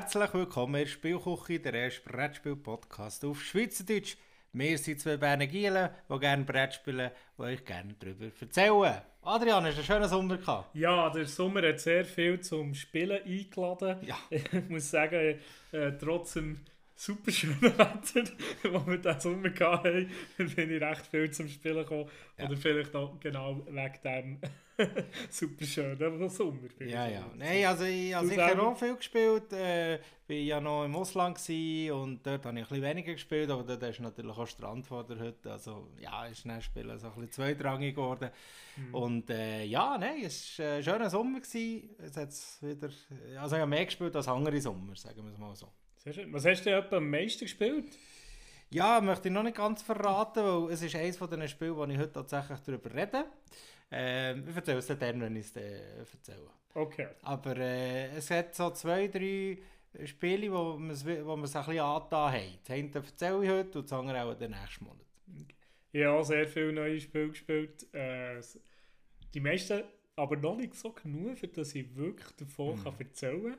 herzlich willkommen in der Spielküche, der erste Brettspiel-Podcast auf Schweizerdeutsch. Wir sind zwei Berner Gielen, die gerne Brett spielen, die euch gerne darüber erzählen. Adrian, hast du einen schönen Sommer gehabt? Ja, der Sommer hat sehr viel zum Spielen eingeladen. Ja. Ich muss sagen, äh, trotz dem super schönen Wetter, das wir diesen Sommer hatten, bin ich recht viel zum Spielen gekommen. Ja. Oder vielleicht auch genau wegen dem super schönen Sommer. bin Ja, ja. Nein, also ich habe sicher selber? auch viel gespielt. Äh, war ja noch im Ausland und dort habe ich ein bisschen weniger gespielt, aber dort ist natürlich auch Strand vor der Hütte. Also ja, ist das Spielen so ein bisschen zweitrangig geworden. Mhm. Und äh, ja, nein, es war ein schöner Sommer. Gewesen. Es hat's wieder, also ich habe mehr gespielt als andere Sommer, sagen wir es mal so. Sehr schön. Was hast du etwa am meisten gespielt? Ja, möchte ich noch nicht ganz verraten, weil es ist eines von den Spielen, wo ich heute tatsächlich darüber rede. Ähm, ich erzähle es dann, wenn ich es dir erzähle. Okay. Aber äh, es hat so zwei, drei Spiele, wo man es wo ein bisschen angetan hat. Das eine erzähle ich heute und das andere auch den nächsten Monat. Auch sehr viele neue Spiele gespielt. Äh, die meisten aber noch nicht so genug, für dass ich wirklich davon kann erzählen kann.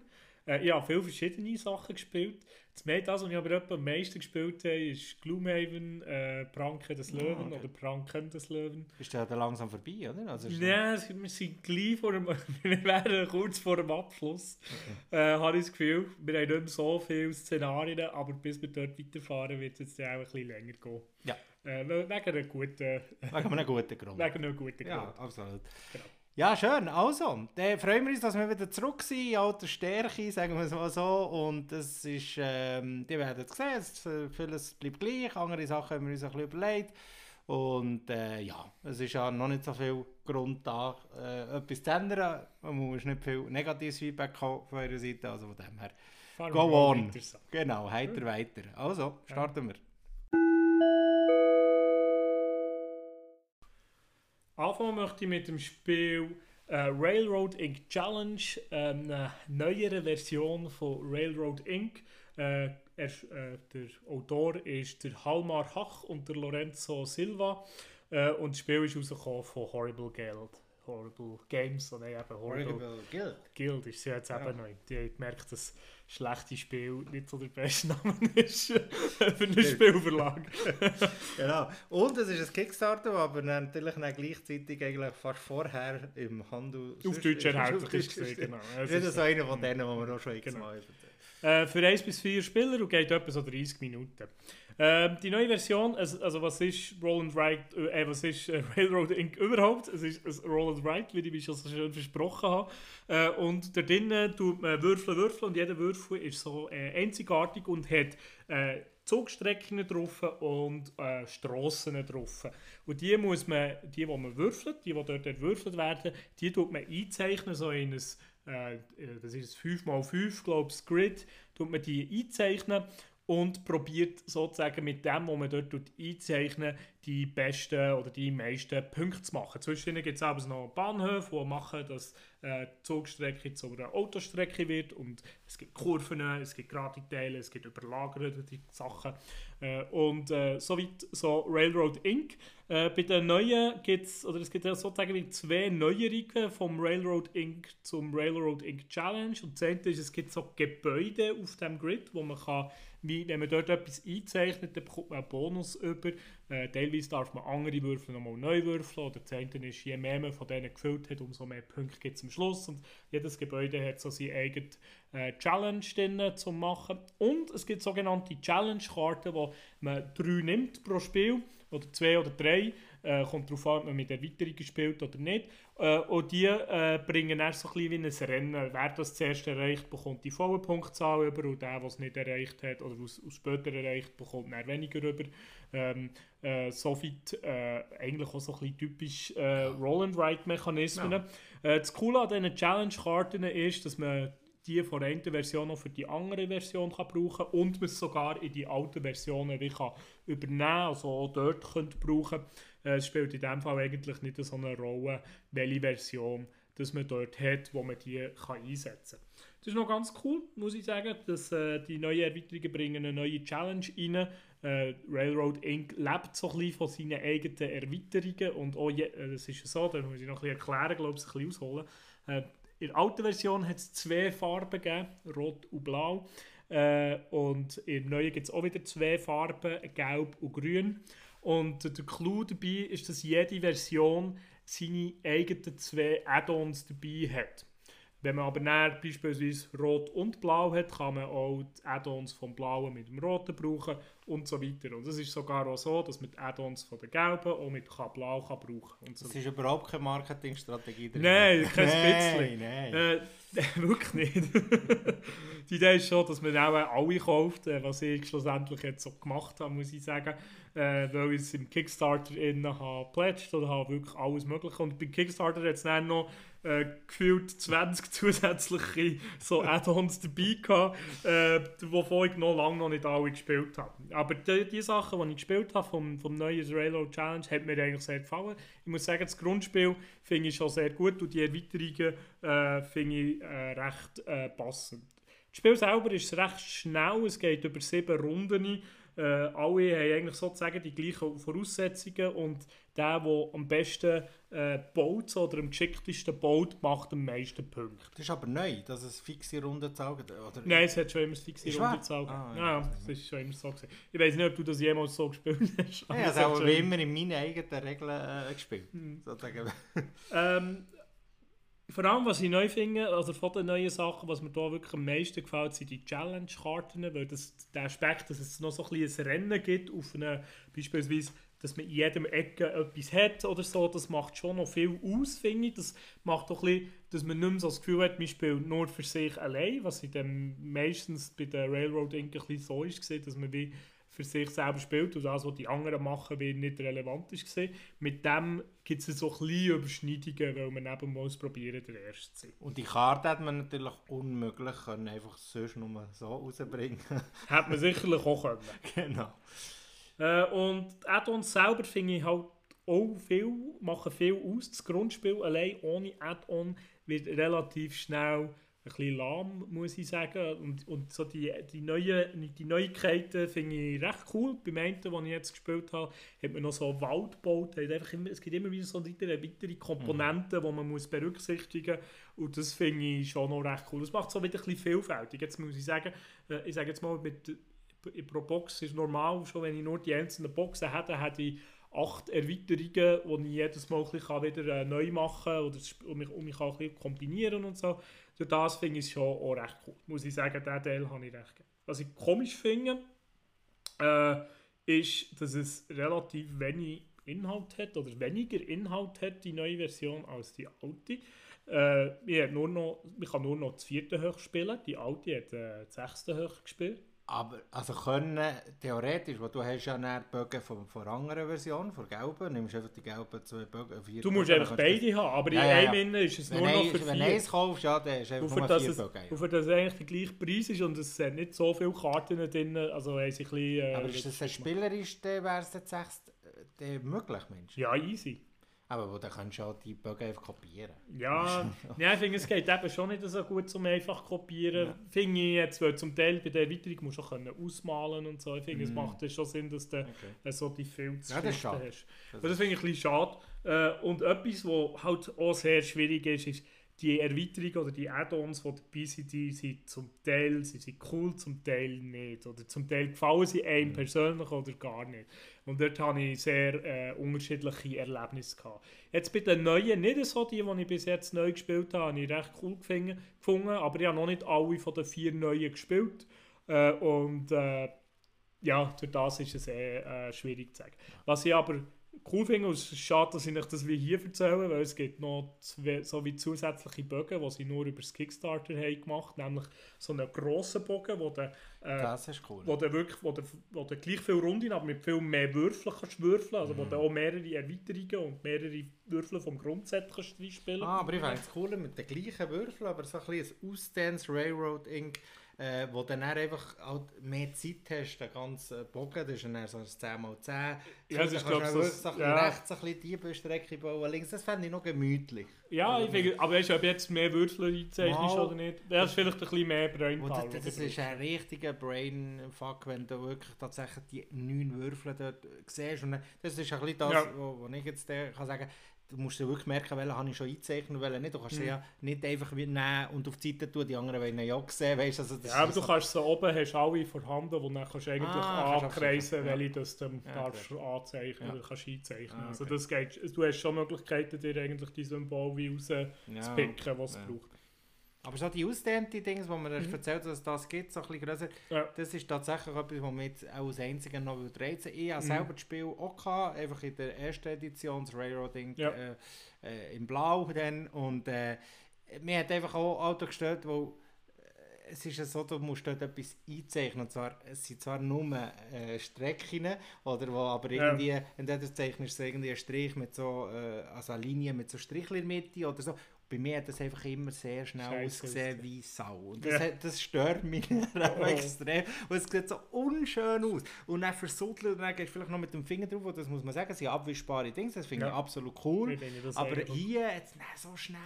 Äh, ich habe viele verschiedene Sachen gespielt. Das meiste, das, was ich aber am meisten gespielt habe, ist Gloomhaven, äh, Pranken des Löwen okay. oder Pranken des Löwen. Ist der dann langsam vorbei, oder? Also Nein, es- wir sind gleich vor dem, wir wären kurz vor dem Abschluss, äh, habe ich das Gefühl. Wir haben nicht mehr so viele Szenarien, aber bis wir dort weiterfahren, wird es jetzt auch ein bisschen länger gehen. Ja. Äh, wegen einer guten, wegen einem guten Grund. wegen einem guten Ja, Grund. absolut. Genau. Ja, schön. Also, dann freuen wir uns, dass wir wieder zurück sind in alter Stärke, sagen wir es mal so. Und es ist, ähm, die werden es sehen, äh, vieles bleibt gleich, andere Sachen haben wir uns ein bisschen überlegt. Und äh, ja, es ist ja noch nicht so viel Grund da, äh, etwas zu ändern. Man muss nicht viel negatives Feedback haben von eurer Seite, also von dem her. Fahren Go on. weiter. Genau, heiter weiter. Also, starten wir. Anfangen möchte ich mit dem Spiel äh, Railroad Inc. Challenge, ähm, eine neuere Version von Railroad Inc. Äh, er, äh, der Autor ist der Halmar Hach und der Lorenzo Silva. Äh, und das Spiel ist rausgekommen von Horrible Guild. Horrible Games, oder eben Horrible Guild. Guild ist sie jetzt Ja. eben neu. Die haben gemerkt, dass schlechte Spiel nicht so der beste Name ist für einen Spielverlag. Genau. Und es ist ein Kickstarter, aber natürlich dann gleichzeitig eigentlich fast vorher im Handel... Auf Deutsch erhältlich ist gesehen, genau. Das Es ist so einer von denen, die wir auch schon Genau. x-mal erzählt Äh, für 1 bis 4 Spieler und geht etwa so 30 Minuten. Ähm, die neue Version, also, also was ist Roll and Write, äh, was ist äh, Railroad Inc. überhaupt? Es ist ein Roll and Write, wie ich schon so schön versprochen habe. Äh, und da drinnen tut man Würfel, Würfel und jeder Würfel ist so äh, einzigartig und hat äh, Zugstrecken drauf und äh, Strassen drauf. Und die muss man, die, die man würfelt, die, die dort entwürfelt werden, die tut man einzeichnen, so in ein, äh, das ist ein 5x5, glaube ich, Grid, tut man die einzeichnen und probiert sozusagen mit dem, was man dort tut, einzeichnen, die besten oder die meisten Punkte zu machen. Zwischendurch gibt es aber noch Bahnhöfe, die machen, dass äh, Zugstrecke zu einer Autostrecke wird und es gibt Kurven, es gibt gerade Teile, es gibt überlagerte Sachen äh, und äh, soweit so Railroad Inc. Äh, bei den neuen gibt es, oder es gibt ja sozusagen zwei Neuerungen vom Railroad Inc. zum Railroad Inc. Challenge und das eine ist, es gibt so Gebäude auf dem Grid, wo man kann, wie, wenn man dort etwas einzeichnet, dann bekommt man einen Bonus über. Äh, teilweise darf man andere Würfel nochmal neu würfeln oder eine ist, je mehr man von denen gefüllt hat, umso mehr Punkte gibt es am Schluss und jedes Gebäude hat so seine eigene äh, Challenge drin zum machen und es gibt sogenannte Challenge-Karten, wo man drei nimmt pro Spiel oder zwei oder drei, äh, kommt darauf an, ob man mit Erweiterungen spielt oder nicht. Äh, und die äh, bringen dann so ein bisschen wie ein Rennen. Wer das zuerst erreicht, bekommt die volle Punktzahl über und der, der es nicht erreicht hat oder was aus später erreicht, bekommt dann weniger über. Ähm, äh, Soweit äh, eigentlich auch so ein bisschen typisch äh, Roll-and-Write-Mechanismen. Ja. Äh, das Coole an diesen Challenge-Karten ist, dass man die von der einen Version noch für die andere Version kann brauchen und man es sogar in die alten Versionen wie kann übernehmen also auch dort könnt brauchen. Äh, es spielt in dem Fall eigentlich nicht so eine Rolle, welche Version dass man dort hat, wo man die kann einsetzen kann. Das ist noch ganz cool, muss ich sagen, dass äh, die neuen Erweiterungen bringen eine neue Challenge rein. Äh, Railroad Inc. lebt so ein bisschen von seinen eigenen Erweiterungen und auch je, äh, das ist so, da muss ich noch ein bisschen erklären, glaube ich, ein bisschen ausholen. Äh, in der alten Version hat es zwei Farben gegeben, rot und blau. Äh, und in der neuen gibt es auch wieder zwei Farben, gelb und grün. Und der Clou dabei ist, dass jede Version seine eigenen zwei Add-ons dabei hat. Wenn man aber näher beispielsweise Rot und Blau hat, kann man auch die Add-ons vom Blauen mit dem Roten brauchen und so weiter. Und es ist sogar auch so, dass man die Add-ons von der Gelben auch mit Blau kann brauchen kann. So das ist überhaupt keine Marketingstrategie drin. Nein, kein bisschen. Nein, äh, wirklich nicht. die Idee ist schon, dass man auch alle kauft, äh, was ich schlussendlich jetzt so gemacht habe, muss ich sagen. Äh, weil ich es im Kickstarter innen habe pledged oder habe wirklich alles mögliche. Und beim Kickstarter hat es dann noch äh, gefühlt 20 zusätzliche so Add-ons dabei gehabt, äh, wovon ich noch lange noch nicht alle gespielt habe. Aber die, die Sachen, die ich gespielt habe vom, vom neuen Railroad Challenge, hat mir eigentlich sehr gefallen. Ich muss sagen, das Grundspiel finde ich schon sehr gut und die Erweiterungen äh, finde ich äh, recht äh, passend. Das Spiel selber ist recht schnell, es geht über sieben Runden. Äh, alle haben eigentlich sozusagen die gleichen Voraussetzungen und der, der am besten äh, baut oder am geschicktesten baut, macht am meisten Punkte. Das ist aber neu, dass es fixe Rundenzahl gibt? Nein, es hat schon immer fixe Rundenzahl ah, ja, ja, das ist schon immer so gewesen. Ich weiß nicht, ob du das jemals so gespielt hast. Ja, also aber wie immer in meinen eigenen Regeln äh, gespielt. Hm. ähm, vor allem, was ich neu finde, also von den neuen Sachen, was mir da wirklich am meisten gefällt, sind die Challenge-Karten, weil das, der Aspekt, dass es noch so ein, ein Rennen gibt, auf eine, beispielsweise dass man in jedem Ecke etwas hat oder so, das macht schon noch viel aus, finde ich. Das macht auch ein bisschen, dass man nicht mehr so das Gefühl hat, man spielt nur für sich allein, was in dem meistens bei der Railroad ein bisschen so ist, dass man wie für sich selber spielt und das, was die anderen machen, wie nicht relevant ist. Mit dem gibt es so kleine Überschneidungen, weil man eben mal probieren, der Erste zu sein. Und die Karte hat man natürlich unmöglich können, einfach sonst nur so rausbringen. Hat man sicherlich auch können. genau. Äh, und Add-ons selber finde ich halt auch viel, machen viel aus. Das Grundspiel allein ohne Add-on wird relativ schnell ein bisschen lahm, muss ich sagen. Und, und so die, die, neuen, die Neuigkeiten finde ich recht cool. Beim einen, den ich jetzt gespielt habe, hat man noch so Wald gebaut. Immer, es gibt immer wieder so weitere, weitere Komponenten, mhm. die man muss berücksichtigen muss. Und das finde ich schon noch recht cool. Das macht es so wieder ein bisschen vielfältig. Jetzt muss ich sagen, äh, ich sage jetzt mal, mit pro Box ist normal, schon wenn ich nur die einzelnen Boxen hätte, hätte ich acht Erweiterungen, die ich jedes Mal wieder äh, neu machen kann oder mich, und mich auch ein kombinieren und so. Durch das finde ich es schon auch recht cool. Muss ich sagen, diesen Teil habe ich recht gerne. Was ich komisch finde, äh, ist, dass es relativ wenig Inhalt hat oder weniger Inhalt hat, die neue Version, als die alte. Äh, ich, nur noch, ich kann nur noch das vierte hoch spielen, die alte hat äh, das sechste hoch gespielt. Aber also können, theoretisch, weil du hast ja eine Bögen von, von einer anderen Version, von gelben, nimmst einfach die gelben zwei Bögen, vier Du musst einfach beide haben, aber ja, in einem ja. ist es wenn nur noch für vier. Wenn du eins kaufst, ja, dann ist einfach nur vier Bögen. Ja. Und das eigentlich der gleiche Preis ist und es sind nicht so viele Karten drin, also ein bisschen... Äh, aber ist das ein spielerisch, wäre es äh, möglich, Mensch? Ja, easy. Aber wo dann kannst du auch die Bögen einfach kopieren. Ja, ja ich finde, es geht eben schon nicht so gut, um einfach kopieren. Ja. Finde ich jetzt, weil zum Teil bei der Erweiterung musst du auch können ausmalen und so. Ich finde, mm. es macht schon Sinn, dass du okay. so die Filzschriften ja, hast. Das, das finde ich ein bisschen schade. Äh, und etwas, was halt auch sehr schwierig ist, ist, die Erweiterung oder die Add-ons, die dabei sind, sind zum Teil sie sind cool, zum Teil nicht. Oder zum Teil gefallen sie einem mhm. persönlich oder gar nicht. Und dort hatte ich sehr äh, unterschiedliche Erlebnisse. Gehabt. Jetzt bei den neuen, nicht so die, die ich bis jetzt neu gespielt habe, habe ich recht cool gefunden, aber ich habe noch nicht alle von den vier neuen gespielt. Äh, und äh, ja, durch das ist es eh, äh, schwierig zu sagen. Was ich aber cool finde. Und es ist schade, dass ich nicht das wie hier erzähle, weil es gibt noch zwei, so wie zusätzliche Bögen, die sie nur über das Kickstarter haben gemacht nämlich so einen grossen Bogen, wo der, äh, das ist cool. wo der wirklich, wo der, wo der gleich viel Runden, aber mit viel mehr Würfeln kannst würfeln, also mhm. wo der auch mehrere Erweiterungen und mehrere Würfel vom Grundset kannst spielen. Ah, aber ich finde es cool mit den gleichen Würfeln, aber so ein bisschen ein Ausdance Railroad Inc äh, wo dann einfach halt mehr Zeit hast, den ganzen Bogen, das ist dann so ein 10x10. Ja, das ist glaube ich so, ja. rechts ein bisschen tiefe Strecke bauen, links, das fände ich noch gemütlich. Ja, also, ich finde, aber weißt du, ob jetzt mehr Würfel einzeichnest oder nicht, das ist vielleicht ein bisschen mehr Brainpower. Das, das ist ein richtiger Brainfuck, wenn du wirklich tatsächlich die neun Würfel dort siehst. Und das ist ein bisschen das, ja. was ich jetzt kann sagen du musst ja wirklich merken, welchen habe ich schon eingezeichnet und welchen nicht. Du kannst Mhm. sie ja nicht einfach wie nehmen und auf die Seite tun, die anderen wollen ja sehen, weißt also das Ja, aber du kannst so oben hast alle vorhanden, wo dann kannst du eigentlich Ah, kannst ankreisen, ja. welche das du Ja, darfst anzeichnen Ja. oder kannst einzeichnen. Ah, Also okay. das geht, du hast schon Möglichkeiten, dir eigentlich die Symbole wie raus zu ja. was es braucht. Aber so die ausdehnten Dinge, wo man Mhm. erzählt, dass es das gibt, so ein bisschen grösser, Ja. das ist tatsächlich etwas, was mir jetzt auch als einziger noch reizen. Ich habe Mhm. selber das Spiel auch gehabt, einfach in der ersten Edition, das Railroading Ja. äh, äh, in Blau dann. Und äh, mir hat einfach auch Auto gestellt, wo äh, es ist ja so, du musst dort etwas einzeichnen. Und zwar, es sind zwar nur äh, Strecken, oder wo aber Ja. irgendwie, entweder zeichnest du irgendwie einen Strich mit so, äh, also eine Linie mit so der Mitte oder so. Bei mir hat das einfach immer sehr schnell Scheisse ausgesehen wie Sau. Und das, Ja. hat, das stört mich Oh. extrem. Und es sieht so unschön aus. Und dann versuddelt und dann gehst du vielleicht noch mit dem Finger drauf. Und das muss man sagen, das sind abwischbare Dinge. Das finde ich Ja. absolut cool. Ich Aber hier jetzt dann so schnell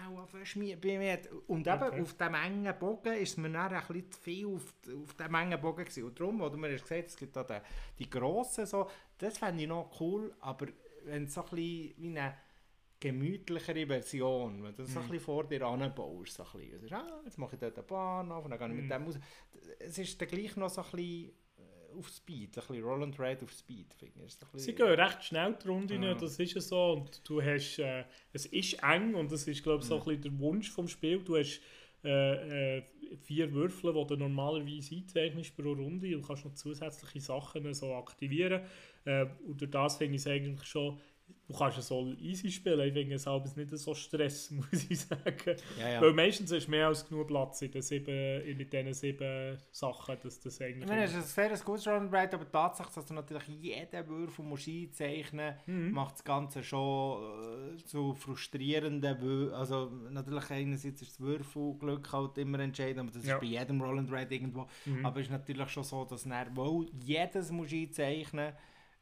mir. Und eben Okay. auf diesem engen Bogen ist es mir dann ein bisschen zu viel auf, auf diesem engen Bogen gewesen. Und darum, oder man hast gesagt, es gibt da die, die grossen so, das fände ich noch cool, aber wenn es so ein bisschen wie eine gemütlichere Version, wenn du das so ein Mhm. bisschen vor dir anbaust, so ein bisschen. Also, ah, jetzt mache ich dort eine Bahn auf und dann gehe ich mit Mhm. dem raus. Es ist dann gleich noch so ein bisschen äh, auf Speed, ein bisschen Roll and Ride auf Speed, finde ich. Ein Sie bisschen- gehen recht schnell die Runde Ja. das ist ja so. Und du hast, äh, es ist eng und das ist, glaube ich, so ein bisschen der Wunsch vom Spiel. Du hast äh, äh, vier Würfel, die du normalerweise einzeichnest pro Runde. Du kannst noch zusätzliche Sachen so aktivieren. Äh, und durch das finde ich es eigentlich schon, du kannst es so easy spielen. Ich finde es aber nicht so Stress, muss ich sagen. ja, ja. Weil meistens ist mehr als genug Platz in den sieben, in diesen sieben Sachen, dass das eigentlich... Ich meine, es ist ein sehr gutes Ride, aber die Tatsache, dass du natürlich jeden Würfel musst einzeichnen musst, Mhm. macht das Ganze schon äh, zu frustrierenden Wür Also natürlich einerseits ist das Würfelglück halt immer entscheidend, aber das Ja. ist bei jedem Roll and Ride irgendwo. Mhm. Aber es ist natürlich schon so, dass du jedes musst einzeichnen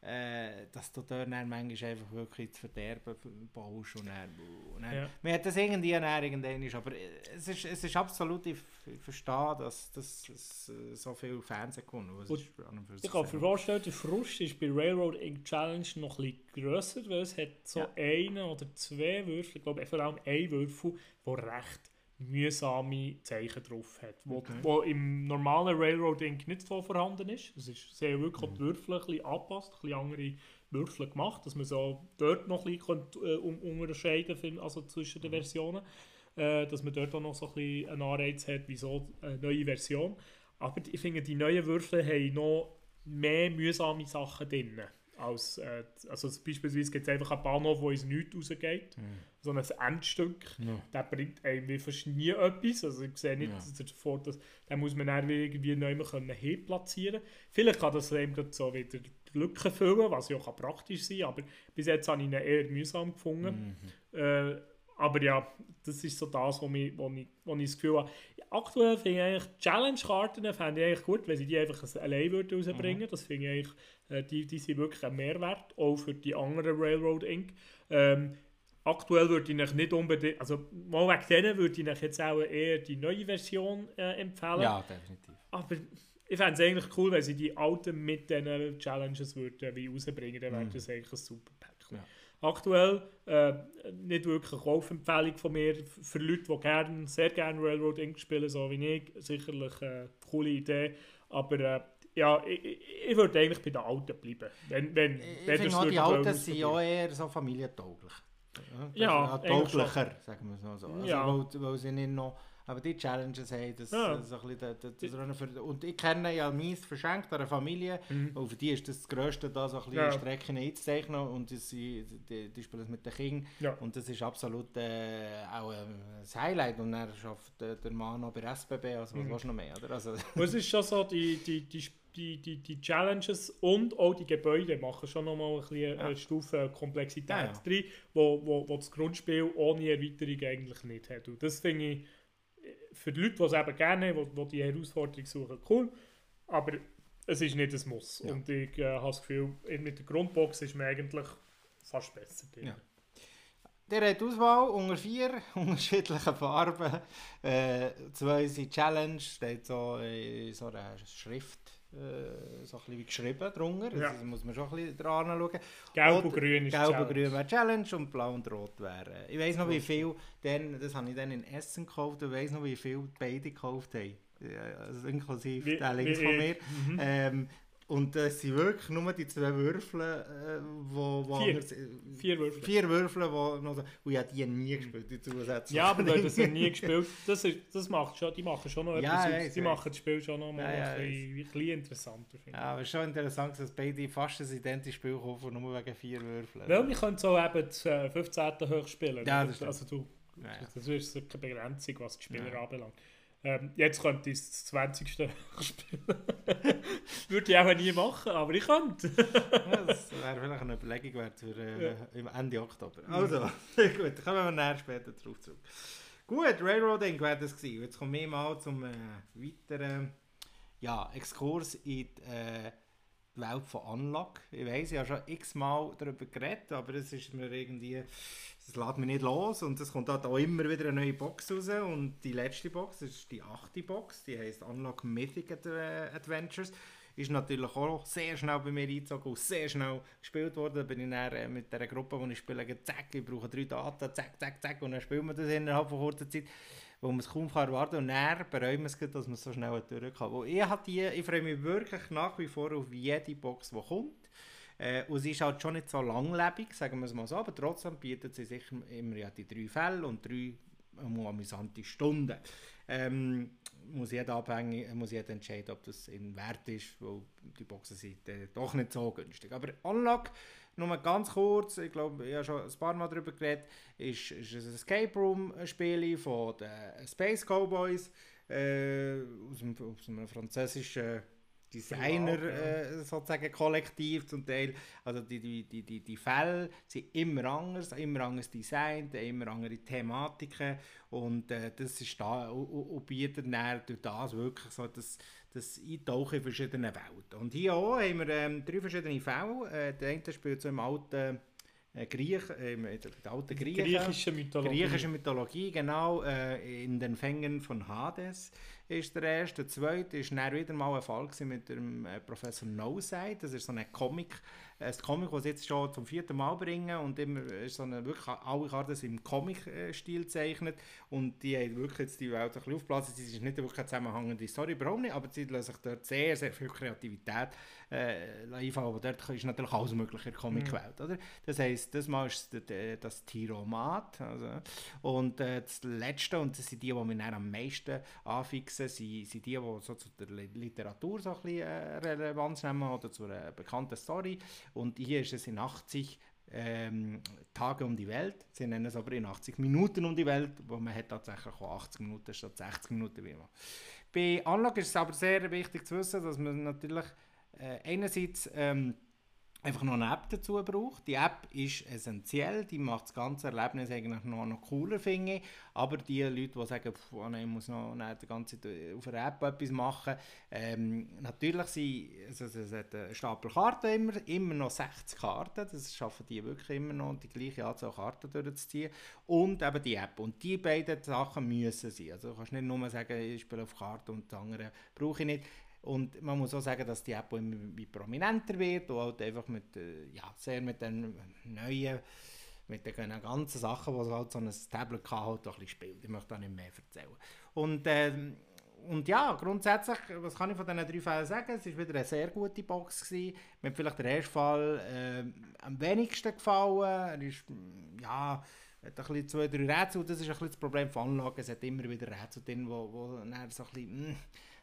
äh, dass du dort dann manchmal einfach wirklich zu verderben baust und dann, und dann Ja. Man hat das irgendwie dann irgendwann, aber es ist, es ist absolut, ich, verstehe, dass, dass es äh, so viele Fans sich Ich kann mir vorstellen, der Frust ist bei Railroad Ink Challenge noch ein bisschen grösser, weil es hat so Ja. einen oder zwei Würfel, ich glaube vor allem ein Würfel, der recht mühsame Zeichen drauf hat, wo, Okay. wo im normalen Railroad Ink nicht so vorhanden ist. Es ist sehr wirklich Mhm. die Würfel ein bisschen angepasst, ein bisschen andere Würfel gemacht, dass man so dort noch ein bisschen äh, unterscheiden kann, also zwischen den Mhm. Versionen, äh, dass man dort auch noch so ein bisschen einen Anreiz hat, wieso eine neue Version. Aber ich finde, die neuen Würfel haben noch mehr mühsame Sachen drin. Als, äh, also beispielsweise gibt es einfach einen Bahnhof, wo ins Nichts rausgeht. So ein Endstück. Ja. Der bringt einem fast nie etwas. Also ich sehe nicht Ja. dass davor, dass den muss man dann wie irgendwie neu können hinplatzieren Vielleicht kann das eben so wieder die Lücken füllen, was ja auch kann praktisch sein aber bis jetzt habe ich ihn eher mühsam gefunden. Mhm. Äh, aber ja, das ist so das, wo, mich, wo, ich, wo ich das Gefühl habe. Aktuell finde ich eigentlich Challenge-Karten fände ich eigentlich gut, wenn sie die einfach allein würden rausbringen. Das finde ich eigentlich, die, die sind wirklich ein Mehrwert, auch für die anderen Railroad Inc. Ähm, aktuell würde ich nicht unbedingt, also mal wegen denen würde ich jetzt auch eher die neue Version äh, empfehlen. ja, definitiv. Aber ich fände es eigentlich cool, wenn sie die alten mit diesen Challenges würden, wie rausbringen, dann wäre Mhm. das eigentlich ein super Pack. Ja. Aktuell äh, nicht wirklich eine Kaufempfehlung von mir für Leute, die gern, sehr gerne Railroad Inc. spielen, so wie ich. Sicherlich eine coole Idee. Aber äh, ja, ich, ich, würde eigentlich bei den Alten bleiben. Wenn, wenn, Ich wenn finde das auch, die Alten sind ja eher so familientauglich. Ja, das eigentlich tauglicher, sagen wir es mal so. Also, Ja. weil, weil sie nicht noch, aber die Challenges haben, das, Ja. das, das, das, das für, und ich kenne ja meins verschenkt an einer Familie, Mhm. und für die ist das, das Grösste, da so ein bisschen Ja. Strecken einzuzeichnen und die, sie- die, die spielen es mit den Kindern Ja. und das ist absolut äh, auch ein Highlight und dann schafft der, Mann noch bei SBB, also was Mhm. willst du noch mehr, oder? Also, Und es ist schon so, die, die, die, die, die, die Challenges und auch die Gebäude machen schon nochmal ein bisschen eine Ja. Stufe Komplexität Ja, ja. drin, wo, wo, wo das Grundspiel ohne Erweiterung eigentlich nicht hat. Und das finde ich äh, für die Leute, die es eben gerne haben, die, die die Herausforderung suchen, cool. Aber es ist nicht ein Muss. Ja. Und ich äh, habe das Gefühl, mit der Grundbox ist man eigentlich fast besser drin. Ja. Der hat Auswahl unter vier unterschiedlichen Farben. Äh, zwei sind Challenge, steht so in so einer Schrift äh, so ein bisschen wie geschrieben drunter. Ja. Also muss man schon ein bisschen dran schauen. Gelb Oder und grün ist Gelb und Challenge. grün wäre Challenge und blau und rot wäre. Ich weiß noch, wie viel, denn, das habe ich dann in Essen gekauft, und ich weiß noch, wie viel beide gekauft haben. Also inklusive Wie- der links von mir. Mhm. Ähm, und es sind wirklich nur die zwei Würfel, äh, wo, wo Vier. anders- äh, Vier Würfel. Vier Würfel, wo noch so, und ich habe die nie gespielt, die zusätzlichen. Ja, aber hast das ja nie gespielt. Das, ist, das macht schon, die machen schon noch Ja, etwas aus. Die machen das Spiel schon noch mal Ja, ja, ein, bisschen, ein bisschen interessanter. Finde Ja, aber es ist schon interessant, dass beide fast ein identisches Spiel kaufen, nur wegen vier Würfeln. Weil wir können so eben das äh, 15. hoch spielen. Ja, das stimmt. also du, Ja, ja. das ist keine Begrenzung, was die Spieler Ja. anbelangt. Ähm, jetzt könnte ich das 20. spielen. Würde ich auch nie machen, aber ich könnte. Ja, das wäre vielleicht eine Überlegung wert für äh, im Ende Oktober. Also, gut, kommen wir näher später drauf zurück. Gut, Railroading wäre das gewesen. Jetzt kommen wir mal zum äh, weiteren ja, Exkurs in die, äh, Welt von Unlock. Ich weiß, ich habe schon x-mal darüber geredet, aber es ist mir irgendwie, es lässt mich nicht los und es kommt halt auch immer wieder eine neue Box raus und die letzte Box ist die achte Box, die heißt Unlock Mythic Ad Adventures. Ist natürlich auch sehr schnell bei mir eingezogen und sehr schnell gespielt worden. Da bin ich dann äh, mit der Gruppe, die ich spiele, gesagt, zack, ich brauche drei Daten, zack, zack, zack und dann spielen wir das innerhalb von kurzer Zeit wo man es kaum erwarten kann. Und dann bereuen wir es, dass man es so schnell durchkam. Ich, ich freue mich wirklich nach wie vor auf jede Box, die kommt. Äh, und sie ist halt schon nicht so langlebig, sagen wir es mal so, aber trotzdem bietet sie sicher immer ja die drei Fälle und drei ähm, amüsante Stunden. Ähm, muss jeder abhängig, muss jeder entscheiden, ob das ihm wert ist, weil die Boxen sind äh, doch nicht so günstig. Aber Unlock, nur ganz kurz, ich glaube, ich habe schon ein paar Mal darüber geredet, ist, ist ein Escape Room Spiel von den Space Cowboys äh, aus, dem, aus einem französischen Designer ja. äh, sozusagen Kollektiv zum Teil. Also die, die, die, die, die Fälle sind immer anders, immer anders designt, immer andere Thematiken und äh, das ist da und und bietet dann durch das wirklich so das, das Eintauchen in verschiedene Welten. Und hier auch haben wir ähm, drei verschiedene Fälle. Äh, der eine spielt so im alten äh, Griech, äh, in der alten Griechen. Griechische Mythologie. Griechische Mythologie, genau. Äh, in den Fängen von Hades ist der erste. Der zweite ist dann wieder mal ein Fall mit dem äh, Professor No-Side. Das ist so ein Comic, ein Comic, das sie jetzt schon zum vierten Mal bringen und immer ist so eine, wirklich alle Karten sind im Comic-Stil gezeichnet und die haben wirklich jetzt die Welt ein bisschen aufgeblasen. Es ist nicht wirklich eine zusammenhängende Story, überhaupt nicht, aber sie lassen sich dort sehr, sehr viel Kreativität äh, einfallen. Aber dort ist natürlich alles mögliche in der Comic-Welt, oder? Das heisst, das Mal ist es d- das Tiromat, also, und äh, das Letzte, und das sind die, die dann am meisten anfixen, sind, sind die, die so zu der Li- Literatur so ein bisschen äh, Relevanz nehmen oder zu einer bekannten Story. Und hier ist es in 80 ähm, Tage um die Welt. Sie nennen es aber in 80 Minuten um die Welt, wo man hat tatsächlich auch 80 Minuten statt 60 Minuten wie immer. Bei Unlock ist es aber sehr wichtig zu wissen, dass man natürlich äh, einerseits ähm, einfach noch eine App dazu braucht. Die App ist essentiell, die macht das ganze Erlebnis eigentlich noch, noch cooler, finde ich. Aber die Leute, die sagen, pff, oh nein, ich muss noch nicht die ganze Zeit auf einer App etwas machen, ähm, natürlich sind, also es hat einen Stapel Karten immer, immer noch 60 Karten, das schaffen die wirklich immer noch, die gleiche Anzahl Karten durchzuziehen. Und eben die App. Und die beiden Sachen müssen sein. Also du kannst nicht nur sagen, ich spiele auf Karten und die anderen brauche ich nicht. Und man muss auch sagen, dass die App auch immer prominenter wird und halt einfach mit, äh, ja, sehr mit den neuen, mit den ganzen Sachen, die halt so ein Tablet kann, halt ein bisschen spielt. Ich möchte da nicht mehr erzählen. Und, ähm, und ja, grundsätzlich, was kann ich von diesen drei Fällen sagen? Es war wieder eine sehr gute Box. Gewesen. Mir hat vielleicht der erste Fall ähm, am wenigsten gefallen. Er ist, ja, hat ein bisschen zwei, drei Rätsel. Das ist ein bisschen das Problem von Anlagen. Es hat immer wieder Rätsel drin, wo, wo dann so ein bisschen, mm,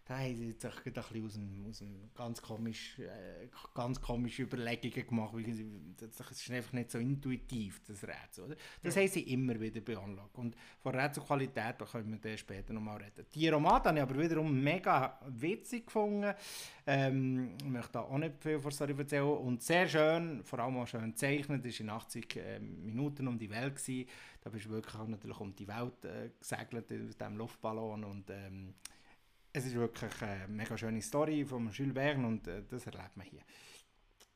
da haben sie jetzt auch ein bisschen aus dem, aus dem ganz, komisch, äh, ganz komische Überlegungen gemacht. Weil sie, das ist einfach nicht so intuitiv, das Rätsel. Oder? Das haben sie immer wieder bei Anlage. Und von Rätselqualität da können wir dann später nochmal reden. Die Romat habe ich aber wiederum mega witzig gefunden. Ähm, ich möchte da auch nicht viel von Story erzählen. Und sehr schön, vor allem auch schön gezeichnet, ist in 80 ähm, Minuten um die Welt gewesen. Da bist du wirklich auch natürlich um die Welt äh, gesegelt aus diesem Luftballon und ähm, es ist wirklich eine mega schöne Story von Jules Verne und äh, das erlebt man hier.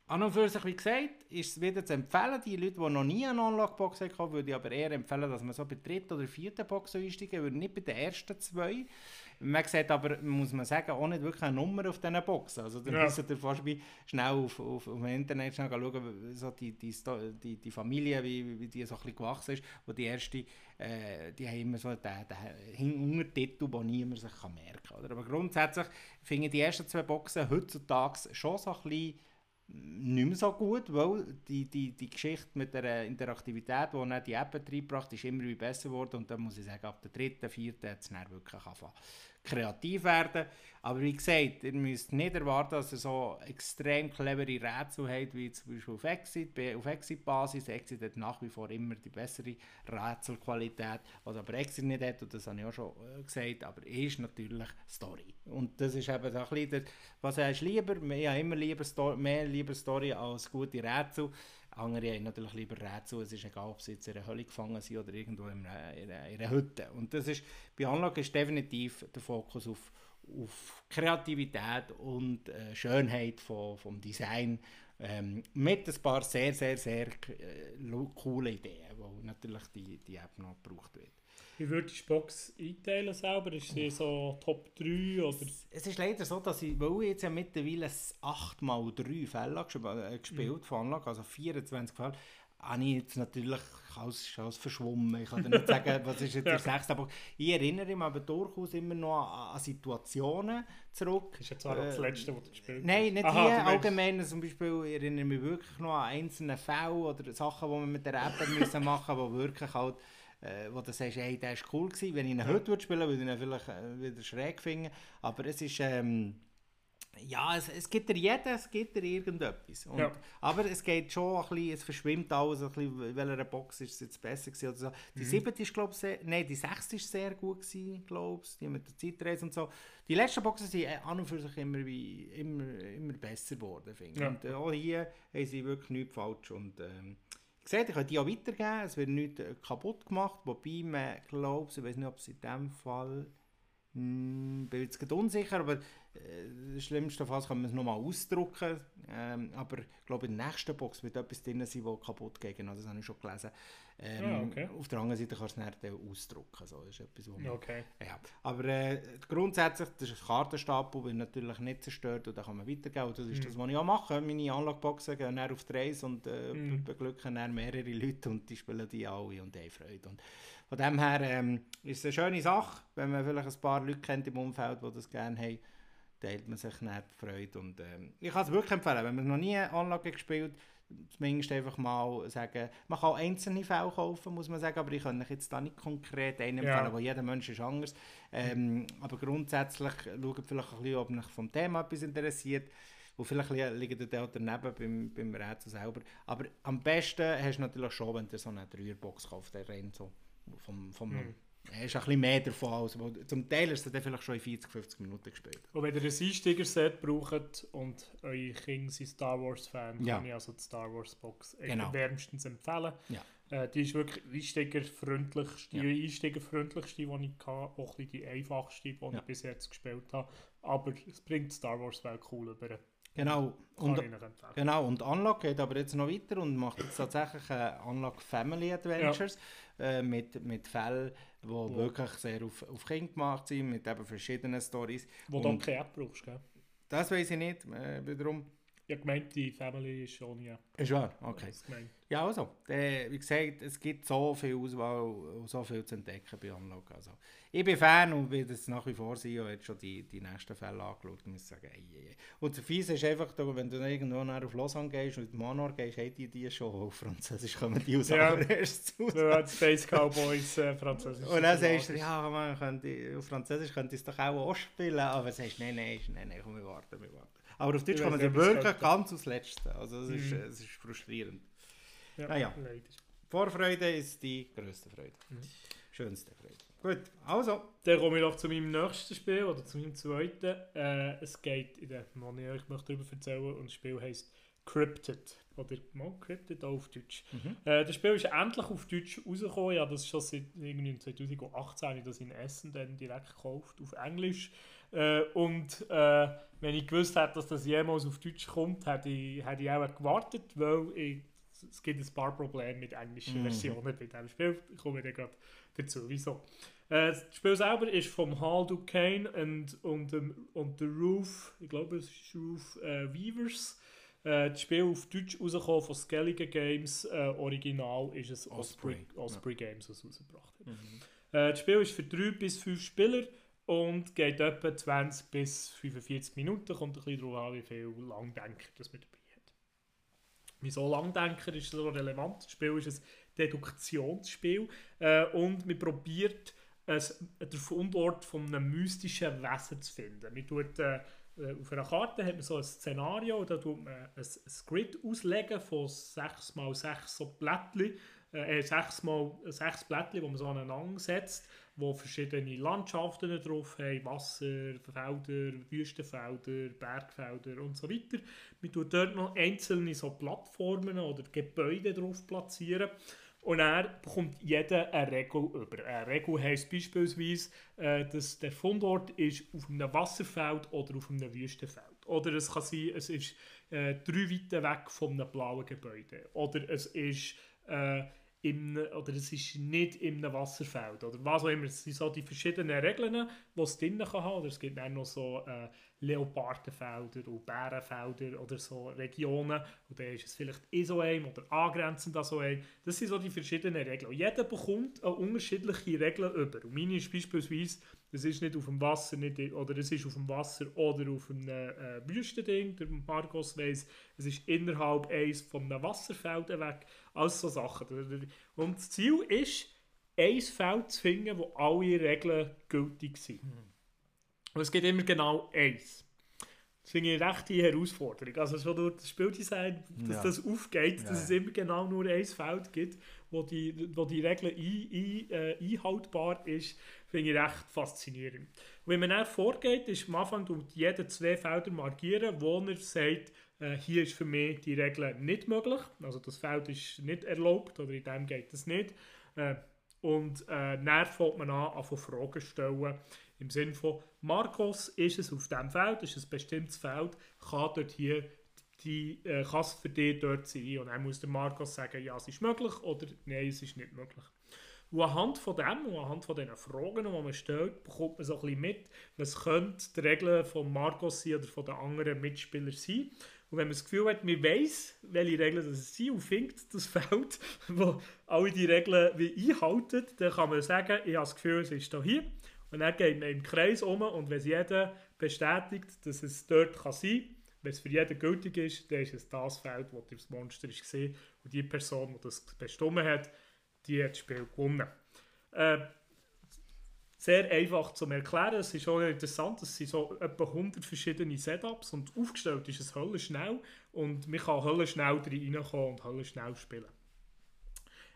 An und für sich, wie gesagt, ist es wieder zu empfehlen. Die Leute, die noch nie eine Unlock-Box haben, würde ich aber eher empfehlen, dass man so bei der dritten oder vierten Box einsteigen würde, nicht bei den ersten zwei. Man sieht aber, muss man sagen, auch nicht wirklich eine Nummer auf diesen Boxen. Also dann Ja. müsst ihr fast wie schnell auf, auf, auf dem Internet schnell schauen, so die, die, die, die Familie, wie, wie die so ein bisschen gewachsen ist. Wo die erste, äh, die haben immer so den, den Untertitel, den niemand sich kann merken kann. Aber grundsätzlich finde ich die ersten zwei Boxen heutzutage schon so ein bisschen nicht mehr so gut, weil die, die, die Geschichte mit der Interaktivität, die dann die App reingebracht ist, immer wie besser geworden. Und dann muss ich sagen, ab der dritten, vierten hat es dann wirklich angefangen kreativ werden. Aber wie gesagt, ihr müsst nicht erwarten, dass ihr so extrem clevere Rätsel habt, wie zum Beispiel auf Exit. Auf Exit-Basis, Exit hat nach wie vor immer die bessere Rätselqualität, was aber Exit nicht hat, und das habe ich auch schon äh, gesagt, aber ist natürlich Story. Und das ist eben so ein bisschen, was hast du lieber? Ich habe immer lieber Sto mehr lieber Story als gute Rätsel. Andere haben natürlich lieber Rätsel, es ist egal, ob sie jetzt in einer Höhle gefangen sind oder irgendwo in einer, in einer, in einer Hütte. Und das ist, bei Anlage ist definitiv der Fokus auf, auf Kreativität und äh, Schönheit von, vom Design ähm, mit ein paar sehr, sehr, sehr äh, coole Ideen, wo natürlich die, die App noch gebraucht wird. Wie würdest du die Box einteilen selber? Ist sie so Top 3 oder? Es ist leider so, dass ich, weil ich jetzt ja mittlerweile 8x3 Fälle äh, gespielt von Anlage, also 24 Fälle, habe ich jetzt natürlich alles, alles verschwommen. Ich kann dir nicht sagen, was ist jetzt der sechste, aber ich erinnere mich aber durchaus immer noch an, an Situationen zurück. Das ist ja zwar auch das Äh, letzte, was du gespielt hast. Nein, nicht Aha, hier allgemein. Zum Beispiel ich erinnere mich wirklich noch an einzelne Fälle oder Sachen, die wir mit der App müssen machen mussten, die wirklich halt, äh, wo du sagst, hey, der ist cool gewesen. Wenn ich ihn heute würde spielen würde, würde ich ihn vielleicht äh, wieder schräg finden. Aber es ist, ähm, ja, es, es gibt dir jeden, es gibt dir irgendetwas. Und, Ja. Aber es geht schon ein bisschen, es verschwimmt alles, ein bisschen, in welcher Box ist es jetzt besser gewesen oder so. Die Mhm. siebte ist, glaube ich, sehr, nein, die sechste ist sehr gut gewesen, glaube ich, die mit der Zeitreise und so. Die letzten Boxen sind äh, an und für sich immer, wie, immer, immer besser geworden, finde ich. Ja. Und äh, auch hier haben sie wirklich nichts falsch. Und, ähm, sehe, ich kann die auch weitergeben, es wird nichts äh, kaputt gemacht, wobei man, glaube ich, weiß nicht, ob es in dem Fall, hm, bin jetzt unsicher, aber äh, schlimmstenfalls kann man es nochmal ausdrucken. Ähm, aber ich glaube, in der nächsten Box wird etwas drin sein, das kaputt geht. Also, das habe ich schon gelesen. Ähm, Ah, okay. Auf der anderen Seite kannst du es dann ausdrucken. So, das ist etwas, man, Okay. ja. Aber äh, grundsätzlich, der Kartenstapel wird natürlich nicht zerstört und da kann man weitergehen. Und das ist Mhm. das, was ich auch mache. Meine Anlageboxen gehen dann auf die Reise und äh, Mhm. beglücken dann mehrere Leute und die spielen die alle und haben Freude. Und von dem her ähm, ist es eine schöne Sache, wenn man vielleicht ein paar Leute kennt im Umfeld, die das gerne haben, teilt man sich dann die Freude. Und, ähm, ich kann es wirklich empfehlen, wenn man noch nie Anlage gespielt zumindest einfach mal sagen, man kann einzelne Fälle kaufen, muss man sagen, aber ich kann euch jetzt da nicht konkret einen Ja. empfehlen, weil jeder Mensch ist anders. Ähm, aber grundsätzlich schaut vielleicht ein bisschen, ob euch vom Thema etwas interessiert. Und vielleicht li- liegt der auch daneben beim, beim Rätsel selber. Aber am besten hast du natürlich schon, wenn du so eine Dreierbox kaufst, rennt so vom, vom Mhm. Er ist ein bisschen mehr davon aus. aber Zum Teil ist er dann vielleicht schon in 40, 50 Minuten gespielt. Und wenn ihr ein Einsteiger-Set braucht und eure Kinder sind Star Wars-Fan, Ja. kann ich also die Star Wars-Box Genau. wärmstens empfehlen. Ja. Äh, die ist wirklich einsteigerfreundlichste, Ja. die einsteigerfreundlichste, die ich hatte. Auch ein die einfachste, die Ja. ich bis jetzt gespielt habe. Aber es bringt Star Wars-Welt cool über. Genau. Und, genau. Und Unlock geht aber jetzt noch weiter und macht jetzt tatsächlich äh, Unlock Family Adventures äh, mit, mit Fällen, die Wo- wirklich sehr auf, auf Kinder gemacht sind, mit eben verschiedenen Stories. Wo du und- keine App brauchst, gell? Das weiß ich nicht, äh, wiederum. Ich habe gemeint, die Family ist schon ja. Ist wahr, okay. Ja, also, äh, wie gesagt, es gibt so viel Auswahl und so viel zu entdecken bei Unlock. Also, ich bin Fan und will das nach wie vor sein. Ich habe jetzt schon die, die nächsten Fälle angeschaut und muss sagen, ey, ey. Und das Fiese ist einfach, wenn du irgendwo auf Lausanne gehst und in Manor gehst, haben die die schon auf Französisch kommen die aus Ja. raus. Wir haben Space Cowboys äh, französisch. Und dann sagst du, ja, man könnte, auf Französisch könnte es doch auch, auch spielen, aber du sagst, nein, nein, nein, nein, komm, wir warten, wir warten. Aber auf Deutsch Ich kommen sie wirklich ganz aus Letzten. Also es ist, Mhm. es ist frustrierend. Ja, Ah ja. leider. Vorfreude ist die größte Freude. Mhm. Schönste Freude. Gut, also. Dann komme ich noch zu meinem nächsten Spiel oder zu meinem zweiten. Äh, es geht in der, wo ich möchte darüber erzählen und das Spiel heisst Cryptid. Oder mal Cryptid auch auf Deutsch. Mhm. Äh, das Spiel ist endlich auf Deutsch rausgekommen. Ja, das ist schon seit irgendwie 2018 habe ich das in Essen dann direkt gekauft, auf Englisch. Äh, und äh, wenn ich gewusst hätte, dass das jemals auf Deutsch kommt, hätte ich, hätte ich auch gewartet, weil ich, es gibt ein paar Probleme mit englischen Mhm. Versionen bei diesem Spiel. Ich komme dann gerade dazu. Wieso? Äh, das Spiel selber ist vom Hal Duquesne und, und, und der Roof, ich glaube es ist Roof äh, Weavers. Äh, das Spiel auf Deutsch rausgekommen von Skellige Games. Äh, Original ist es Osprey, Osprey, Osprey Games, was rausgebracht hat. Äh, das Spiel ist für 3 bis 5 Spieler und geht etwa 20 bis 45 Minuten. Kommt ein bisschen darauf an, wie viel Langdenker das man dabei hat. Wieso Langdenker ist so relevant? Das Spiel ist ein Deduktionsspiel äh, und man probiert den Fundort von einem mystischen Wesen zu finden. Man tut, äh, äh, auf einer Karte hat man so ein Szenario, da tut man ein, ein Grid auslegen von 6 x 6 so Blättchen, äh, 6 mal 6 Blättchen, die man so aneinander setzt, wo verschiedene Landschaften drauf haben, Wasser, Felder, Wüstenfelder, Bergfelder und so weiter. Man tut dort noch einzelne so Plattformen oder Gebäude drauf platzieren. Und er bekommt jeder eine Regel über. Eine Regel heisst beispielsweise, äh, dass der Fundort ist auf einem Wasserfeld oder auf einem Wüstenfeld. Oder es kann sein, es ist äh, drei Weite weg von einem blauen Gebäude. Oder es ist, äh, im, oder es ist nicht einem Wasserfeld. Oder was auch immer. Es sind so die verschiedenen Regeln, die es drin kann haben. Oder es gibt dann noch so äh, Leopardenfelder und Bärenfelder oder so Regionen. Und dann ist es vielleicht in so einem oder angrenzend an so einem. Das sind so die verschiedenen Regeln. Und jeder bekommt eine unterschiedliche Regeln über. Und meine ist beispielsweise, es ist nicht auf dem Wasser, nicht, oder es ist auf dem Wasser oder auf einem äh, Wüstending. Der Marcos weiss, es ist innerhalb eines von einem Wasserfeld weg. Alles so Sachen. Und das Ziel ist, ein Feld zu finden, wo alle Regeln gültig sind. Und es gibt immer genau eins. Das finde ich eine rechte Herausforderung. Also schon durch das Spieldesign, dass Ja. das aufgeht, Ja, dass es ja. immer genau nur ein Feld gibt, wo die, wo die Regel ein, ein, äh, einhaltbar ist, finde ich recht faszinierend. Und wenn man dann vorgeht, ist am Anfang jeder zwei Felder markieren, wo er sagt, äh, hier ist für mich die Regel nicht möglich. Also das Feld ist nicht erlaubt oder in dem geht es nicht. Äh, und äh, dann fängt man an, an Fragen zu stellen. Im Sinne von, Marcos, ist es auf diesem Feld, ist es ein bestimmtes Feld, kann dort hier die, äh, für dich dort sein? Und dann muss der Marcos sagen, ja, es ist möglich oder nein, es ist nicht möglich. Und anhand von dem und anhand von diesen Fragen, die man stellt, bekommt man so ein bisschen mit, was könnte die Regeln von Marcos sein oder von den anderen Mitspielern sein. Und wenn man das Gefühl hat, man weiss, welche Regeln das sind und findet das Feld, wo alle die Regeln wie einhalten, dann kann man sagen, ich habe das Gefühl, es ist hier. Und dann geht man im Kreis um und wenn jeder bestätigt, dass es dort kann sein kann, wenn es für jeden gültig ist, dann ist es das Feld, wo das Monster gesehen und die Person, die das bestimmt hat, die hat das Spiel gewonnen. Äh, sehr einfach zu erklären. Es ist auch interessant, es sind so etwa 100 verschiedene Setups und aufgestellt ist es höllisch schnell und man kann höllisch schnell reinkommen und höllisch schnell spielen.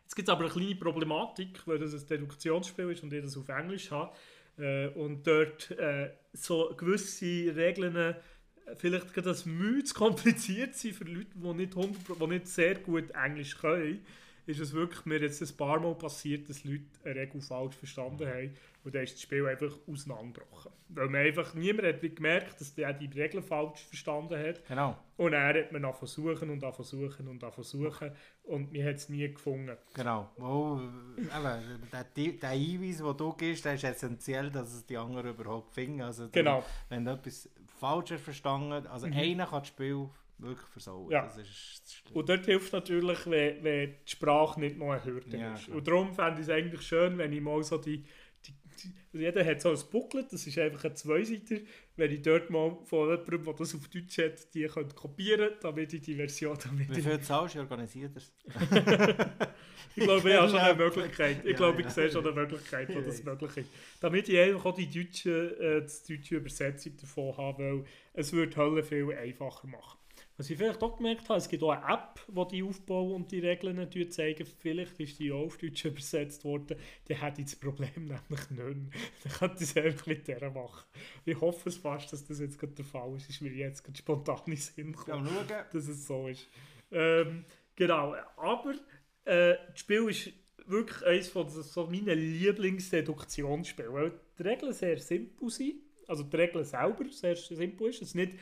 Jetzt gibt es aber eine kleine Problematik, weil das ein Deduktionsspiel ist und ich das auf Englisch habe äh, und dort äh, so gewisse Regeln äh, vielleicht gerade das zu kompliziert sind für Leute, die nicht, 100, die nicht sehr gut Englisch können, ist es wirklich mir jetzt ein paar Mal passiert, dass Leute eine Regel falsch verstanden haben und dann ist das Spiel einfach auseinandergebrochen. Weil man einfach, niemand hat gemerkt, dass der die Regeln falsch verstanden hat Genau, und dann hat man noch versuchen und versuchen und versuchen und man hat es nie gefunden. genau. Wo, eben, der, der Hinweis, den du gibst, der ist essentiell, dass es die anderen überhaupt finden. Also, Genau. Wenn du etwas falsch hast verstanden also einer kann das Spiel wirklich versauen. Ja. Das ist das Schlimme. Und dort hilft natürlich, wenn, wenn die Sprache nicht noch eine Hürde Ja, ist. klar. Und darum fände ich es eigentlich schön, wenn ich mal so die, die, die jeder hat so ein Booklet, das ist einfach ein Zweiseiter, wenn ich dort mal von jemandem, der das auf Deutsch hat, die könnte kopieren damit ich die Version damit Wie ich, viel zahlst du, organisiert das? ich glaube, ich habe schon eine Möglichkeit. Ich Ja, glaube, ich ja. sehe schon eine Möglichkeit, wo das Ich möglich ist. Damit ich einfach auch die deutsche, äh, die deutsche Übersetzung davon habe, weil es würde Hölle viel einfacher machen. Was ich vielleicht auch gemerkt habe, es gibt auch eine App, die die Aufbau und die Regeln natürlich zeigen. Vielleicht ist die auch auf Deutsch übersetzt worden. Die hätte das Problem nämlich nicht mehr. Dann könnte ich es einfach mit der machen. Ich hoffe es fast, dass das jetzt gerade der Fall ist. Ist mir jetzt gerade spontan in den Sinn Ja, gekommen schauen. dass es so ist. Ähm, genau, aber äh, das Spiel ist wirklich eines von so meinen Lieblingsdeduktionsspielen, weil die Regeln sehr simpel sind, also die Regeln selber sehr simpel ist, es nicht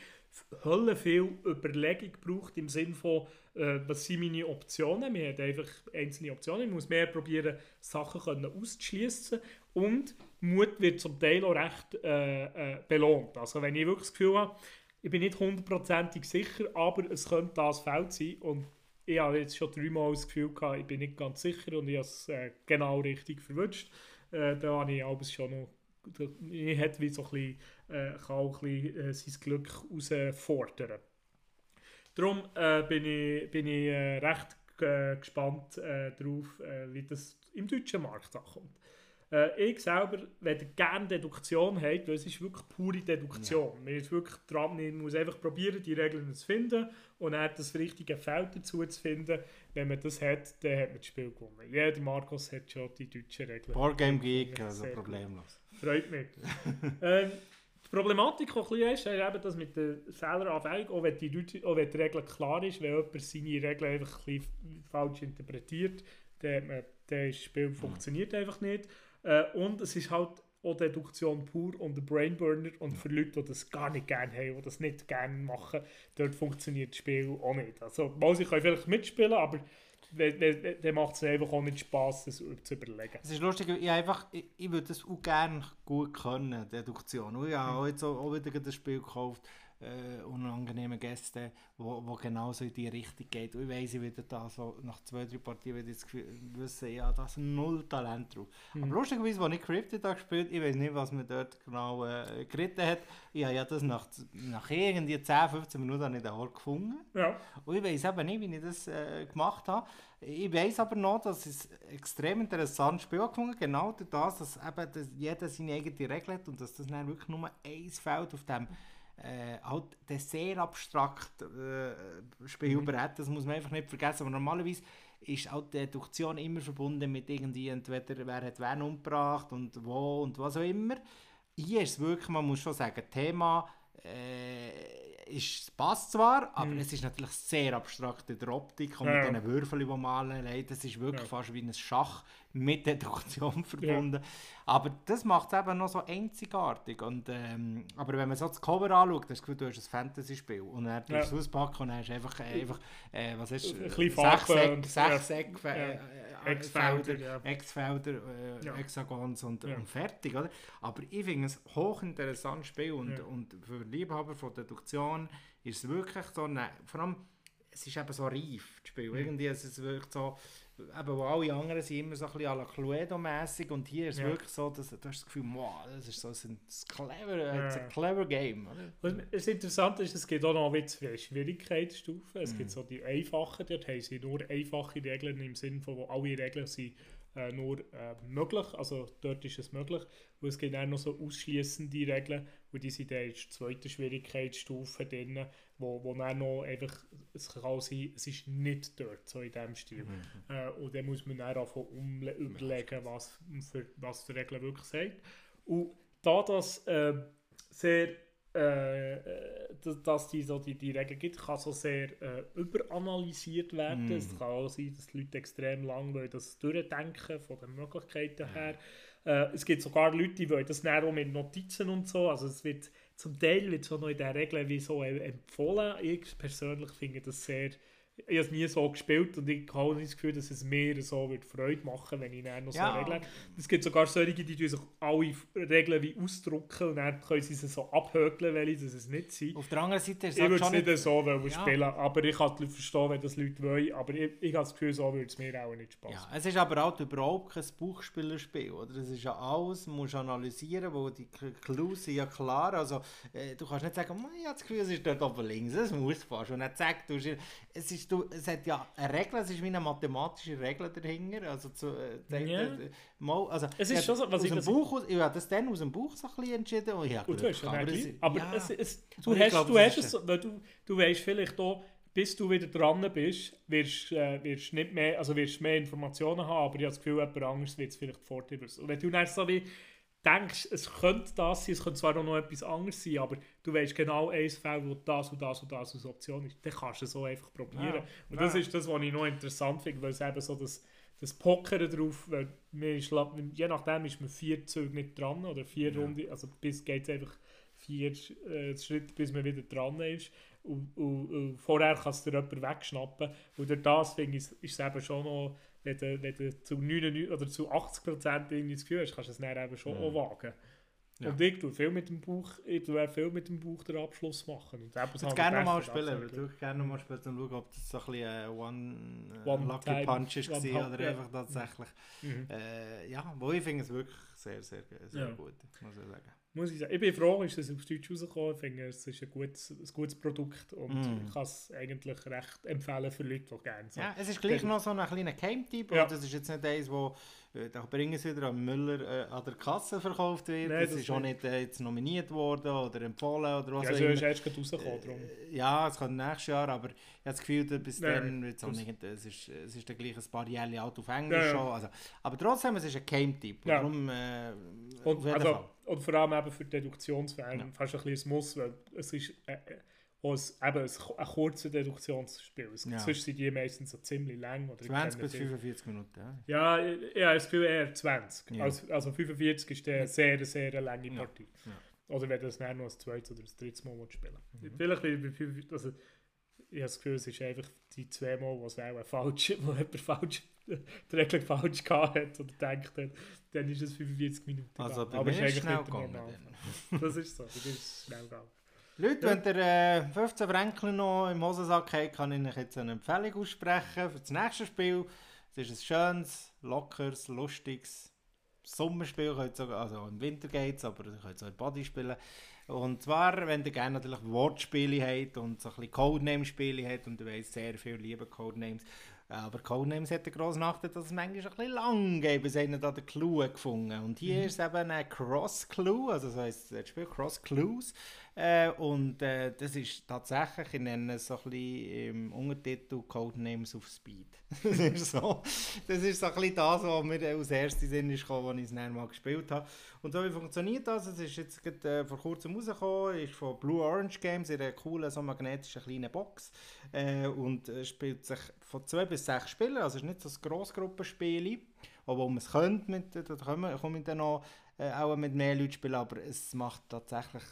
Hölle viel Überlegung braucht im Sinne von, äh, was sind meine Optionen, man hat einfach einzelne Optionen, man muss mehr probieren, Sachen können auszuschließen und Mut wird zum Teil auch recht äh, äh, belohnt. Also wenn ich wirklich das Gefühl habe, ich bin nicht hundertprozentig sicher, aber es könnte das Feld sein und ich habe jetzt schon dreimal das Gefühl gehabt, ich bin nicht ganz sicher und ich habe es äh, genau richtig verwünscht. Äh, da habe ich alles schon noch ich hätte wie so ein bisschen, äh, kann auch ein bisschen äh, sein Glück herausfordern. Darum äh, bin ich, bin ich äh, recht äh, gespannt äh, darauf, wie das im deutschen Markt ankommt. Ich selber, wenn ihr gerne Deduktion habt, weil es ist wirklich pure Deduktion. Ja. Man ist wirklich dran, man muss einfach probieren, die Regeln zu finden und dann das richtige Feld dazu zu finden. Wenn man das hat, dann hat man das Spiel gewonnen. Jeder Markus hat schon die deutschen Regeln. Boardgame Geek, also problemlos. Freut mich. ähm, die Problematik, die ist, ist eben das mit der Fehleranwägung, auch wenn die, Leute, auch wenn die Regel klar ist, wenn jemand seine Regeln einfach ein falsch interpretiert, dann, dann das Spiel funktioniert einfach nicht. Äh, und es ist halt auch Deduktion pur und ein Brainburner und für Leute, die das gar nicht gerne haben, die das nicht gerne machen, dort funktioniert das Spiel auch nicht. Also, mal, sie können vielleicht mitspielen, aber dann macht es einfach auch nicht Spass, das zu überlegen. Es ist lustig, ich, einfach, ich, ich würde das auch gerne gut können, Deduktion. Ich habe auch, auch wieder das Spiel gekauft, äh, unangenehme Gäste, wo, wo genauso in die Richtung geht. Und ich weiss, ich wieder da so nach zwei, drei Partien wieder das Gefühl, wissen, ja, das ist null Talent drauf. Mhm. Aber lustigerweise, als ich Cryptid da gespielt ich weiß nicht, was mir dort genau äh, geritten hat. Ich habe ja das nach, nach irgendwie 10, 15 Minuten in der Hall gefunden. Ja. Und ich weiß eben nicht, wie ich das äh, gemacht habe. Ich weiß aber noch, dass es extrem interessantes Spiel gefunden genau durch das, dass eben dass jeder seine eigene Regel hat und dass das dann wirklich nur ein Feld auf dem äh, halt den sehr abstrakt äh, Spielbrett, mhm. das muss man einfach nicht vergessen. Aber normalerweise ist auch die Deduktion immer verbunden mit irgendwie entweder wer hat wen umgebracht und wo und was auch immer. Hier ist es wirklich, man muss schon sagen, Thema äh, ist, passt zwar, aber mm. es ist natürlich sehr abstrakt in der Optik und ja. mit diesen Würfeln, die man anlegt. Das ist wirklich ja. fast wie ein Schach mit Deduktion verbunden. Ja. Aber das macht es eben noch so einzigartig. Und, ähm, aber wenn man so das Cover anschaut, hast du das Gefühl, du hast ein Fantasy-Spiel. Und dann ja. du es auspacken und hast einfach, äh, einfach äh, was ist, ein sechs, sechs Eck, äh, Ex-Felder, ja. Ex-Felder, äh, ja. Hexagons und, ja. und fertig. Oder? Aber ich finde es ein hochinteressantes Spiel und, und für Liebhaber von Deduktion ist es wirklich so, eine, vor allem, es ist eben so reif, das Spiel. Mhm. Irgendwie ist es wirklich so, eben, wo alle anderen sind immer so ein bisschen à la Cluedo-mässig und hier ist es wirklich so, dass du hast das Gefühl, wow, das ist so ein, clever, ja. ein clever Game. Das Interessante ist, es gibt auch noch zwei Schwierigkeitsstufen. Es mhm. gibt so die einfachen, dort haben sie nur einfache Regeln im Sinne von, wo alle Regeln sind äh, nur äh, möglich, also dort ist es möglich. Und es gibt auch noch so ausschließende Regeln, und die sind in der zweiten Schwierigkeitsstufe drin, wo, wo dann noch einfach, es kann sein, es ist nicht dort, so in diesem Stil. Mhm. Äh, und dann muss man dann einfach überlegen, was für, was die Regel wirklich sagt. Und da das äh, sehr äh, dass die, so die, die Regel gibt, kann so sehr äh, überanalysiert werden. Mm. Es kann auch sein, dass die Leute extrem lange das durchdenken von den Möglichkeiten her. Äh, es gibt sogar Leute, die wollen das näher mit Notizen und so. Also es wird zum Teil wird so noch in der Regel wie so empfohlen. Ich persönlich finde das sehr ich habe es nie so gespielt und ich habe nicht das Gefühl, dass es mir so wird Freude machen wenn ich dann noch so ja. Regeln Es gibt sogar solche, die sich alle Regeln wie ausdrucken und dann können sie sie so abhökeln, weil dass es nicht sind. Auf der anderen Seite ist es Ich würde es nicht so ja. spielen, aber ich kann verstehen, wenn das Leute wollen, aber ich, ich habe das Gefühl, so würde es mir auch nicht Spaß ja, Es ist aber auch überhaupt kein Buchspielerspiel, oder? Es ist ja alles, musst analysieren, wo die Clues sind ja klar, also äh, du kannst nicht sagen, ich habe das Gefühl, es ist dort oben links, es muss fast und dann zack, du, es ist du, es hat ja eine Regel, es ist wie eine mathematische Regel dahinter. Also, zu, äh, ja. äh, mal, also es ist schon so, was ich dem Buch, aus, ich habe das dann aus dem Buch so ein bisschen entschieden. Und ja, und du hast aber, es, aber ja. es, es, du, hast, glaub, du hast es, so, weil du, du weißt vielleicht auch, bis du wieder dran bist, wirst, äh, wirst nicht mehr, also wirst mehr Informationen haben, aber ich habe das Gefühl, jemand anderes wird es vielleicht vor dir wissen. Und wenn du dann so wie denkst, es könnte das sein, es könnte zwar noch etwas anderes sein, aber du weißt genau ein Fall, wo das und das und das als Option ist, dann kannst du es so einfach probieren. Ja, und das ja. ist das, was ich noch interessant finde, weil es eben so das, das Pokern drauf, weil ist, je nachdem ist man vier Züge nicht dran oder vier ja. Runden, also bis geht es einfach vier äh, Schritte, bis man wieder dran ist. Und, und, und vorher kannst du dir jemanden wegschnappen. Und durch das finde ich, ist es eben schon noch wenn du, wenn du zu 99 oder zu 80% irgendwie das Gefühl hast, kannst du es dann eben schon Mhm. auch wagen. Ja. Und ich tue viel mit dem Bauch, ich tue viel mit dem Bauch den Abschluss machen. Und Ich würde gerne nochmal spielen, ich würde gerne nochmal spielen und schauen, ob das so ein bisschen ein One, äh, One Lucky time, Punch ist one oder ja. einfach tatsächlich. Mhm. Äh, ja, wo ich finde es wirklich sehr, sehr, sehr Ja. gut, muss ich sagen. Muss ich sagen. Ich bin froh, ist es auf Deutsch rausgekommen. Ich finde, es ist ein gutes, ein gutes Produkt und Mm. ich kann es eigentlich recht empfehlen für Leute, die gerne so. Ja, es ist gleich noch so ein kleiner Game-Typ, Ja. und das ist jetzt nicht eins, wo äh, da bringen sie wieder an Müller äh, an der Kasse verkauft wird. Nein, das, das ist auch nicht. äh, jetzt nominiert worden oder empfohlen oder was Ja, auch immer. ist erst gerade rausgekommen. Darum. Äh, Ja, es kommt nächstes Jahr, aber ich habe das Gefühl, bis Nein, dann wird's auch das- nicht, es, ist, es ist dann gleich ein paar Jahre alt auf Englisch Ja, ja. schon. Also, aber trotzdem, es ist ein Game-Typ. Ja. Darum, äh, Und, also, und vor allem eben für die Deduktionsfans Ja. fast ein bisschen ein Muss, weil es ist äh, ein, eben ein, ein kurzes Deduktionsspiel. Es, Ja. Sonst sind die meistens so ziemlich lang. Oder ich 20 kenne bis viele- 45 Minuten. Ja. Ja, ich, ich habe das Gefühl eher 20. Ja. Also, also 45 ist eine sehr, sehr lange. Partie. Ja. Oder wenn du das dann noch ein zweites oder ein drittes Mal spielen Mhm. Vielleicht bei bei 45, also ich habe das Gefühl, es ist einfach die zwei Mal, wo es auch falsch, wo jemand falsch, die Regel falsch gehabt hat oder gedacht hat, dann ist es 45 Minuten. Also bei Aber mir es ist eigentlich schnell nicht der gegangen. Das ist so, das ist schnell gegangen. Leute, wenn ihr äh, 15 Franken noch im Hosensack habt, kann ich euch jetzt eine Empfehlung aussprechen für das nächste Spiel. Es ist ein schönes, lockeres, lustiges Sommerspiel. Könnt sogar, also im Winter geht es, aber ihr könnt es auch in Body spielen. Und zwar, wenn ihr gerne natürlich Wortspiele habt und so ein bisschen Codename-Spiele habt und ihr weiss, sehr viel liebe Codenames. Aber Codenames hat den grossen Nachteil, dass es manchmal ein bisschen lang geht, bis einer da den Clou gefunden Und hier ist es eben ein Cross-Clue, also das heisst, das Spiel Cross-Clues. Äh, und äh, das ist tatsächlich, ich nenne es so ein bisschen im Untertitel Codenames of Speed. das, ist so, das ist so ein bisschen das, was mir als erstes Sinn gekommen, als ich es dann mal gespielt habe. Und so wie funktioniert das? Es ist jetzt gerade, äh, vor kurzem rausgekommen, ist von Blue Orange Games in einer coolen, so magnetischen kleinen Box. Äh, und äh, spielt sich von zwei bis sechs Spielern, also es ist nicht so ein Grossgruppenspiel, obwohl man es könnte, mit, da komme komme ich dann noch äh, auch mit mehr Leuten spielen, aber es macht tatsächlich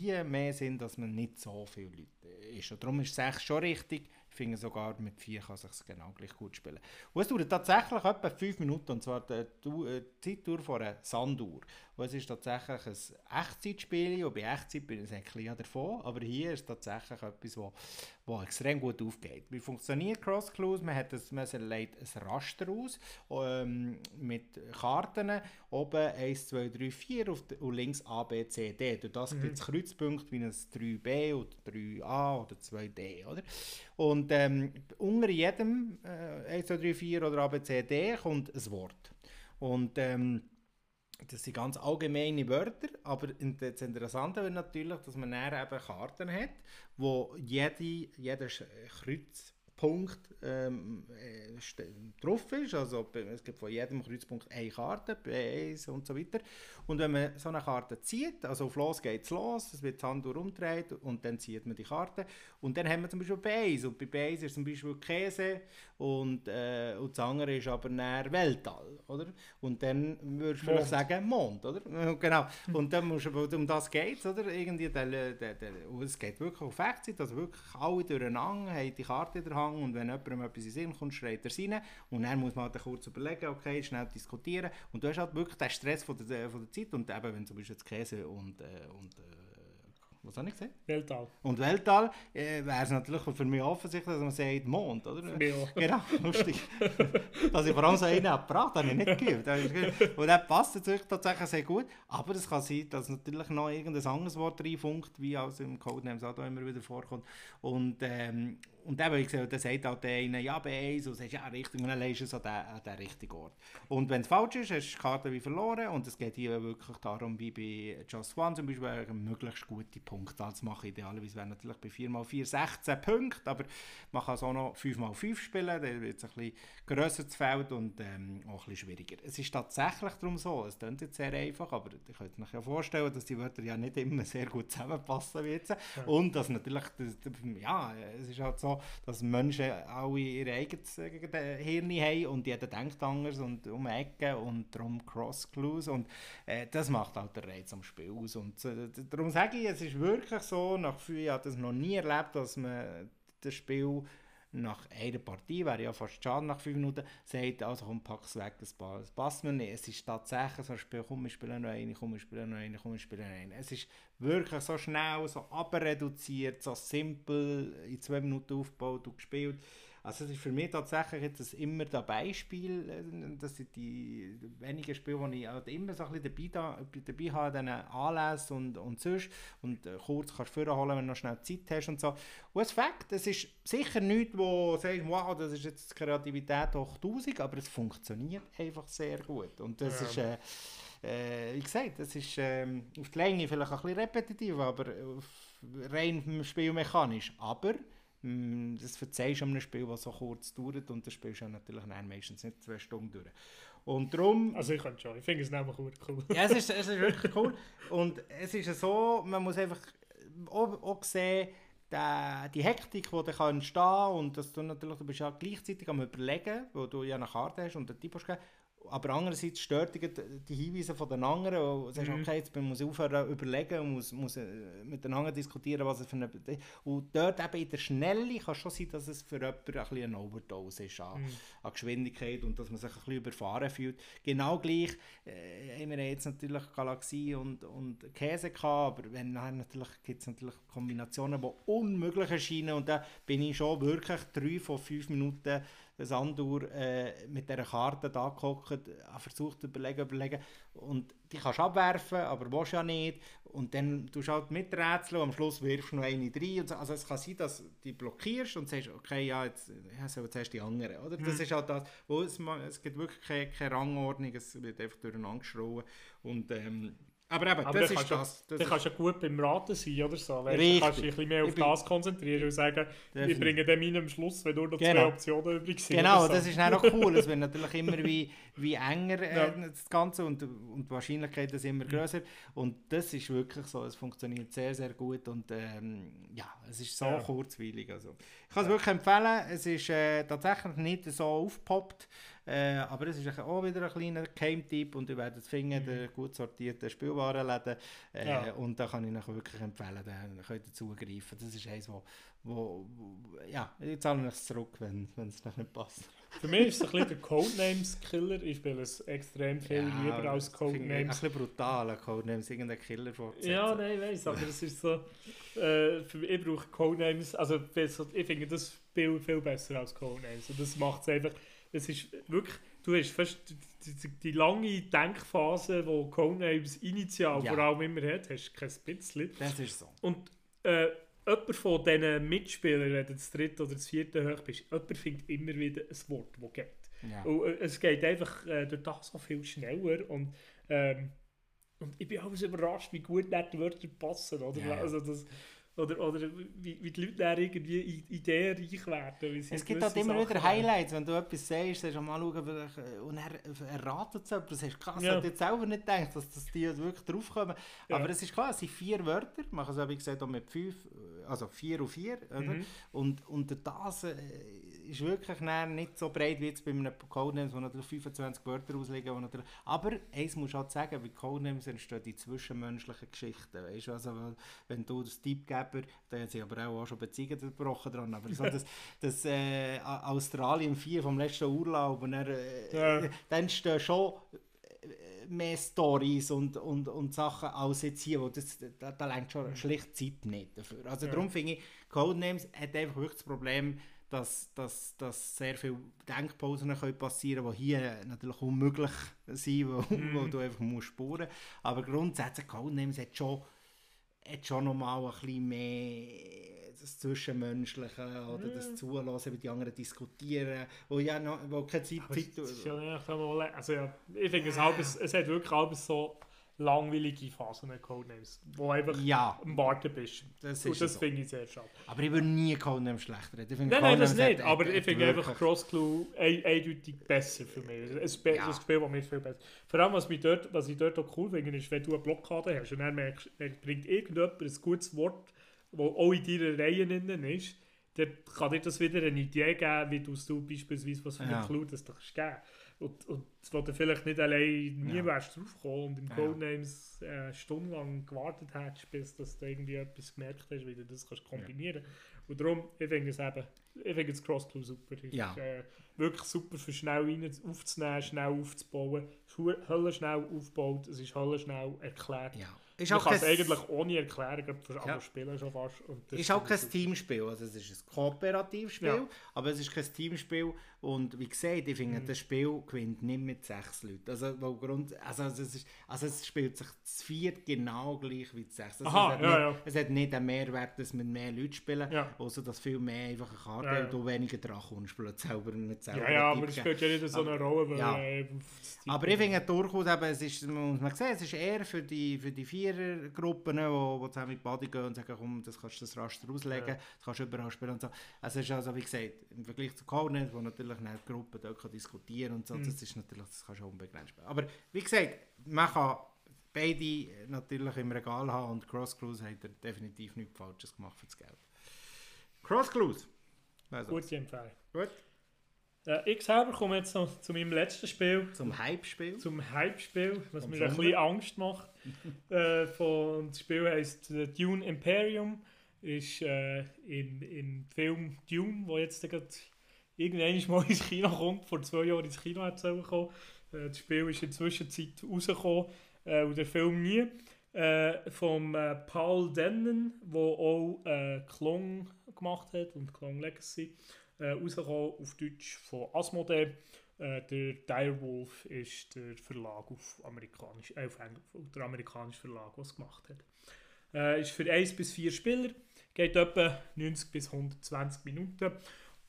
hier mehr Sinn, dass man nicht so viele Leute ist. Und darum ist 6 schon richtig. Ich finde sogar mit 4 kann es sich genau gleich gut spielen. Und es dauert tatsächlich etwa 5 Minuten, und zwar die, die, äh, die Zeitdauer von einer Sanduhr. Und es ist tatsächlich ein Echtzeitspiel, und bei Echtzeit bin ich ein bisschen davon, aber hier ist tatsächlich etwas, wo, wo extrem gut aufgeht. Wie funktioniert Cross Clues? Man, hat das, man legt ein Raster aus ähm, mit Karten, oben 1, 2, 3, 4 auf de, und links A, B, C, D. Durch das gibt es Kreuzpunkte wie ein 3B oder 3A oder 2D. Oder? Und ähm, unter jedem äh, 1, 2, 3, 4 oder A, B, C, D kommt ein Wort. Und ähm, das sind ganz allgemeine Wörter, aber das Interessante wird natürlich, dass man dann eben Karten hat, wo jede, jeder Sch- Kreuzpunkt ähm, äh, drauf ist. Also be- es gibt von jedem Kreuzpunkt eine Karte, B1 und so weiter. Und wenn man so eine Karte zieht, also auf los geht es los, es wird die Hand umgedreht und dann zieht man die Karte. Und dann haben wir zum Beispiel B1 und bei B1 ist zum Beispiel Käse und, äh, und das andere ist aber näher Weltall, oder? Und dann würdest du vielleicht sagen Mond, oder? Genau. Und dann musst du, um das geht oder? Irgendwie der, der, der, es geht wirklich auf Echtzeit, also wirklich alle durcheinander haben die Karte in der Hand und wenn jemandem etwas in den Sinn kommt, schreit er rein und dann muss man halt kurz überlegen, okay, schnell diskutieren und du hast halt wirklich den Stress von der, von der Zeit und eben, wenn zum Beispiel jetzt Käse und, äh, und äh, was habe ich gesagt? Weltall. Und Weltall äh, wäre es natürlich für mich offensichtlich, dass man sagt Mond, oder? Für mich auch. Genau, lustig. dass ich vor allem so einen gebracht habe, ich nicht geübt. Und der passt natürlich tatsächlich sehr gut. Aber es kann sein, dass natürlich noch irgendein anderes Wort reinfunkt, wie aus im Codenames auch immer wieder vorkommt. Und, ähm, und eben, wie gesagt, dann sagt halt der eine, ja, B1, und sagst, ja, richtig, und dann legst du es an den, an den richtigen Ort. Und wenn es falsch ist, hast du die Karte wie verloren. Und es geht hier wirklich darum, wie bei Just One zum Beispiel, eine möglichst gute Punktzahl zu machen. Idealerweise wäre natürlich bei 4x4 16 Punkte, aber man kann es auch noch 5x5 spielen, dann wird es ein bisschen grösser das Feld und ähm, auch ein bisschen schwieriger. Es ist tatsächlich darum so, es klingt jetzt sehr einfach, aber ihr könnt euch ja vorstellen, dass die Wörter ja nicht immer sehr gut zusammenpassen wie jetzt. Und dass natürlich, das- ja, es ist halt so, dass Menschen alle ihr eigenes äh, Hirn haben und jeder denkt anders und um Ecken und darum Cross-Clues und äh, das macht halt den Reiz am Spiel aus. Und äh, darum sage ich, es ist wirklich so, nach fünf Jahren das noch nie erlebt, dass man das Spiel nach einer Partie, wäre ja fast schade nach fünf Minuten, sagt, also komm, pack's weg, es passt mir nicht. Es ist tatsächlich so Spiel, komm, wir spielen noch eine, komm, wir spielen noch eine, komm, wir spielen noch eine. Es ist wirklich so schnell, so abreduziert, so simpel, in zwei Minuten aufgebaut und gespielt. Also das ist für mich tatsächlich jetzt immer das Beispiel, äh, das sind die wenigen Spiele, die ich halt immer so ein bisschen dabei, da, dabei habe, diesen Anlässen und, und sonst. Und äh, kurz kannst du vorholen, wenn du noch schnell Zeit hast und so. Und es Fakt, es ist sicher nichts, wo sagst, wow, das ist jetzt Kreativität hoch 1000, aber es funktioniert einfach sehr gut. Und das ja. ist... Äh, äh, wie gesagt, das ist ähm, auf die Länge vielleicht ein bisschen repetitiv, aber rein spielmechanisch. Aber das verzeihst du einem Spiel, das so kurz dauert und das spielst du natürlich meistens nicht zwei Stunden durch. Und darum... Also ich kann schon, ich finde es nämlich cool. ja, es ist, es ist wirklich cool. Und es ist so, man muss einfach auch, auch sehen, die, die Hektik, die da entstehen kann und dass du natürlich, du bist ja gleichzeitig am überlegen, wo du ja eine Karte hast und den Typ hast aber andererseits stört die Hinweise von den anderen, wo du sagst, mhm. okay, jetzt muss ich aufhören überlegen und muss, muss äh, miteinander diskutieren, was es für eine... Und dort eben in der Schnelle kann es schon sein, dass es für jemanden ein bisschen eine Overdose ist an, mhm. an Geschwindigkeit und dass man sich ein bisschen überfahren fühlt. Genau gleich äh, haben wir jetzt natürlich Galaxie und, und Käse gehabt, aber wenn, nein, natürlich gibt es natürlich Kombinationen, die unmöglich erscheinen und da bin ich schon wirklich drei von fünf Minuten Sandur äh, mit dieser Karte da gehockt, versucht zu überlegen, überlegen. Und die kannst du abwerfen, aber willst ja nicht. Und dann tust du halt miträtseln und am Schluss wirfst du noch eine rein. So. Also es kann sein, dass du die blockierst und sagst, okay, ja, jetzt, ja, so, jetzt hast du die andere. Oder? Das mhm. ist halt das, wo es, es gibt wirklich keine, keine Rangordnung, es wird einfach durcheinander geschrien. Und ähm, aber eben, aber das ist das. Dann kannst du ja gut beim Raten sein oder so. Weißt, du kannst dich ein bisschen mehr auf das konzentrieren und sagen, wir bringen dem rein am Schluss, wenn nur noch genau. zwei Optionen übrig sind. Genau, so. das ist auch cool. Es wird natürlich immer wie, wie enger äh, ja. das Ganze und, und die Wahrscheinlichkeit ist immer größer. Und das ist wirklich so, es funktioniert sehr, sehr gut und ähm, ja, es ist so ja. kurzweilig. Also. Ich kann es wirklich empfehlen, es ist äh, tatsächlich nicht so aufgepoppt. Äh, aber es ist auch wieder ein kleiner Game-Tipp und ihr werdet es finden, mhm. der gut sortierte Spielwarenläden. Äh, ja. Und da kann ich euch wirklich empfehlen, da könnt ihr zugreifen. Das ist eins, wo, wo, ja, ich zahle es zurück, wenn es noch nicht passt. Für mich ist es ein bisschen der Codenames-Killer. Ich spiele es extrem viel ja, lieber als Codenames. Ein bisschen brutal, Codenames, irgendeinen Killer vorzusetzen. Ja, nein, ich weiß, aber es ist so, äh, für, ich brauche Codenames, also ich finde das Spiel viel besser als Codenames und das macht es einfach es ist wirklich, du hast fast die, die, die lange Denkphase, die Codenames initial ja. vor allem immer hat, hast kein bisschen. Das ist so. Und äh, jemand von diesen Mitspielern, wenn du das dritte oder das vierte hoch bist, jemand findet immer wieder ein Wort, das geht. Ja. Und, äh, es geht einfach äh, durch das so viel schneller und ähm, und ich bin auch überrascht, wie gut die Wörter passen. Oder? Ja. Also das, oder, oder wie, wie die Leute dann irgendwie ideenreich werden. Es gibt halt immer wieder Highlights, wenn du etwas sagst, sagst du mal schauen, äh, und er erratet es jemand. Das ist krass, ja. ich jetzt selber nicht gedacht, dass, dass die wirklich draufkommen. Ja. Aber es ist klar, es sind vier Wörter, machen es wie gesagt auch mit fünf, also vier und vier. Mhm. Und, und das äh, ist wirklich nicht so breit wie jetzt bei einem Codenames, wo natürlich 25 Wörter ausliegen. Natürlich, aber eins muss halt sagen, bei Codenames entstehen die zwischenmenschlichen Geschichten. Weißt, also, wenn du das Tippgeber, da haben sie aber auch schon Beziehungen gebrochen dran, aber so das, das äh, Australien 4 vom letzten Urlaub, und dann, äh, ja. dann entstehen schon äh, mehr Stories und, und, und Sachen als jetzt hier, wo das, da, da längt schon schlicht Zeit nicht dafür. Also ja. darum finde ich, Codenames hat einfach wirklich das Problem, dass, dass, dass sehr viele Denkpausen können passieren können, die hier natürlich unmöglich sind, wo, mm. wo du einfach musst spuren musst. Aber grundsätzlich Codenames hat schon, hat schon nochmal ein bisschen mehr das Zwischenmenschliche oder mm. das Zulassen, wie die anderen diskutieren, wo ja noch, wo keine Zeit... Zeit ja, also ja, ich finde, es, halbes, es hat wirklich alles so langweilige Phasen mit Codenames, wo einfach ja. am Warten bist. Das Und das so. finde ich sehr schade. Aber ich würde nie Codenames schlecht reden. Nein, nein, das nicht. Aber ich finde einfach Crossclue eindeutig besser für mich. Es ist ja. Spiel, das mir viel besser Vor allem, was, mich dort, was ich dort auch cool finde, ist, wenn du eine Blockade hast und dann merkst, bringt irgendjemand ein gutes Wort, das auch in deiner Reihe drin ist, dann kann dir das wieder eine Idee geben, wie du beispielsweise was für eine ja. Clue das geben kannst. Und, und wo du vielleicht nicht allein nie ja. wärst draufgekommen und im ja. Codenames äh, stundenlang gewartet hättest, bis dass du irgendwie etwas gemerkt hast, wie du das kannst kombinieren kannst. Und darum, ich finde es eben, ich finde das Cross-Clue super. Ja. ist, äh, wirklich super für schnell rein aufzunehmen, schnell aufzubauen. Hölle schnell aufgebaut, es ist Hölle schnell erklärt. Ja. Ist Man auch kann es eigentlich ohne Erklärung für Ja. alle Spieler schon fast. Ist auch kein super. Teamspiel. Also es ist ein Kooperativspiel, Ja. aber es ist kein Teamspiel. Und wie gesagt, ich finde, Mhm. das Spiel gewinnt nicht mit sechs Leuten. Also, weil Grund, also, es, ist, also es spielt sich zu viert genau gleich wie zu sechs. Also Aha, es, hat ja, nicht, ja. es hat nicht einen Mehrwert, dass wir mehr Leute spielen, Ja. außer dass viel mehr einfach eine Karte Ja, ja. und du weniger weil du selber nicht selber Ja, ja, aber das geben. spielt ja nicht so eine Rolle, weil Ja. äh, das Aber ich finde durchaus, eben, es ist, muss man sehen, es ist eher für die, für die Vierergruppen, die, zusammen mit Body gehen und sagen, komm, das kannst du das Raster auslegen, das kannst du überall spielen und so. Also es ist also, wie gesagt, im Vergleich zu Covenant, wo natürlich nicht die Gruppen dort kann diskutieren und so, Mhm. das ist natürlich, das du auch unbegrenzt spielen. Aber wie gesagt, man kann beide natürlich im Regal haben und Cross Cruise hat er definitiv nichts Falsches gemacht für das Geld. Cross Cruise. Also, Gute Empfehlung. Gut. Äh, ich selber komme jetzt noch zu meinem letzten Spiel. Zum Hype-Spiel. zum Hype-Spiel, was mir ein bisschen Angst macht. äh, von, das Spiel heisst äh, Dune Imperium. Ist äh, im, im Film Dune, wo jetzt gerade irgendwann mal ins Kino kommt, vor zwei Jahren ins Kino hat es gekommen. Äh, das Spiel ist in der Zwischenzeit rausgekommen äh, und der Film nie. Äh, vom äh, Paul Dennen, der auch äh, Klong gemacht hat und Klong Legacy. Äh, rausgekommen auf Deutsch von Asmodee. Äh, der Direwolf ist der Verlag auf amerikanisch, äh, auf Engl- der amerikanische Verlag, es gemacht hat. Äh, ist für 1 bis 4 Spieler, geht etwa 90 bis 120 Minuten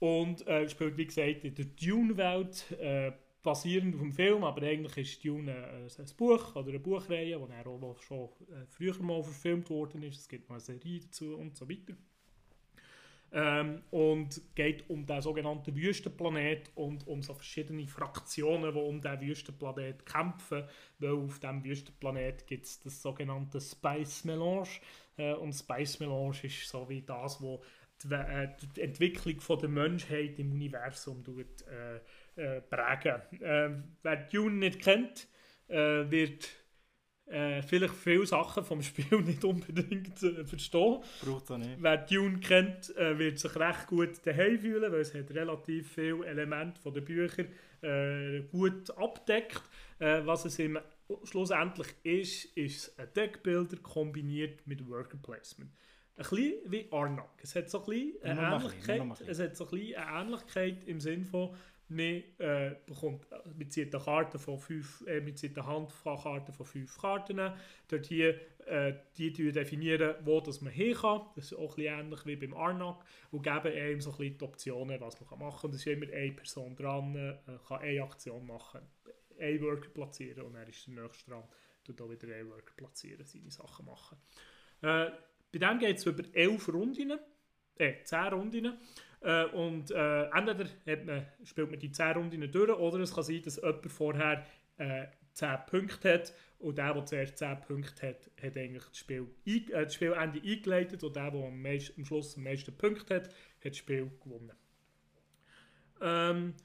und äh, spielt wie gesagt in der Dune-Welt, äh, basierend auf dem Film, aber eigentlich ist Dune äh, ein Buch oder eine Buchreihe, die dann auch schon äh, früher mal verfilmt worden ist. Es gibt noch eine Serie dazu und so weiter. Ähm, und geht um den sogenannten Wüstenplanet und um so verschiedene Fraktionen, die um diesen Wüstenplanet kämpfen, weil auf diesem Wüstenplanet gibt es das sogenannte Spice Melange äh, und Spice Melange ist so wie das, wo die, äh, die Entwicklung von der Menschheit im Universum tut, äh, äh, prägen. Äh, wer Dune nicht kennt, äh, wird äh, vielleicht viele Sachen vom Spiel nicht unbedingt äh, verstehen. Braucht auch nicht. Wer Dune kennt, wird sich recht gut daheim fühlen, weil es hat relativ viele Elemente von den Büchern gut abdeckt. Was es im, schlussendlich ist, ist ein Deckbilder kombiniert mit Worker Placement. Ein bisschen wie Arnak. Es hat so ein bisschen eine Nur noch ein bisschen, Ähnlichkeit. ein Es hat so ein bisschen eine Ähnlichkeit im Sinn von, man, äh, bekommt, man zieht eine Karte von fünf, äh, man zieht eine Handkarte von fünf Karten. Dort hier, äh, die definieren, wo das man hin kann. Das ist auch ein bisschen ähnlich wie beim Arnak. Und geben einem so ein bisschen die Optionen, was man machen kann. Es ist immer eine Person dran, äh, kann eine Aktion machen, einen Worker platzieren und dann ist der nächste dran, tut auch wieder einen Worker platzieren, seine Sachen machen. Äh, bei dem geht es über elf Runden, äh, 10 Runden. Äh, und äh, entweder man, spielt man die 10 Runden durch, oder es kann sein, dass jemand vorher äh, 10 Punkte hat und der, der zuerst 10 Punkte hat, hat eigentlich das, Spiel äh, das Spielende eingeleitet und der, der am, meist, am Schluss am meisten Punkte hat, hat das Spiel gewonnen. Ähm,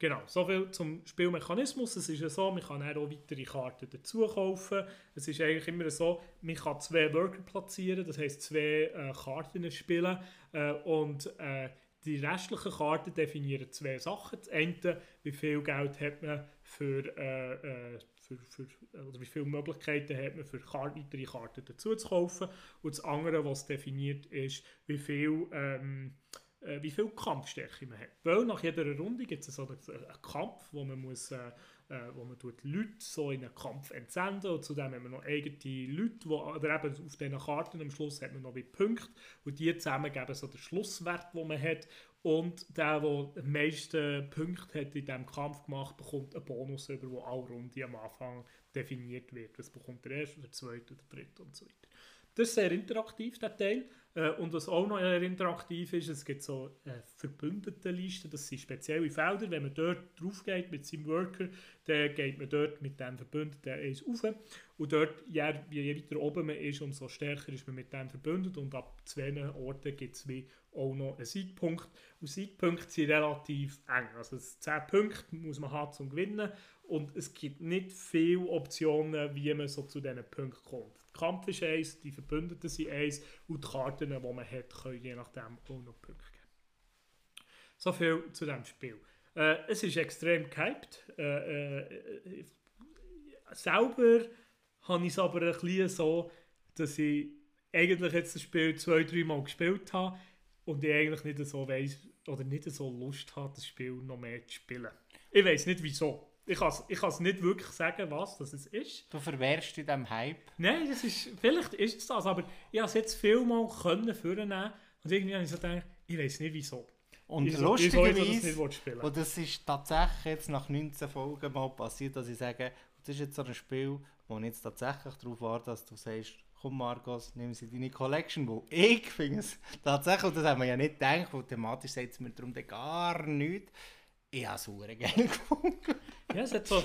Genau, soviel zum Spielmechanismus. Es ist ja so, man kann auch weitere Karten dazu kaufen. Es ist eigentlich immer so, man kann zwei Worker platzieren, das heisst zwei äh, Karten spielen. Äh, und äh, die restlichen Karten definieren zwei Sachen. Das eine, wie viel Geld hat man für, äh, äh, für, für oder wie viele Möglichkeiten hat man für Kar weitere Karten dazu zu kaufen. Und das andere, was definiert ist, wie viel ähm, äh, wie viel Kampfstärke man hat. Weil nach jeder Runde gibt es so einen, einen Kampf, wo man muss, äh, äh, wo man tut Leute so in einen Kampf entsenden und zudem haben wir noch eigene Leute, wo, oder eben auf diesen Karten am Schluss hat man noch wie Punkte und die zusammen geben so den Schlusswert, den man hat und der, der die meisten Punkte hat in diesem Kampf gemacht, bekommt einen Bonus über, wo alle Runden am Anfang definiert wird. Was bekommt der erste, der zweite, der dritte und so weiter. Das ist sehr interaktiv, der Teil. Äh, und was auch noch eher interaktiv ist, es gibt so äh, Verbündetenlisten, das sind spezielle Felder. Wenn man dort drauf geht mit seinem Worker, dann geht man dort mit dem Verbündeten eins rauf. Und dort, je, je weiter oben man ist, umso stärker ist man mit dem verbündet. Und ab zwei Orten gibt es auch noch einen Siegpunkt. Und Siegpunkte sind relativ eng. Also 10 Punkte muss man haben zum Gewinnen. Und es gibt nicht viele Optionen, wie man so zu diesen Punkten kommt. Der Kampf ist eins, die Verbündeten sind eins und die Karten, die man hat, können je nachdem auch noch Punkte geben. So viel zu diesem Spiel. Äh, es ist extrem gehypt. Äh, äh, selber habe ich es aber ein bisschen so, dass ich eigentlich jetzt das Spiel zwei, drei Mal gespielt habe und ich eigentlich nicht so weiss oder nicht so Lust habe, das Spiel noch mehr zu spielen. Ich weiß nicht wieso. Ich kann es ich nicht wirklich sagen, was das ist. Du verwehrst in diesem Hype? Nein, das ist, vielleicht ist es das, aber ich habe es jetzt viel mal können vornehmen und irgendwie habe ich so gedacht, ich weiß nicht wieso. Und lustigerweise, das und das ist tatsächlich jetzt nach 19 Folgen mal passiert, dass ich sage, das ist jetzt so ein Spiel, wo ich jetzt tatsächlich darauf warte, dass du sagst, komm Marcos, nimm sie in deine Collection, wo ich finde es tatsächlich, und das haben wir ja nicht gedacht, weil thematisch sagt es mir darum gar nichts, ich habe es geil gefunden. Ja, es hat so,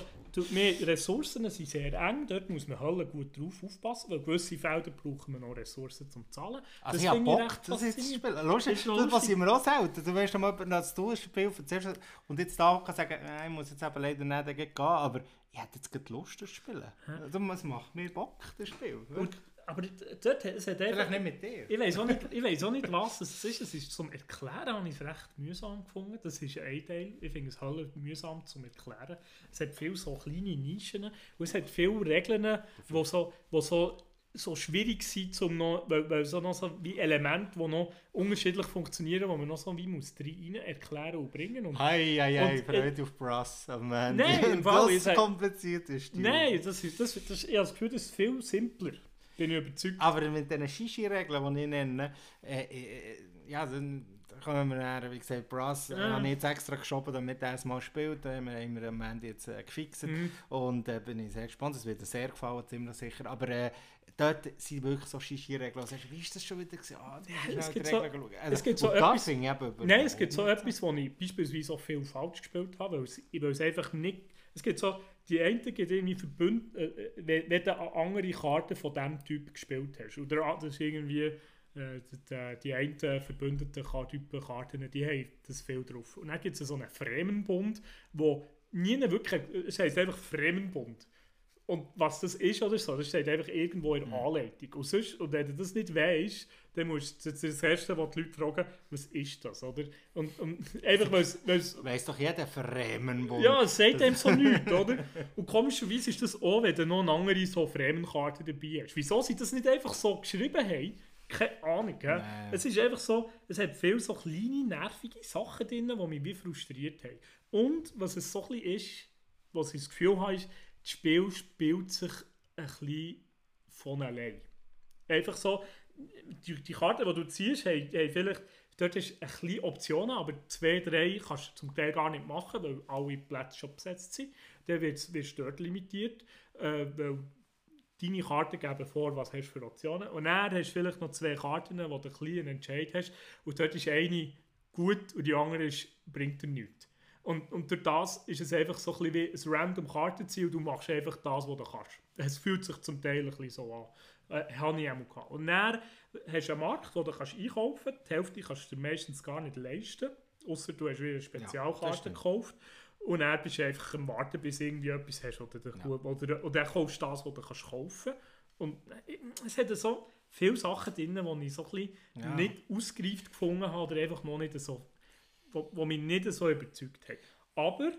mehr Ressourcen sind sehr eng, dort muss man halt gut drauf aufpassen, weil gewisse Felder brauchen wir noch Ressourcen zum Zahlen. Also ich habe Bock, das jetzt zu spielen. Lustig, das lustig. passiert mir auch selten. Du weißt noch mal, dass du ein Spiel erzählst und jetzt da kann sagen, nein, ich muss jetzt eben leider nicht gehen, aber ich hätte jetzt gerade Lust, das zu spielen. Also, es macht mir Bock, das Spiel. Und, aber dort, es hat einfach, Vielleicht nicht mit dir. ich weiß auch, nicht- ich weiss auch nicht, was es ist. Es ist zum Erklären habe ich es recht mühsam gefunden. Das ist ein Teil. Ich finde es halt mühsam zum Erklären. Es hat viele so kleine Nischen und es hat viele Regeln, die so, wo so, so schwierig sind, zum noch, weil, weil so noch so wie Elemente, die noch unterschiedlich funktionieren, die man noch so wie muss rein erklären und bringen. Und Hei, hei, hei, Und, freut auf Brass am Ende. Nein, das sag- kompliziert ist. die Nein, das ist, das, das, ich habe das Gefühl, das ist viel simpler. Bin ich überzeugt. Aber mit diesen Shishi-Regeln, die ich nenne, äh, äh, ja, dann kommen wir dann, wie gesagt, Brass Ja. habe ich jetzt extra geschoben, damit er es mal spielt. Äh, wir haben wir am Ende jetzt äh, gefixt. Mhm. Und äh, bin ich sehr gespannt, es wird dir sehr gefallen, ziemlich sicher. Aber äh, dort sind wirklich so Shishi-Regeln. Sagst, wie ist das schon wieder? gewesen? Ah, die es gibt die so-. Also, es gibt so etwas- eben Nein, es gibt so etwas, wo ich beispielsweise auch viel falsch gespielt habe, weil es, weil es einfach nicht... Es gibt so, die einen gibt irgendwie Verbünd, äh, äh, wenn, wenn du eine andere Karte von diesem Typ gespielt hast. Oder a- das irgendwie... Äh, die, die einen verbündeten Typen Karten, die haben das viel drauf. Und dann gibt es so einen Fremenbund, wo nie wirklich... Es heisst einfach Fremenbund. Und was das ist oder so, das steht einfach irgendwo in der Anleitung. Und, sonst, und wenn du das nicht weißt, dann musst du das Erste, was die Leute fragen, was ist das, oder? Und, und einfach, weil es-. Weiss doch jeder Fremenbund. Ja, es sagt einem so nichts, oder? Und komischerweise ist das auch, wenn du noch eine andere so Fremenkarte dabei hast. Wieso sie das nicht einfach so geschrieben haben, keine Ahnung. Nee. Es ist einfach so, es hat viele so kleine, nervige Sachen drin, die mich wie frustriert haben. Und was es so ein ist, was ich das Gefühl habe, ist, das Spiel spielt sich ein bisschen von allein. Einfach so, die, die Karten, die du ziehst, haben, haben vielleicht, dort ist ein bisschen Optionen, aber zwei, drei kannst du zum Teil gar nicht machen, weil alle Plätze schon besetzt sind. Dann wird es dort limitiert, äh, weil deine Karten geben vor, was hast du für Optionen. Und dann hast du vielleicht noch zwei Karten, wo du einen kleinen Entscheid hast. Und dort ist eine gut und die andere ist, bringt dir nichts. Und, und durch das ist es einfach so ein bisschen wie ein random Kartenziel. Du machst einfach das, was du kannst. Es fühlt sich zum Teil ein bisschen so an. Äh, habe ich einmal gehabt. Und dann hast du einen Markt, wo du kannst einkaufen kannst. Die Hälfte kannst du dir meistens gar nicht leisten. Außer du hast wieder eine Spezialkarte stimmt. gekauft. Und dann bist du einfach am Warten, bis du irgendwie etwas hast, oder, Ja. oder, oder dann kaufst das, was du kannst kaufen Und äh, es hat so viele Sachen drin, die ich so ein bisschen Ja. nicht ausgereift gefunden habe oder einfach noch nicht so, wo, wo mich nicht so überzeugt haben. Aber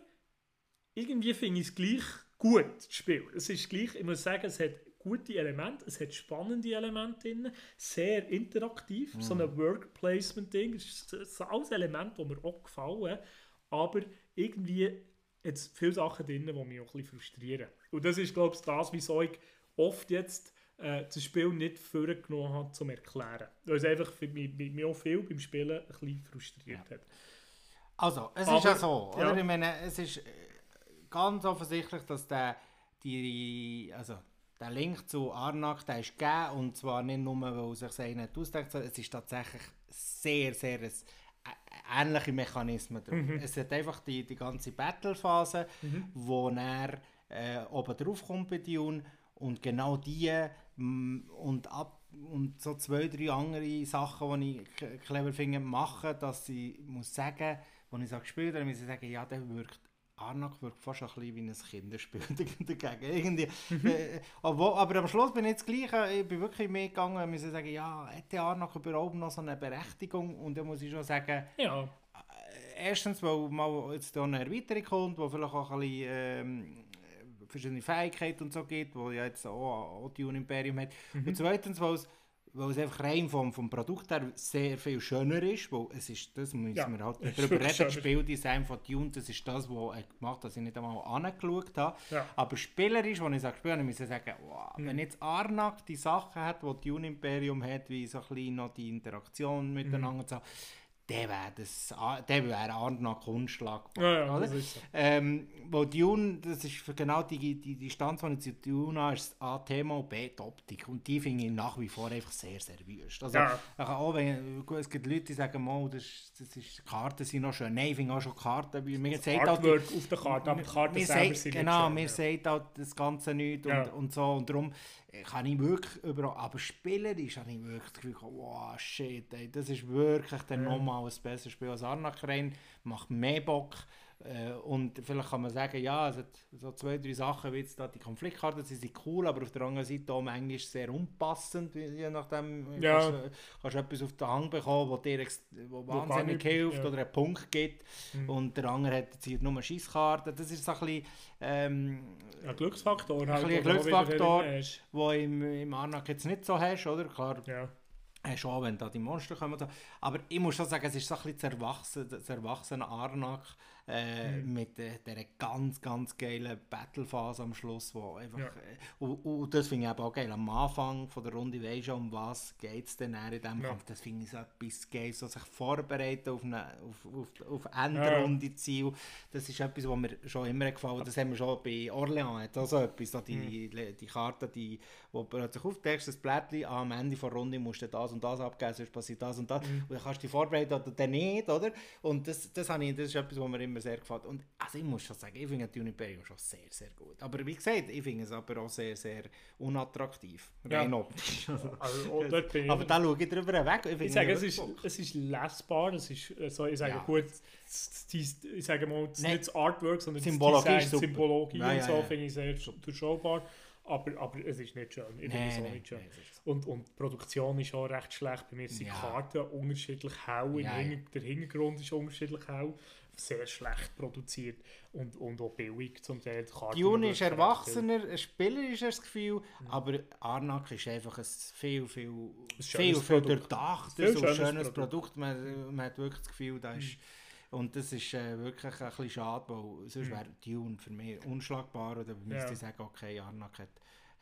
irgendwie finde ich es gleich gut, das Spiel. Es ist gleich, ich muss sagen, es hat gute Elemente, es hat spannende Elemente drin, sehr interaktiv, so ein Work-Placement-Ding, es ist das alles Elemente, die mir auch gefallen, aber irgendwie hat es viele Sachen drin, die mich auch ein bisschen frustrieren. Und das ist, glaube ich, das, wieso ich oft jetzt äh, das Spiel nicht vorgenommen habe, zum Erklären. Weil es einfach für mich, mich auch viel beim Spielen ein bisschen frustriert hat. Also, es Aber- ist ja so, oder? ja. Ich meine, es ist äh, ganz offensichtlich, dass der, die, also, der Link zu Arnak, der ist gegeben, und zwar nicht nur, weil sich einer ausdenkt, sondern es ist tatsächlich sehr, sehr ein, ähnliche Mechanismen drin. Mhm. Es hat einfach die, die ganze Battle-Phase, wo er äh, oben drauf kommt bei Dune, und genau die mm, und ab und so zwei, drei andere Sachen, die ich clever finde, machen, dass ich muss sagen, wenn ich es gespielt habe, muss ich sagen, ja, der wirkt Arnak wirkt fast ein bisschen wie ein Kinderspiel dagegen. Irgendwie, äh, obwohl, aber am Schluss bin ich jetzt gleich, äh, ich bin wirklich mitgegangen, ich sagen, ja, hätte Arnak überhaupt noch so eine Berechtigung? Und da muss ich schon sagen, Ja, äh, erstens, weil mal jetzt da eine Erweiterung kommt, wo vielleicht auch ein bisschen ähm, verschiedene Fähigkeiten und so gibt, wo ja jetzt auch, auch Dune Imperium hat. Mhm. Und zweitens, weil es, weil es einfach rein vom, vom Produkt her sehr viel schöner ist, weil es ist, das müssen Ja, wir halt darüber reden, das. Spieldesign von Dune, das ist das, was er gemacht hat, dass ich nicht einmal angeschaut habe. Ja. Aber spielerisch, wenn ich sage, spielen, muss ich sagen, wow, Mhm. wenn jetzt Arnak die Sachen hat, die Dune Imperium hat, wie so ein bisschen noch die Interaktion Mhm. miteinander und so, der wäre das, der wäre Arnak unschlagbar. ja, ja oder? das ist so. Ähm, wo Dune, das ist für genau die, die Distanz, die ich zu Dune habe, ist A, Thema und B, die Optik. Und die finde ich nach wie vor einfach sehr, sehr wüst. Also, Ja. auch wenn, gut, es gibt Leute, die sagen, mal, das, ist- das ist, die Karten sind noch schön. Nein, ich finde auch schon Karten, mir sagt auch die- Artwork auf der Karte, aber die Karten selber sagt- sind Genau, nicht mir schön, ja. sagt auch das Ganze nichts Ja. und, und so. Und darum kann ich wirklich überall. Aber spielerisch habe ich wirklich das Gefühl, wow, shit, ey, das ist wirklich dann Ja. nochmal ein besseres Spiel als Arnak Rein. Macht mehr Bock. Äh, und vielleicht kann man sagen, ja, es hat so zwei, drei Sachen, wie jetzt da die Konfliktkarten, sie sind cool, aber auf der anderen Seite auch manchmal sehr unpassend, je nachdem, Ja. kannst, du- kannst du etwas auf den Hang bekommen, wo dir wo wahnsinnig nicht- hilft ja. oder einen Punkt gibt Mhm. und der andere hat jetzt hier nur Schießkarten. Das ist so ein bisschen, ähm, Ein Glücksfaktor. Halt, Ein auch wieder Glücksfaktor. wo im, im Arnak jetzt nicht so hast, oder? Klar, Ja. auch, wenn da die Monster kommen. Aber ich muss schon sagen, es ist so ein bisschen das erwachsene, das erwachsene Arnak äh, Mhm. mit äh, dieser ganz, ganz geilen Battle-Phase am Schluss, wo einfach, Ja. äh, und, und das finde ich eben auch geil. Am Anfang von der Runde weisst du, um was geht es denn in diesem Ja. Kampf. Das finde ich so etwas geil, so sich vorbereiten auf eine auf, auf, auf Endrunde Ziel. Das ist etwas, was mir schon immer gefallen hat. Das haben wir schon bei Orléans, hat auch so etwas, so die, Mhm. die Karte, die, wo plötzlich aufdeckst, das Blättchen, ah, am Ende der Runde musst du das und das abgeben, sonst passiert das und das. Mhm. Und dann kannst du dich vorbereiten oder dann nicht, oder? Und das, das, habe ich, das ist etwas, was mir immer sehr gefällt. Und also ich muss schon sagen, ich finde Dune Imperium schon sehr, sehr gut. Aber wie gesagt, ich finde es aber auch sehr, sehr unattraktiv. Ja. Rein optisch. Also, Also, oh, dort bin aber da schaue ich drüber weg. Ich, Ich sage, es ist, es ist lesbar, es ist, äh, so, ich sage Ja. gut, ich sage mal, das, nicht das Artwork, sondern Symbologie das ist Design. Symbologie Ja, und ja, so ja. finde ich sehr durchschaubar, aber, aber es ist nicht schön, ich finde es auch nicht schön. ist- Und, und die Produktion ist auch recht schlecht, bei mir sind Ja. Karten unterschiedlich hell, im Ja, ja. Der Hintergrund ist unterschiedlich hell, sehr schlecht produziert und, und auch billig zum Teil. Dune ist erwachsener, ein Spieler ist das Gefühl, aber Arnak ist einfach ein viel, viel, schönes viel, viel Produkt. durchdachtes Viel und schönes schönes Produkt. Produkt. Man, man hat wirklich das Gefühl, da ist, und das ist äh, wirklich ein bisschen schade, weil sonst Mhm. wäre Dune für mich unschlagbar oder müsste Ja. ich sagen, okay, Arnak hat,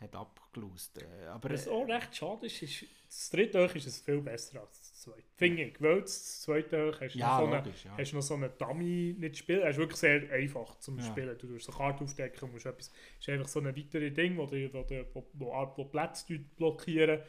hat abgelöst. Äh, aber Was auch recht schade ist, ist, das dritte Hoch ist es viel besser als das zweite. Finde ich. Weil das zweite Hoch hast du ja, noch so eine, logisch, ja. hast du noch so einen Dummy nicht spielen. Es ist wirklich sehr einfach zum Ja. Spielen. Du musst eine Karte aufdecken, musst etwas. Es ist einfach so ein weiteres Ding, wo, die, wo, die, wo, wo, wo Plätze blockieren.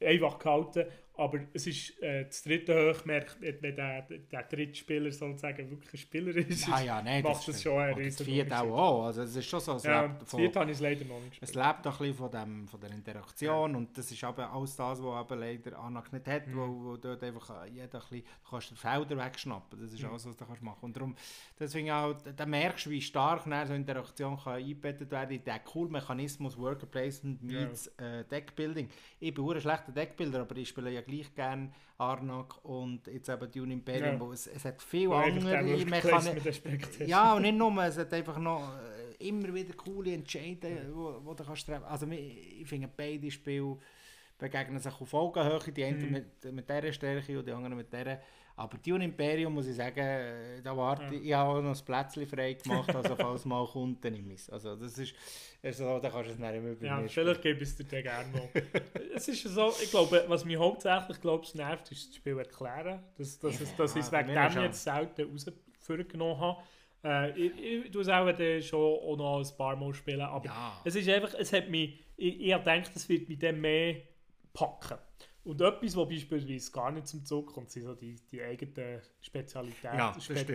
Einfach gehalten. Aber es ist äh, das dritte Hoch, wenn wenn der, der dritte Spieler sozusagen wirklich ein Spieler ist. Ja, ja, nein, macht das schon einen oder das riesen vierte auch, Unterschied. auch. Also es ist schon so, es Ja, lebt das von, habe ich leider noch nicht Es lebt auch ein bisschen von, dem, von der Interaktion und das ist eben alles das, was eben leider Anak nicht hat, Mhm. wo, wo dort einfach äh, jeder ein bisschen, du kannst den Felder wegschnappen, das ist Mhm. alles, was du kannst machen Und darum, deswegen auch, da merkst du, wie stark so Interaktion kann eingebettet werden in diesen coolen Mechanismus Worker Placement meets äh, Deckbuilding. Ich bin ein schlechter Deckbilder, aber ich spiele ja gleich gerne Arnak und jetzt eben Dune Imperium, Ja. wo es, es hat einfach der andere Mechanismen. Ja, und nicht nur, es hat einfach noch äh, immer wieder coole Entscheidungen, wo, wo du kannst treffen. Also ich, ich finde, beide Spiele begegnen sich auf Augenhöhe, die einen Mhm. mit, mit dieser Stärke und die anderen mit dieser. Aber Dune Imperium, muss ich sagen, äh, da warte Ja. ich. Habe auch noch ein Plätzchen frei gemacht, also falls mal kommt, dann nehme ich es. Also das ist, also, da kannst du es nicht mehr bei Ja, mir vielleicht gebe ich es dir dann gerne noch. es ist so, ich glaube, was mich hauptsächlich glaube, nervt, ist das Spiel erklären. Dass, dass, es, dass ich es Ja, wegen dem schon. jetzt selten rausgenommen habe. Äh, ich, ich tue es auch schon auch noch ein paar Mal spielen, aber Ja. es ist einfach, es hat mich, ich, ich gedacht, es wird mich dann mehr packen. Und etwas, was beispielsweise gar nicht zum Zug kommt, sind so die, die eigenen Spezialitäten. Ja, das stimmt.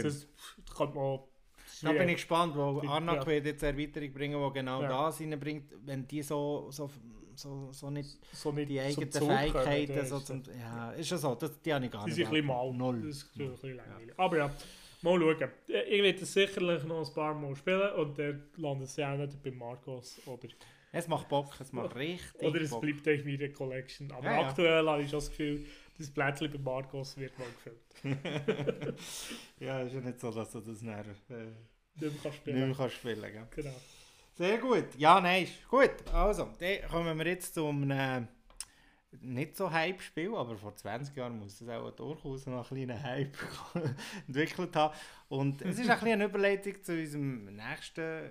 man, Da bin ich gespannt, wo Die- Arnak ja. wird jetzt eine Erweiterung bringen, die genau Ja. das reinbringt, wenn die so, so, so, so nicht so nicht die eigenen Fähigkeiten so zum, ja, ist ja so, das, die habe ich gar die nicht sind ein bisschen mal. Null. Das ist ein bisschen langweilig. Aber ja, Mal schauen. Ich werde es sicherlich noch ein paar Mal spielen und dann landet es ja auch nicht bei Marcos oder... Es macht Bock, es macht richtig Oder es Bock. bleibt in meiner Collection. Aber Ja, ja. aktuell habe ich schon das Gefühl, das Plätzchen bei Marcos wird mal gefüllt. ja, ist ja nicht so, dass du das nachher äh, Nicht mehr kann nicht spielen. mehr spielen gell? Genau. Sehr gut. Ja, nein, ist gut. Also, dann kommen wir jetzt zu einem nicht so Hype-Spiel, aber vor 20 Jahren muss es auch durchaus noch einen kleinen Hype entwickelt haben. Und es ist ein eine Überleitung zu unserem nächsten äh,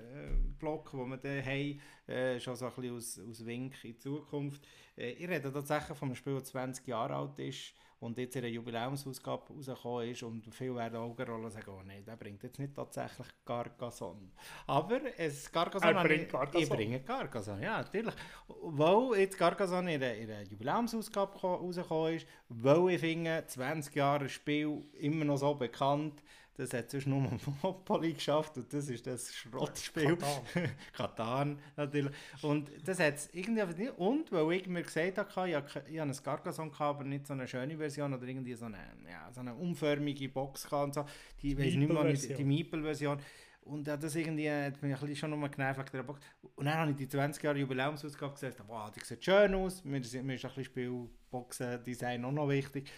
Block, wo wir dann haben, äh, schon so ein bisschen aus, aus Wink in Zukunft. Äh, ich rede tatsächlich von einem Spiel, das 20 Jahre alt ist und jetzt in einer Jubiläumsausgabe rausgekommen ist und viele werden Augen rollen und sagen, oh nein, der bringt jetzt nicht tatsächlich Carcassonne. Aber es Carcassonne... Er bringt ich- Carcassonne. Ich bringe Carcassonne, ja, natürlich. Weil jetzt Carcassonne in der, in der Jubiläumsausgabe ko- rausgekommen ist, weil ich finde, 20 Jahre Spiel immer noch so bekannt, das hat sonst nur Monopoly geschafft und das ist das Schrottspiel. Katan. Katan natürlich. Und das hat es irgendwie nicht. Und weil ich mir gesagt habe, ich habe, ke- ich habe ein Carcassonne gehabt, aber nicht so eine schöne Version oder irgendwie so eine, ja, so eine umförmige Box und so. Die weiß nicht mehr, die Meeple-Version. Meeple-Version. Und ja, das irgendwie hat mich ein bisschen schon nochmal genervt wegen der Box. Und dann habe ich die 20 Jahre Jubiläumsausgabe gesagt, wow, die sieht schön aus. Mir ist, mir ist ein bisschen Spielboxen-Design auch noch wichtig.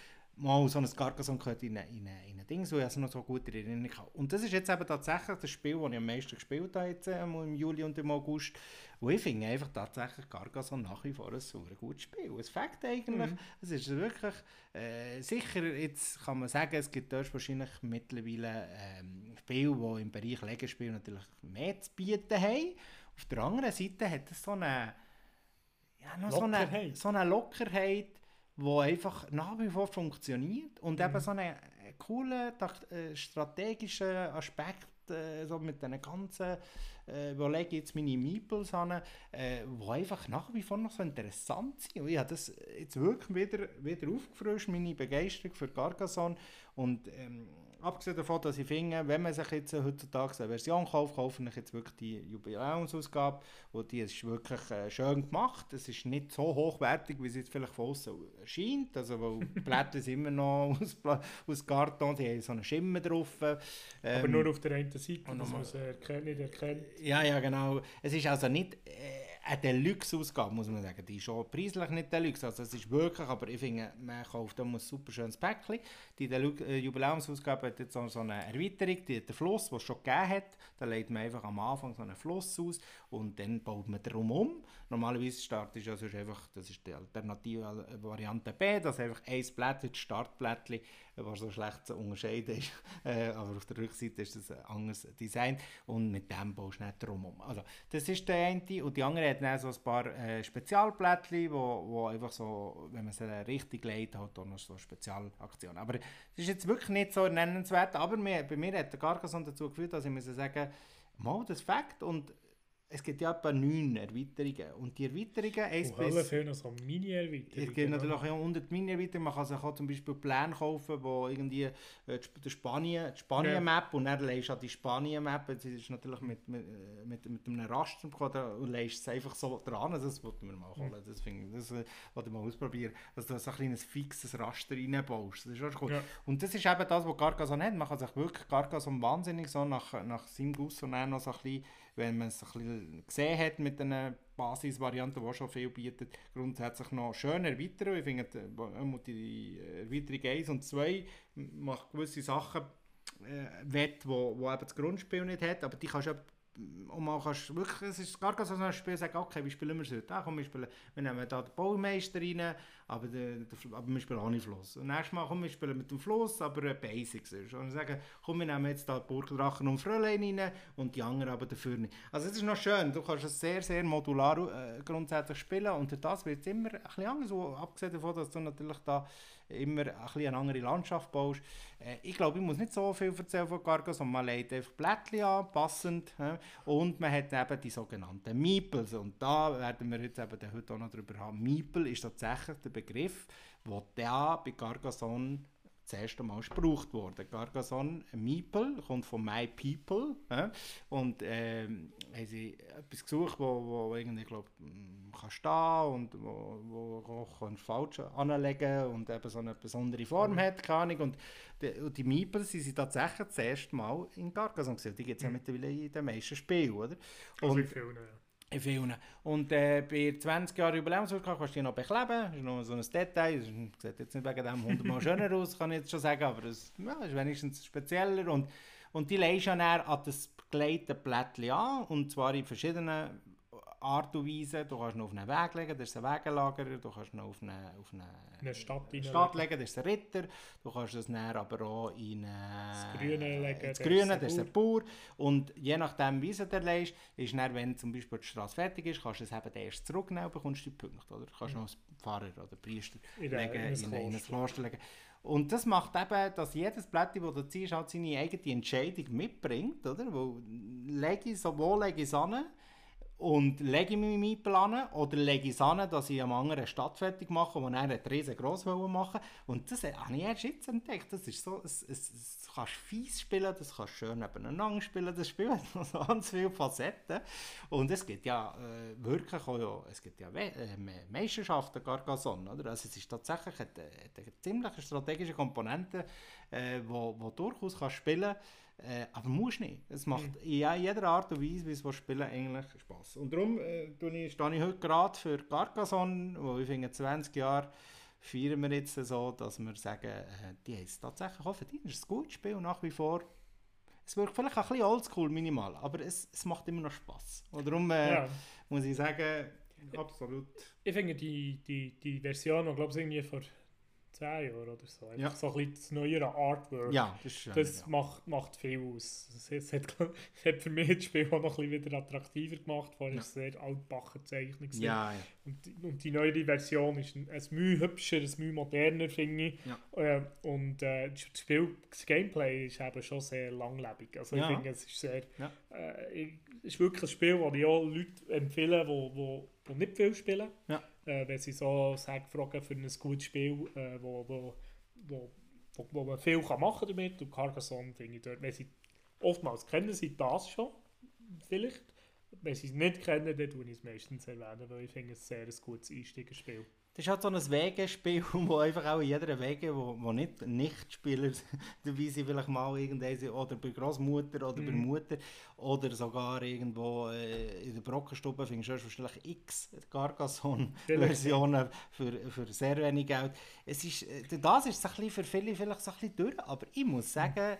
Mal so ein Carcassonne gehört in ein, in ein, in ein Ding, so ich es noch so gut in Erinnerung habe. Und das ist jetzt eben tatsächlich das Spiel, das ich am meisten gespielt habe jetzt, äh, im Juli und im August. Und ich finde einfach tatsächlich Carcassonne nach wie vor ein super gutes Spiel. Es fängt eigentlich, Mhm. es ist wirklich, äh, sicher, jetzt kann man sagen, es gibt dort wahrscheinlich mittlerweile ähm, Spiele, die im Bereich Legespiel natürlich mehr zu bieten haben. Auf der anderen Seite hat es so eine, ja, noch so eine, Lockerheit. so eine Lockerheit, die einfach nach wie vor funktioniert und Mhm. eben so einen coolen äh, strategischen Aspekt äh, so mit den ganzen äh, wo lege ich jetzt meine Meeples an, äh, die einfach nach wie vor noch so interessant sind. Und ich habe das jetzt wirklich wieder, wieder aufgefrischt, meine Begeisterung für Carcassonne. Und ähm, abgesehen davon, dass ich finde, wenn man sich jetzt heutzutage eine Version kauft, kaufe ich jetzt wirklich die Jubiläumsausgabe. Und die ist wirklich äh, schön gemacht. Es ist nicht so hochwertig, wie es jetzt vielleicht von außen erscheint. Also, weil die Blätter sind immer noch aus, aus Karton, die haben so einen Schimmer drauf. Aber Ähm, nur auf der einen Seite, dass man es erkennt, nicht erkennt. ja, ja, genau. Es ist also nicht äh, eine Deluxe-Ausgabe, muss man sagen. Die ist schon preislich nicht Deluxe. Also es ist wirklich, aber ich finde, man kauft da ein super schönes Päckchen. Die Deluxe, äh, hat jetzt so eine Erweiterung, die, der Fluss, den es schon gegeben hat. Da legt man einfach am Anfang so einen Fluss aus und dann baut man darum um. Normalerweise startet ja sonst einfach, das ist die alternative äh, Variante B, dass einfach ein Blättchen, das Startblättchen, was so schlecht zu unterscheiden ist. Äh, aber auf der Rückseite ist das ein anderes Design und mit dem baust du nicht drum um. Also, das ist der eine und die andere hat dann so ein paar äh, Spezialblättchen, wo, wo einfach so, wenn man sie richtig legt, hat auch noch so Spezialaktionen. Aber das ist jetzt wirklich nicht so nennenswert, aber mir, bei mir hat der Carcassonne dazu geführt, dass ich muss sagen, mal das Fakt und es gibt ja etwa neun Erweiterungen. Und die Erweiterungen, eins Und bis... Hölle fehlen noch so Mini-Erweiterungen. Es gibt natürlich auch unter die Mini-Erweiterung, man kann sich auch zum Beispiel Pläne kaufen, wo irgendwie äh, die Sp- die Spanien, Spanien-Map und dann legst du die Spanien-Map, das ist natürlich mit, mit, äh, mit, mit einem Raster und legst es einfach so dran, das wollten wir mal holen, das, finde ich, das äh, wollte ich mal ausprobieren, dass du so ein kleines fixes Raster reinbaust, das ist auch cool. Ja. Und das ist eben das, was Carcassonne hat, man kann sich wirklich Carcassonne wahnsinnig so nach, nach seinem Guss und dann noch so ein bisschen, wenn man es ein bisschen gesehen hat mit den Basisvarianten, die schon viel bieten, grundsätzlich noch schön erweitern. Ich finde, äh, die Erweiterung 1 und 2 macht gewisse Sachen äh, wett, wo, wo eben das Grundspiel nicht hat, aber die kannst du und man kannst wirklich, es ist gar kein so ein Spiel, sagen, okay, wie spielen wir es heute? Ah, komm, wir, spielen, wir nehmen da den Baumeister rein, aber, der, der, aber wir spielen ohne Fluss. Und nächstes Mal, komm, wir spielen mit dem Fluss, aber äh, Basics. ist. Und sagen, komm, wir nehmen jetzt da Burgdrachen und Fräulein rein und die anderen aber dafür nicht. Also es ist noch schön, du kannst es sehr, sehr modular äh, grundsätzlich spielen und das wird es immer ein bisschen anders, abgesehen davon, dass du natürlich da immer ein bisschen eine andere Landschaft baust. Äh, ich glaube, ich muss nicht so viel erzählen von Carcassonne, man legt einfach Blättchen an, passend, hä? und man hat eben die sogenannten Meeples und da werden wir jetzt eben heute auch noch drüber haben. Meeple ist tatsächlich der Begriff, der da bei Carcassonne das erste Mal gebraucht worden. Carcassonne, Meeple, kommt von My People. Äh? Und äh, haben sie etwas gesucht, wo, wo irgendwie, glaub, kann stehen und wo, wo kann falsch anlegen und eben so eine besondere Form mhm. hat, keine Ahnung. Und die, und die Meeples sind tatsächlich das erste Mal in Carcassonne gesehen. Die gibt es mhm. ja mittlerweile in den meisten Spielen, oder? Und, also in vielen, ja. In vielen. Und äh, bei 20 Jahren Überlebenswirkung kannst du die noch bekleben. Das ist noch so ein Detail. Das sieht jetzt nicht wegen dem 100 Mal schöner aus, kann ich jetzt schon sagen, aber es ja, ist wenigstens spezieller. Und, und die legst du dann an das begleitete Blättchen an, und zwar in verschiedenen Art und Weise. Du kannst ihn auf einen Weg legen, das ist ein Wegelager. Du kannst ihn auf eine, auf eine, eine Stadt, Stadt legen, das ist ein Ritter. Du kannst es dann aber auch in das Grüne legen, das Grüne, das ist ein Bauer. Und je nachdem, wie du den legst, ist dann, wenn zum Beispiel die Straße fertig ist, kannst du es eben erst zurücknehmen und bekommst die Punkte. Oder? Du kannst mhm. noch als Pfarrer oder Priester in, legen, in, in, in ein Kloster legen. Und das macht eben, dass jedes Blättchen, das du ziehst, halt seine eigene Entscheidung mitbringt. Oder? Wo lege ich, sowohl lege ich es an, und lege ich mich einplanen oder lege ich es an, dass ich am anderen Stadt fertig mache, wo er eine riesengroß machen Und das habe ich erst jetzt entdeckt. Das ist so, es, es, es kannst fies spielen, das kannst schön nebeneinander spielen, das Spiel hat noch so ganz viele Facetten. Und es gibt ja äh, wirklich auch, ja, es gibt ja äh, Meisterschaften Carcassonne, oder? Also es ist tatsächlich eine, eine ziemlich strategische Komponente, äh, wo, wo durchaus kannst spielen kannst äh, aber musst nicht. Es macht mhm. in jeder Art und Weise, wie es spielen, eigentlich Spass. Und darum äh, stehe ich heute gerade für Carcassonne, wo ich finde, 20 Jahre feiern wir jetzt so, dass wir sagen, äh, die haben es tatsächlich auch verdient. Es ist ein gutes Spiel nach wie vor. Es wirkt vielleicht ein bisschen oldschool, minimal, aber es, es macht immer noch Spass. Und darum äh, ja. muss ich sagen, absolut. Ich finde die, die, die Version, ich glaube ich, irgendwie vor 10 Jahren oder so. Einfach ja. so ein bisschen das neuere Artwork. Ja, das, schön, das ja. macht, macht viel aus. Es hat, hat für mich das Spiel auch noch ein bisschen wieder attraktiver gemacht. Vorher war es sehr altbachen Zeichnung. Ja, ja. Und, und die neue Version ist ein, ein Mühe hübscher, ein Mühe moderner, finde ich. Ja. Äh, und äh, das, Spiel, das Gameplay ist eben schon sehr langlebig. Also ich finde, es ist sehr... Äh, ist wirklich ein Spiel, das ich auch Leute empfehle, die, die, die nicht viel spielen. Ja äh, wenn sie so sagen, fragen für ein gutes Spiel, äh, wo, wo, wo, wo, man viel kann machen damit und Carcassonne finde ich dort, wenn sie oftmals kennen sie das schon, vielleicht, wenn sie es nicht kennen, dann tue ich es meistens erwähnen, weil ich finde es sehr ein gutes Einsteigerspiel. Das ist halt so ein Wegespiel, wo einfach auch in jeder Wege, wo, wo nicht Nichtspieler dabei sind, vielleicht mal irgendein, oder bei Großmutter oder mm. bei mhm. Mutter oder sogar irgendwo äh, in der Brockenstube findest du wahrscheinlich x Carcassonne-Versionen für, für sehr wenig Geld. Es ist, äh, das ist ein für viele vielleicht so ein bisschen durch, aber ich muss sagen,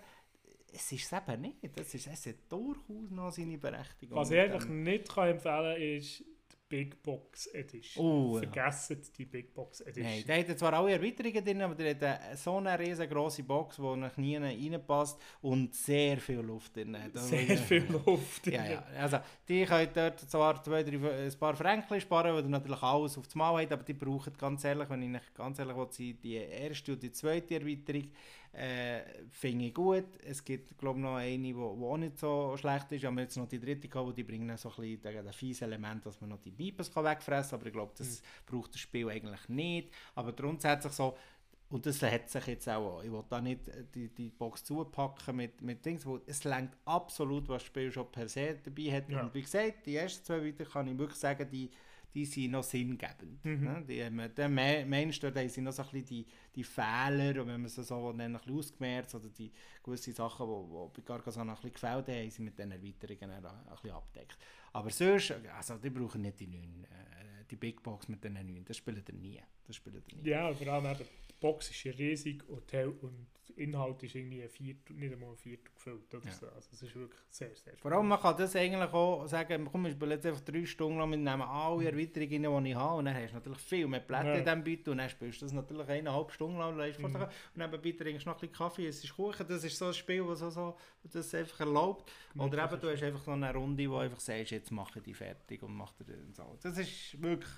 es ist es eben nicht. Es, ist, es hat durchaus noch seine Berechtigung. Was ich eigentlich nicht kann empfehlen kann, ist Big Box Edition. Oh, Vergessen ja. die Big Box Edition. Nein, der hat zwar alle Erweiterungen drin, aber der hat so eine riesengroße Box, die nach nie reinpasst und sehr viel Luft drin hat. Sehr viel Luft drin. Ja, ja. Also, die können dort zwar zwei, drei, ein paar Franken sparen, weil ihr natürlich alles auf das Mal habt, aber die brauchen ganz ehrlich, wenn ich ganz ehrlich will, die erste und die zweite Erweiterung äh, finde ich gut. Es gibt, glaube ich, noch eine, die auch nicht so schlecht ist. Wir haben jetzt noch die dritte gehabt, die bringen so ein bisschen das fiese Element, dass man noch die Bibes wegfressen kann. Aber ich glaube, das mhm. braucht das Spiel eigentlich nicht. Aber grundsätzlich so, und das hat sich jetzt auch an. Ich will da nicht die, die Box zupacken mit, mit Dings, wo es lenkt absolut, was das Spiel schon per se dabei hat. Ja. Und wie gesagt, die ersten zwei Weiter kann ich wirklich sagen, die die sind noch sinngebend. Mhm. Ne? Die, der Mensch, dort sind noch so ein bisschen die, die Fehler, und wenn man sie so nennt, ein ausgemerzt, oder die gewisse Sachen, die bei Carcassonne ein bisschen gefällt haben, sind mit diesen Erweiterungen ein, bisschen abgedeckt. Aber sonst, also die brauchen nicht die neuen, äh, die Big Box mit den neuen, das spielt ihr nie. Das spielt ihr nie. Ja, vor allem eben, die Box ist riesig und, Inhalt ist irgendwie ein Viertel, nicht einmal ein Viertel gefüllt. Oder ja. so. Also es ist wirklich sehr, sehr Vor allem, man kann das eigentlich auch sagen, komm, ich spiele jetzt einfach drei Stunden lang, wir nehmen alle mhm. Erweiterungen, die ich habe und dann hast du natürlich viel mehr Blätter ja. in diesem Beutel und dann spielst du das natürlich eineinhalb Stunden lang und, mhm. und nebenbei trinkst du noch ein bisschen Kaffee, es ist Kuchen, das ist so ein Spiel, das so, das einfach erlaubt. Oder eben, du hast einfach so eine Runde, wo einfach sagst, jetzt mache ich die fertig und mach dir so. Das ist wirklich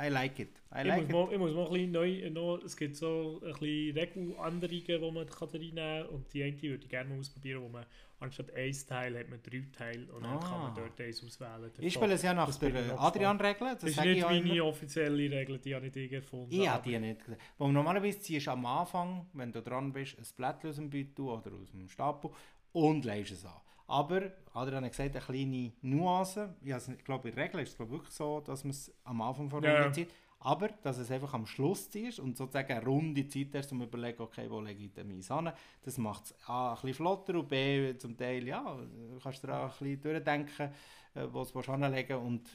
I like it. I Ich like muss, it. mal, ich muss mal ein bisschen neu, noch, es gibt so ein bisschen Regeländerungen, die man kann reinnehmen kann und die eine würde ich gerne mal ausprobieren, wo man anstatt ein Teil hat man drei Teile und dann kann man Ah. dort eins auswählen. Ich spiele es ja nach Das ich der Adrian-Regel. Das Das ist ich nicht immer. meine offizielle Regel, die habe ich dir erfunden. Ich habe die nicht gesehen. Normalerweise ziehst du am Anfang, wenn du dran bist, ein Blättchen aus dem Beutel oder aus dem Stapel und legst es an. Aber Adrian hat gesagt, eine kleine Nuance. Ich, glaube, in der Regel ist es glaube ich, wirklich so, dass man es am Anfang von der Ja. Runde zieht. Aber dass es einfach am Schluss ziehst und sozusagen eine runde Zeit hast, um zu überlegen, okay, wo lege ich den meins an. Das macht es A, ein bisschen flotter und B, zum Teil, ja, du kannst dir auch ein bisschen durchdenken, äh, wo du es anlegen und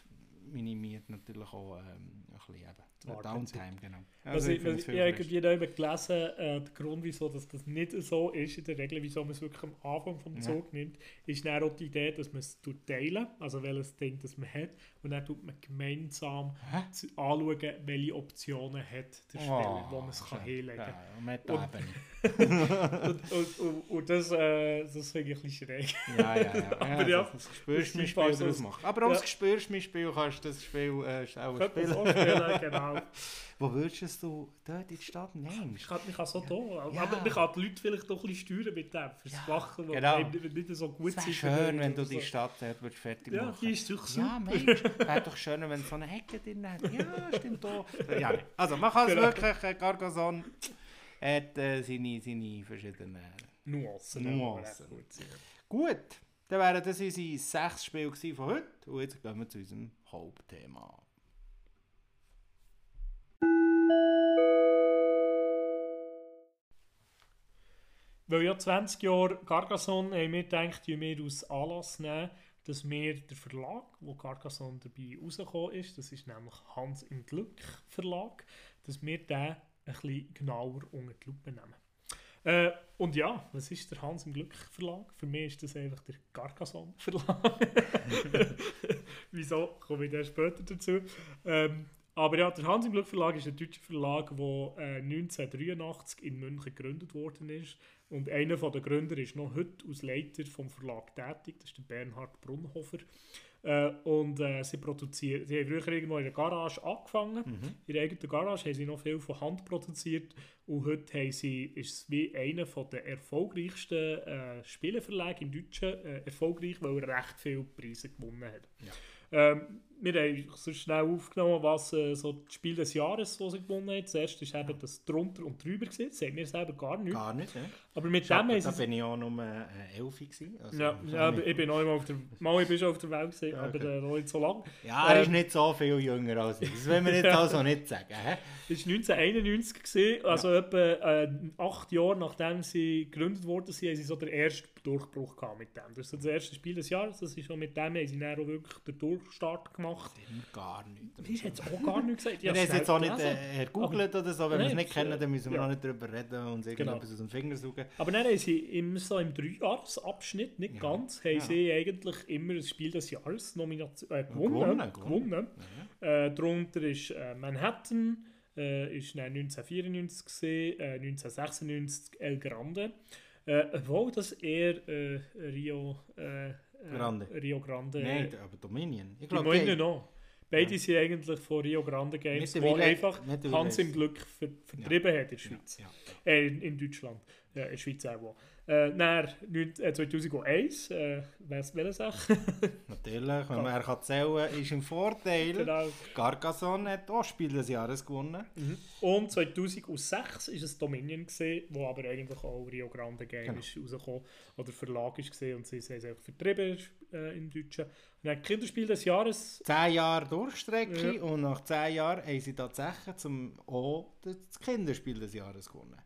minimiert natürlich auch ähm, ein bisschen eben Wartezeit. Downtime. Genau. Also, Also ich, ich ich, habe irgendwie noch gelesen, äh, der Grund, wieso dass das nicht so ist in der Regel, wieso man es wirklich am Anfang vom Ja. Zug nimmt, ist dann auch die Idee, dass man es tut teilen also welches Ding das man hat, und dann tut man gemeinsam Hä? zu- anschauen, welche Optionen hat der Spieler, wo man es kann hinlegen kann. Ja, Meta-Ebene. und, und, und, und das, äh, das finde ich ein bisschen schräg. Ja, ja, ja. Aber ja, ja, das, das Gespürst das mein Spiel draus machen. Aber auch Ja. das Gespürst mein Spiel kannst du das Spiel äh, auch spielen. spielen, genau. Wo würdest du dort in die Stadt nehmen? Ich kann, ich kann so da, Ja. aber man kann die Leute vielleicht doch ein bisschen steuern mit dem, fürs Ja, Machen, wo genau. nicht, nicht so gut sind. schön, wenn du oder die so. Stadt dort würdest fertig Ja, machen die ist doch super. Ja, Mensch, wäre doch schön, wenn es so eine Hecke drin hat. Ja, stimmt auch. Ja, also man kann es Genau. wirklich, äh, Carcassonne hat äh, seine, seine verschiedenen... Nuancen. Nuancen. gut, ja. Gut, dann wären das unsere sechs Spiele von heute. Und jetzt gehen wir zu unserem Hauptthema. Weil ja 20 Jahre Carcassonne haben wir gedacht, wir wir aus Anlass nehmen, dass wir den Verlag, wo Carcassonne dabei rausgekommen ist, das ist nämlich Hans im Glück Verlag, dass wir den ein bisschen genauer unter die Lupe nehmen. Äh, und ja, was ist der Hans im Glück Verlag? Für mich ist das einfach der Carcassonne Verlag. Wieso? Komme ich dann später dazu. Ähm, aber ja, der Hans im Glück Verlag ist ein deutscher Verlag, der äh, 1983 in München gegründet worden ist. Und einer der Gründer ist noch heute als Leiter vom Verlag tätig, das ist der Bernhard Brunhofer. Äh, und äh, sie produzieren, sie haben früher irgendwo in der Garage angefangen. Mhm. In der eigenen Garage haben sie noch viel von Hand produziert. Und heute haben sie, ist es wie einer der erfolgreichsten äh, Spieleverlage im Deutschen. Äh, erfolgreich, weil er recht viele Preise gewonnen hat. Ähm, wir haben so schnell aufgenommen, was äh, so das Spiel des Jahres, das sie gewonnen haben. Zuerst war eben das drunter und drüber. Gewesen. Das sehen wir selber gar nicht. Gar nicht, ja. Aber mit dem Da, bin ich auch nur äh, Elfi gewesen. Also, Ja, ja, nicht- ich bin noch einmal auf der... Mal, ich bin schon auf der Welt gewesen, Okay. aber äh, noch nicht so lange. ja, er äh, ist nicht so viel jünger als ich. Das will man jetzt Ja. also nicht sagen. Es war 1991, gewesen, also etwa äh, acht Jahre nachdem sie gegründet worden sind, haben sie so den ersten Durchbruch gehabt mit dem. Das ist so das erste Spiel des Jahres, das ist schon mit dem haben sie dann auch wirklich den Durchstart gemacht. Gar nicht. Mir hat es auch gar nicht gesagt. Wir haben es jetzt auch nicht äh, ergoogelt oder so. Wenn wir es nicht kennen, äh, dann müssen wir ja. noch nicht darüber reden und uns irgendetwas aus dem Finger suchen. Aber dann haben sie immer so im Dreijahresabschnitt, nicht Ja. ganz, haben Ja. sie eigentlich immer das Spiel des Jahres Nomination, äh, gewonnen. Gewonnen, gewonnen. Äh, darunter ist äh, Manhattan, äh, ist dann 1994 gesehen, äh, 1996 El Grande. Äh, obwohl das eher äh, Rio, äh, Grande. Rio Grande. Nein, aber Dominion. Ich glaube, die- noch. Beide sind eigentlich von Rio Grande Games, wo einfach Hans im Glück ver vertrieben hat in der Ja, Schweiz. ja. Äh, in, in Deutschland. Ja, in der Schweiz auch. Äh, dann, neun- äh, 2001, äh, weiss welche Sache? Natürlich, wenn man er kann zählen ist im Vorteil. genau. Carcassonne hat auch Spiel des Jahres gewonnen. Und 2006 war es Dominion, gewesen, wo aber eigentlich auch Rio Grande Game Genau. rausgekommen oder Verlag gesehen und sie haben es einfach vertrieben äh, im Deutschen. Und dann Kinderspiel des Jahres. Zehn Jahre Durchstrecke Ja. und nach zehn Jahren haben sie tatsächlich zum auch das Kinderspiel des Jahres gewonnen.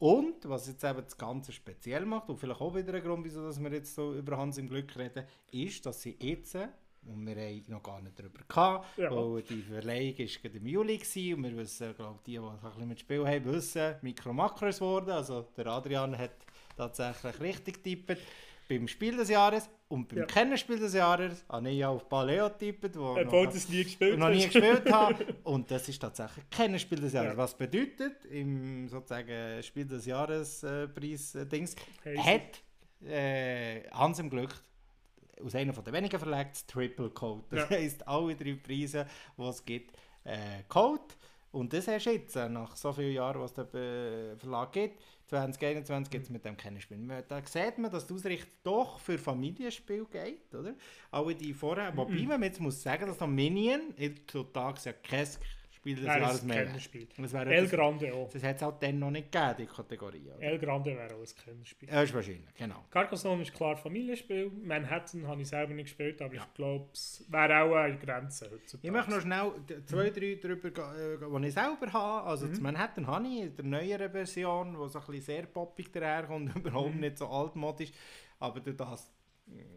Und, was jetzt eben das Ganze speziell macht, und vielleicht auch wieder ein Grund, wieso dass wir jetzt so über Hans im Glück reden, ist, dass sie jetzt, und wir haben noch gar nicht darüber gehabt, Ja. weil die Verleihung ist gerade im Juli gewesen, und wir wissen, glaube die, die ein bisschen mit Spiel haben, wissen, Mikro Makro ist geworden, also der Adrian hat tatsächlich richtig getippt. Beim Spiel des Jahres und beim Ja. Kennenspiel des Jahres habe ich ja auf Paleo getippt, wo Obwohl noch, das nie gespielt noch nie gespielt habe. Und das ist tatsächlich kein Spiel des Jahres. Ja. Was bedeutet, im sozusagen Spiel des Jahres äh, Preis äh, hat äh, Hans im Glück aus einer von den wenigen Verlagen das Triple Code. Das Ja. heisst, alle drei Preise, die es gibt, äh, geholt. Und das hast du jetzt, äh, nach so vielen Jahren, was es den äh, Verlag gibt. 2021 gibt es mit dem kein Spiel mehr. Da sieht man, dass die Ausrichtung doch für Familienspiel geht, oder? Alle die vorher, wobei man jetzt muss sagen, dass noch Minion, heutzutage ja kein Spiel des Nein, das Jahres mehr kein wäre. Spiel. Das wäre El etwas- Grande auch. Das hat es auch dann noch nicht gegeben, die Kategorie. Oder? El Grande wäre auch ein Kennerspiel. Ja, ist wahrscheinlich, genau. Carcassonne ist klar Familienspiel. Manhattan habe ich selber nicht gespielt, aber Ja. ich glaube, es wäre auch eine Grenze heutzutage. Ich möchte noch schnell zwei, drei drüber gehen, die ich selber habe. Also Mhm. das Manhattan habe ich in der neueren Version, die so ein bisschen sehr poppig daherkommt, überhaupt Mhm. nicht so altmodisch. Aber das,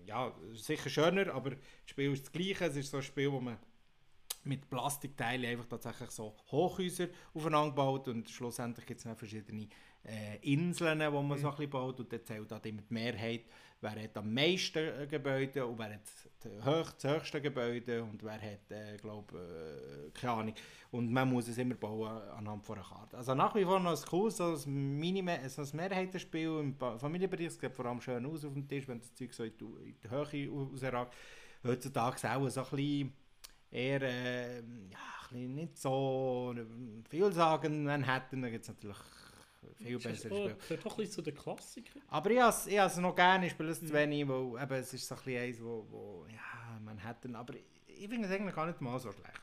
ja, sicher schöner, aber das Spiel ist das gleiche. Es ist so ein Spiel, wo man mit Plastikteilen einfach tatsächlich so Hochhäuser aufeinander baut und schlussendlich gibt es dann verschiedene äh, Inseln, wo man so ein bisschen baut und dann zählt halt immer die Mehrheit, wer hat am meisten äh, Gebäude und wer hat die das höchste Gebäude und wer hat, äh, glaube äh, keine Ahnung. Und man muss es immer bauen anhand von einer Karte. Also nach wie vor noch ein cooles, so ein, Minime so ein Mehrheitenspiel im Familienbereich. Es sieht vor allem schön aus auf dem Tisch, wenn das Zeug so in die, in die Höhe rausragt. Heutzutage auch so ein bisschen eher äh, ja, ein nicht so äh, viel sagen Manhattan, da gibt es natürlich viel Das ist bessere Spiele. gehört doch ein bisschen zu den Klassikern. Aber ich habe es noch gerne, ich spiele es Mhm. zu wenig, weil eben, es ist so ein bisschen eins, wo, wo ja, Manhattan, aber ich, ich finde es eigentlich gar nicht mal so schlecht.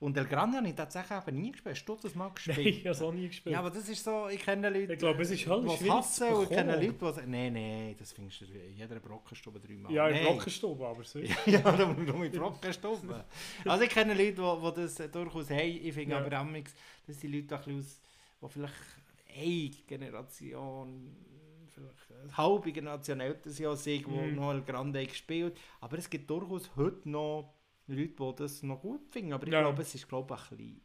Und El Grande habe ich tatsächlich eben nie gespielt. Hast du das mal Nein, gespielt? ich habe es auch nie gespielt. Ja, aber das ist so, ich kenne Leute, Ich glaube, es ist halt die hassen und ich kenne. Leute, die sagen, nein, nein, das findest du in jeder Brockenstube dreimal. ja, in Nein. Brockenstube, aber so. ja, darum darum in Brockenstube. also ich kenne Leute, die, die das durchaus haben. Ich finde Ja. aber amigs, das sind Leute, die, ein bisschen aus, die vielleicht eine Generation, vielleicht eine halbe Generation älter sind als ich, die Mhm. noch El Grande gespielt Aber es gibt durchaus heute noch Leute, die das noch gut finden. Aber ich Ja. glaube, es ist glaube ich, ein bisschen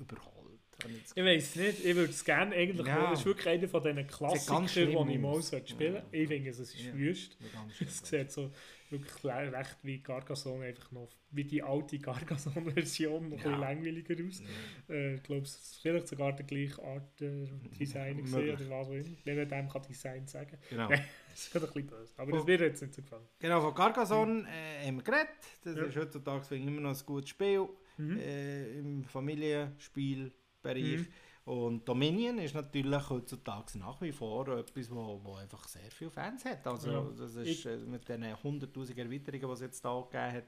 überholt. ich Ich weiß nicht, ich würde es gerne eigentlich Ja. Das ist wirklich einer von diesen Klassikern, die ich mal spielen Ja. Ich finde, es ist Ja. wüst. Es sieht so wirklich recht wie Carcassonne, einfach noch wie die alte Carcassonne-Version, noch ein Ja. bisschen langweiliger aus. Ja. Äh, ich glaube, es ist vielleicht sogar der gleiche Art äh, Design Möglich. oder was auch immer. Man dem kann Design sagen Genau. Das ist ein bisschen böse. Aber das wird jetzt nicht so gefallen. Genau, von Carcassonne äh, haben wir geredet. Das Ja. ist heutzutage immer noch ein gutes Spiel Mhm. äh, im Familienspielbereich. Mhm. Und Dominion ist natürlich heutzutage nach wie vor etwas, wo, wo einfach sehr viele Fans hat. Also Ja. das ist Ich- äh, mit den 100'000 Erweiterungen, die es jetzt da gegeben hat.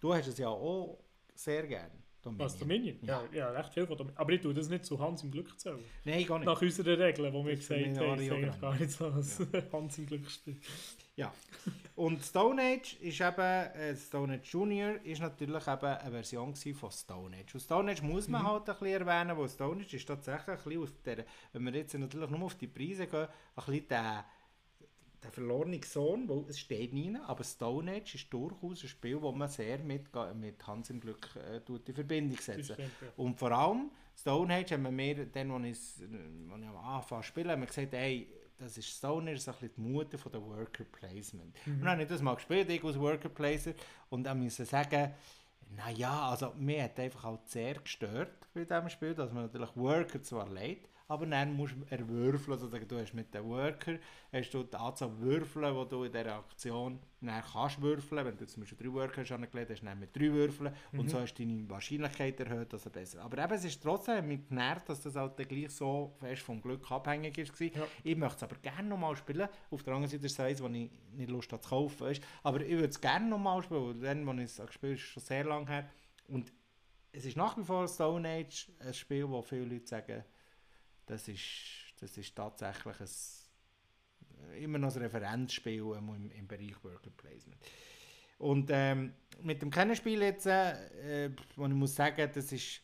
Du hast es ja auch sehr gerne, Dominion. Was, Dominion? Ja. ja, recht viel von Dominion. Aber ich tue das nicht zu Hans im Glück zählen. Nein, gar nicht. Nach unseren Regeln, die wir gesagt haben, ist eigentlich gar nicht so als Hans im Glück spielt. Und Stone Age ist eben, äh, Stone Age Junior ist natürlich eben eine Version von Stone Age. Und Stone Age muss man Mhm. halt ein bisschen erwähnen, weil Stone Age ist tatsächlich ein bisschen auf der, wenn wir jetzt natürlich nur auf die Preise gehen, ein bisschen der, der verlorene Sohn, weil es steht nie, aber Stone Age ist durchaus ein Spiel, das man sehr mit, mit Hans im Glück äh, in Verbindung stimmt, ja. Und vor allem, Stone Age haben wir mir, dann, als ich, als ich am Anfang spielen, haben wir gesagt, hey, das ist Stone Age, so ein bisschen die Mutter von der Worker Placement. Mhm. Und dann habe ich das mal gespielt, ich als Worker Placer, und dann musste sagen, naja, also mir hat einfach auch sehr gestört bei diesem Spiel, dass man natürlich Worker zwar leidet, aber dann musst du erwürfeln, also du hast mit den Worker, hast du die Anzahl Würfeln, die du in dieser Aktion dann kannst würfeln, wenn du zum Beispiel drei Worker hast angelegt, hast du dann mit drei Würfeln und Mhm. so hast du deine Wahrscheinlichkeit erhöht, dass er besser Aber eben, es ist trotzdem mit genervt, dass das halt gleich so fest vom Glück abhängig ist. Ja. Ich möchte es aber gerne nochmal spielen. Auf der anderen Seite ist es eins, das ich nicht Lust habe zu kaufen. Weißt? Aber ich würde es gerne nochmal spielen, weil dann, als ich es gespielt habe, ist schon sehr lange her. Und es ist nach wie vor Stone Age ein Spiel, wo viele Leute sagen, das ist, das ist tatsächlich ein, immer noch ein Referenzspiel ähm, im, im Bereich Worker Placement. Und ähm, mit dem Kennenspiel jetzt, äh, wo ich muss sagen, das ist,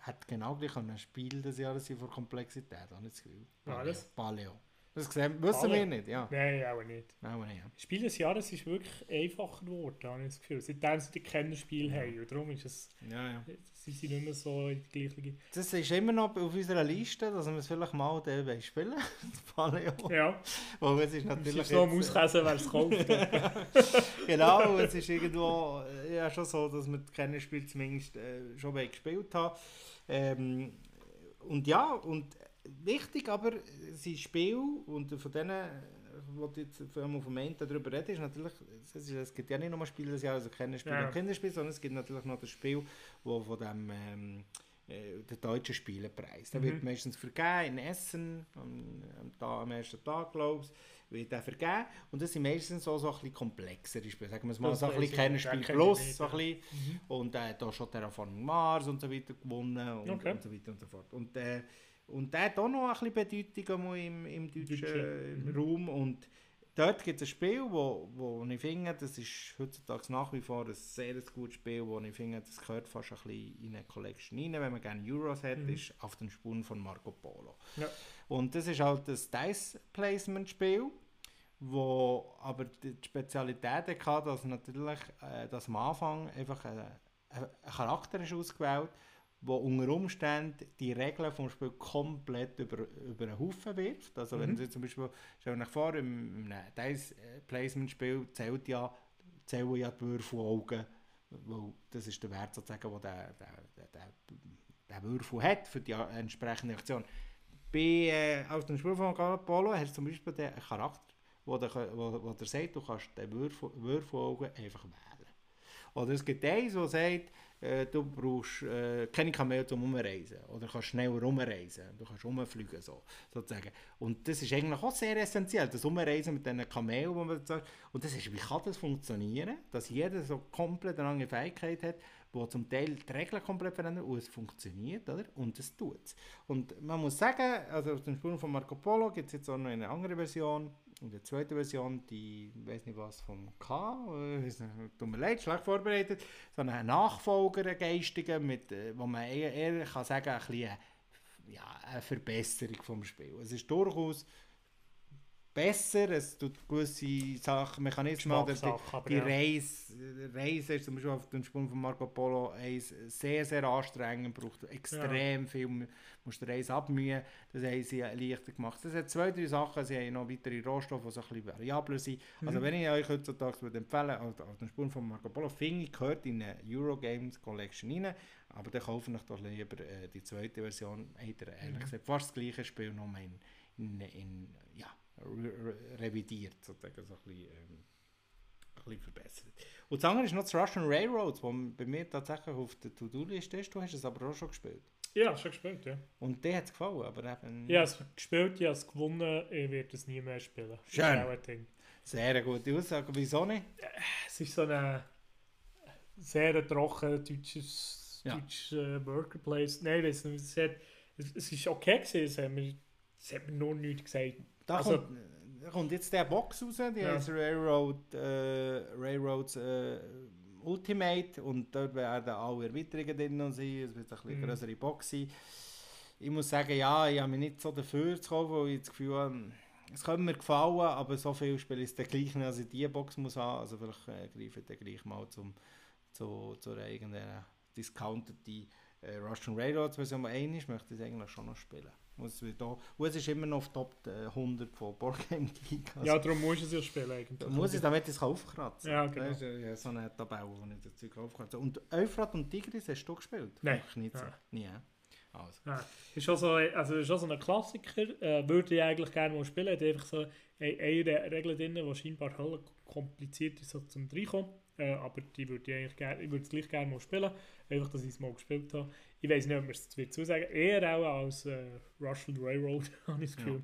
hat genau gleich ein Spiel des Jahres von Komplexität, habe ich das Gefühl. Welches? Paleo. Das gesehen, wissen Paleo? wir nicht, ja. Nein, auch nicht. Nein, nicht, ja. Spiel des Jahres ist wirklich einfacher geworden, habe ich das Gefühl. Seitdem sie die Kennerspiel haben. Und darum ist es, Ja, ja. sind sie nicht mehr so in die gleiche... Das ist immer noch auf unserer Liste, dass wir es vielleicht mal wollen spielen das Paleo. Ja, Weil es ist es natürlich ist noch am äh, Auslesen, wer es kauft. genau, es ist irgendwo äh, ja, schon so, dass wir das Kennenspiel zumindest äh, schon mal gespielt haben. Ähm, und ja, und wichtig aber, sein Spiel, und von denen wo du jetzt vor allem auf dem Moment darüber redest, ist natürlich, es, es gibt ja nicht nur Spiele des Jahres, also keine Spiele Ja. und Kinderspiele, sondern es gibt natürlich noch das Spiel, wo von dem ähm, äh, der deutschen Spielepreis. Der Mhm. wird meistens vergeben in Essen, am, am, Tag, am ersten Tag, glaube ich, wird der vergeben. Und das sind meistens so, so ein bisschen komplexere Spiele. Sagen wir es mal, Das so ein bisschen Kennerspiel Plus, so ein ja. bisschen. Mhm. Und er hat auch schon Terraforming Mars und so weiter gewonnen und, Okay. und so weiter und so fort. Und, äh, und der hat auch noch ein bisschen Bedeutung im, im deutschen Deutsche, mhm. Raum. Und dort gibt es ein Spiel, wo, wo ich finde, das ist heutzutage nach wie vor ein sehr gutes Spiel, wo ich finde, das gehört fast ein bisschen in eine Collection rein, wenn man gerne Euros hat, Mhm. ist auf den Spuren von Marco Polo. Ja. Und das ist halt das Dice-Placement-Spiel, wo aber die Spezialität hatte, dass natürlich äh, dass am Anfang einfach ein, ein ein Charakter ist ausgewählt wo unter Umständen die Regeln vom Spiel komplett über, über den Haufen wirft. Also wenn Mhm. Sie zum Beispiel, stellen sich vor, im, im Dice-Placement-Spiel zählt ja, zählen ja die Würfel Augen, weil das ist der Wert sozusagen, den der, der, der, der, Würfel hat für die entsprechende Aktion. Bei, äh, aus dem Spiel von Polo hast du zum Beispiel den Charakter, wo der, wo, wo der sagt, du kannst den Würfel, Würfelaugen einfach wählen. Oder es gibt eins, der sagt, äh, du brauchst äh, keine Kamel zum Umreisen. Oder kannst schnell rumreisen. Du kannst rumfliegen, so, sozusagen. Und das ist eigentlich auch sehr essentiell, das Umreisen mit diesen Kamelen, wo man sagt. Und das ist, wie kann das funktionieren, dass jeder so komplett eine andere Fähigkeit hat, wo zum Teil die Regeln komplett verändern und es funktioniert, oder? Und es tut es. Und man muss sagen, also auf den Spuren von Marco Polo gibt es jetzt auch noch eine andere Version. Und die zweite Version, die, ich weiß nicht was, vom K, äh, nicht, tut mir leid, schlecht vorbereitet, so einen Nachfolger, geistigen, mit, äh, wo man eher, eher kann sagen, äh, ja, eine Verbesserung vom Spiel. Es ist durchaus besser, es tut gewisse Sachen, Mechanismen, oder die, die ja. Reise, Reise ist zum Beispiel auf den Sprung von Marco Polo eins sehr, sehr anstrengend, braucht extrem viel, mu- musst die Reise abmühen, das haben sie leichter gemacht. Das hat zwei, drei Sachen, sie haben noch weitere Rohstoffe, die so ein bisschen variabler sind. Also Mhm. wenn ich euch heutzutage würde empfehlen auf, auf den Sprung von Marco Polo, finde ich, gehört in eine Eurogames Collection rein, aber dann kaufe ich doch lieber äh, die zweite Version, hat er ehrlich Mhm. gesagt fast das gleiche Spiel, nur in, in, in ja, revidiert, sozusagen, so ein bisschen, ähm, ein bisschen verbessert. Und das andere ist noch das Russian Railroads, das bei mir tatsächlich auf der To-Do-Liste ist. Du hast es aber auch schon gespielt. Ja, schon gespielt, ja. Und dir hat es gefallen, aber eben habe es gespielt, ich habe es gewonnen, ich werde es nie mehr spielen. Schön. sehr gute Aussage. Wieso nicht? Es ist so ein sehr trocken deutsches, Ja. deutsches äh, Worker Place. Nein, ich weiß nicht, es, hat, es, es ist okay gewesen, es hat mir, es hat mir nur nichts gesagt. Da, Also- kommt, da kommt jetzt der Box raus, die Ja. heißt Railroad, äh, Railroads äh, Ultimate und dort werden alle Erweiterungen drin sein, es wird ein bisschen Mhm. größere Box sein. Ich muss sagen, ja, ich habe mich nicht so dafür zu kaufen, weil ich das Gefühl habe, es könnte mir gefallen, aber so viel Spiel ist der gleich nicht, als ich diese Box muss haben. Also vielleicht äh, greife ich dann gleich mal zum, zu, zu einer irgendeiner discounteten äh, Russian Railroads Version, die eine ist, möchte ich es eigentlich schon noch spielen. Muss es, da, und es ist immer noch auf Top äh, 100 von Board Game Geek. Also, ja, darum muss ich es ja spielen eigentlich. muss ich damit es aufkratzen. Ja, genau. Das ist ja so eine Tabelle, wo ich das Zeug aufkratze. Und Euphrat und Tigris hast du gespielt? Nein. So. Ja. Nie. Also. Ja, ist schon so, also ist schon so ein Klassiker, äh, würde ich eigentlich gerne mal spielen. Hat einfach so eine, eine Re- Regel drin, die scheinbar hell kompliziert ist so zum Reinkommen. Äh, aber die würde ich eigentlich gerne, ich würde es gleich gerne mal spielen. Einfach, dass ich es mal gespielt habe. Ich weiß nicht, ob mir es wird zusagen. Eher auch als äh, Russian Railroad, habe ich das Gefühl.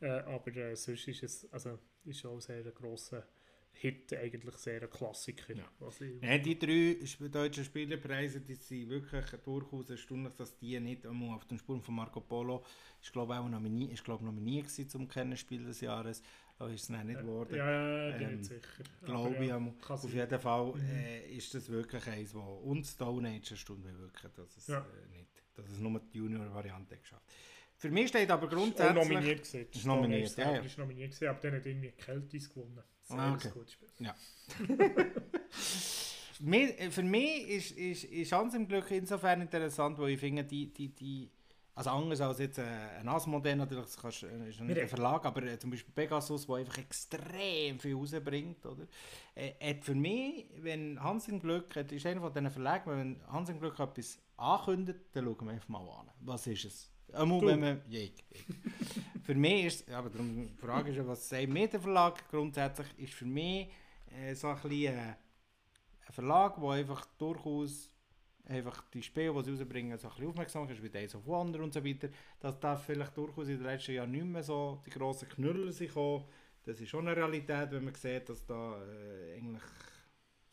Äh, aber äh, sonst ist es, also ist ein sehr grosser Hit, eigentlich sehr ein Klassiker. Ja. Ich, Ja, die drei deutschen Spielepreise, die sind wirklich durchaus erstaunlich, dass die nicht einmal auf den Spuren von Marco Polo ist glaube ich auch nominiert, ist glaube nominiert gewesen zum Kennenspiel des Jahres, aber ist es dann nicht geworden. Ja, ja, bin Ähm, nicht sicher. glaube ich. ja, kann Auf sein. jeden Fall Mhm. äh, ist das wirklich eins, wo und Stone Age erstaunt mich wirklich, dass es Ja. äh, nicht, dass es nur die Junior-Variante geschafft. Für mich steht aber Ist grundsätzlich nominiert gewesen. Ist nominiert, Age ja, ja. Ist nominiert gewesen, aber dann hat irgendwie Keltis gewonnen. Sehr Ah, okay. gutes Spiel. Mir- äh, für mich ist, ist, ist Hans im Glück insofern interessant, weil ich finde, die, die, die also anders als jetzt äh, ein Asmodell natürlich, das kannst, äh, ist ein Verlag, aber äh, zum Beispiel Pegasus, der einfach extrem viel rausbringt, oder? Äh, hat für mich, wenn Hans im Glück, das ist einer von diesen Verlagen, wenn Hans im Glück etwas ankündigt, dann schauen wir einfach mal an. Was ist es? Einmal, Du. wenn man... Ich. für mich ist... Aber darum, die Frage ist ja, was sagt mir der Verlag? Grundsätzlich ist für mich äh, so ein bisschen äh, ein Verlag, der einfach durchaus einfach die Spiele, die sie rausbringen, so ein bisschen aufmerksam ist, wie Days of Wonder und so weiter, dass da vielleicht durchaus in den letzten Jahren nicht mehr so die grossen Knüller sind. Das ist schon eine Realität, wenn man sieht, dass da äh, eigentlich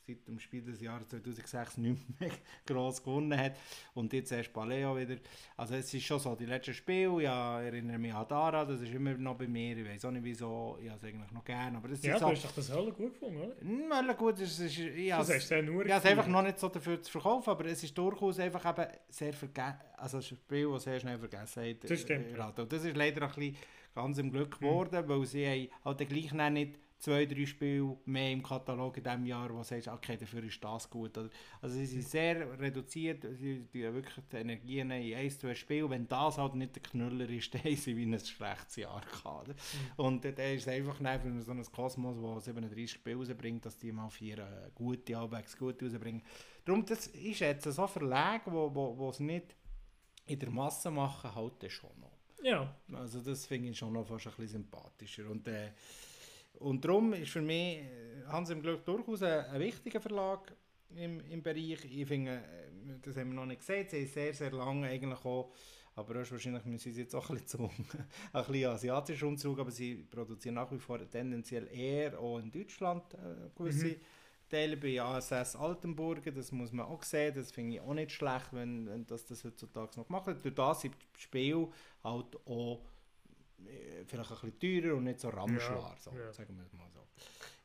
seit dem Spiel des Jahres 2006 nicht mehr gross gewonnen hat. Und jetzt erst Paleo wieder. Also es ist schon so, die letzten Spiele, ja, ich erinnere mich an Dara, das ist immer noch bei mir, ich weiß auch nicht wieso, ich habe es eigentlich noch gerne, aber das Ja, ist du so... hast doch das Hölle gut gefunden, oder? Hm, gut, es ist, ich Das has- hast du ja nur ich habe es einfach noch nicht so dafür zu verkaufen, aber es ist durchaus einfach eben sehr vergessen, also ein Spiel, das sehr schnell vergessen hat. Das stimmt, äh. Und das ist leider ein bisschen ganz im Glück geworden, weil sie halt gleich noch nicht zwei, drei Spiele mehr im Katalog in diesem Jahr, wo du sagst, okay, dafür ist das gut. Also sie sind sehr reduziert, sie tun wirklich die Energien in ein, zwei Spiele. Wenn das halt nicht der Knüller ist, dann haben sie wie ein schlechtes Jahr gehabt. oder? Und dann ist es einfach für so ein Kosmos, der 37 Spiele rausbringt, dass die mal vier äh, gute, halbwegs gute rausbringen. Darum, das ist jetzt so wo, wo, wo es nicht in der Masse machen, halt das schon noch. Ja, Also das finde ich schon noch fast ein bisschen sympathischer. Und, äh, und darum ist für mich äh, Hans im Glück durchaus ein, ein wichtiger Verlag im, im Bereich. Ich finde, äh, das haben wir noch nicht gesehen, sie ist sehr, sehr lange eigentlich auch, aber wahrscheinlich müssen sie jetzt auch ein bisschen, zu, ein bisschen asiatisch umzug, aber sie produzieren nach wie vor tendenziell eher auch in Deutschland äh, gewisse Mhm. Teile bei ASS Altenburgen, das muss man auch sehen, das finde ich auch nicht schlecht, wenn, wenn das, das heutzutage noch gemacht wird. Durch das sind die Spiele halt auch vielleicht ein bisschen teurer und nicht so ramschlar, so, ja. sagen wir es mal so.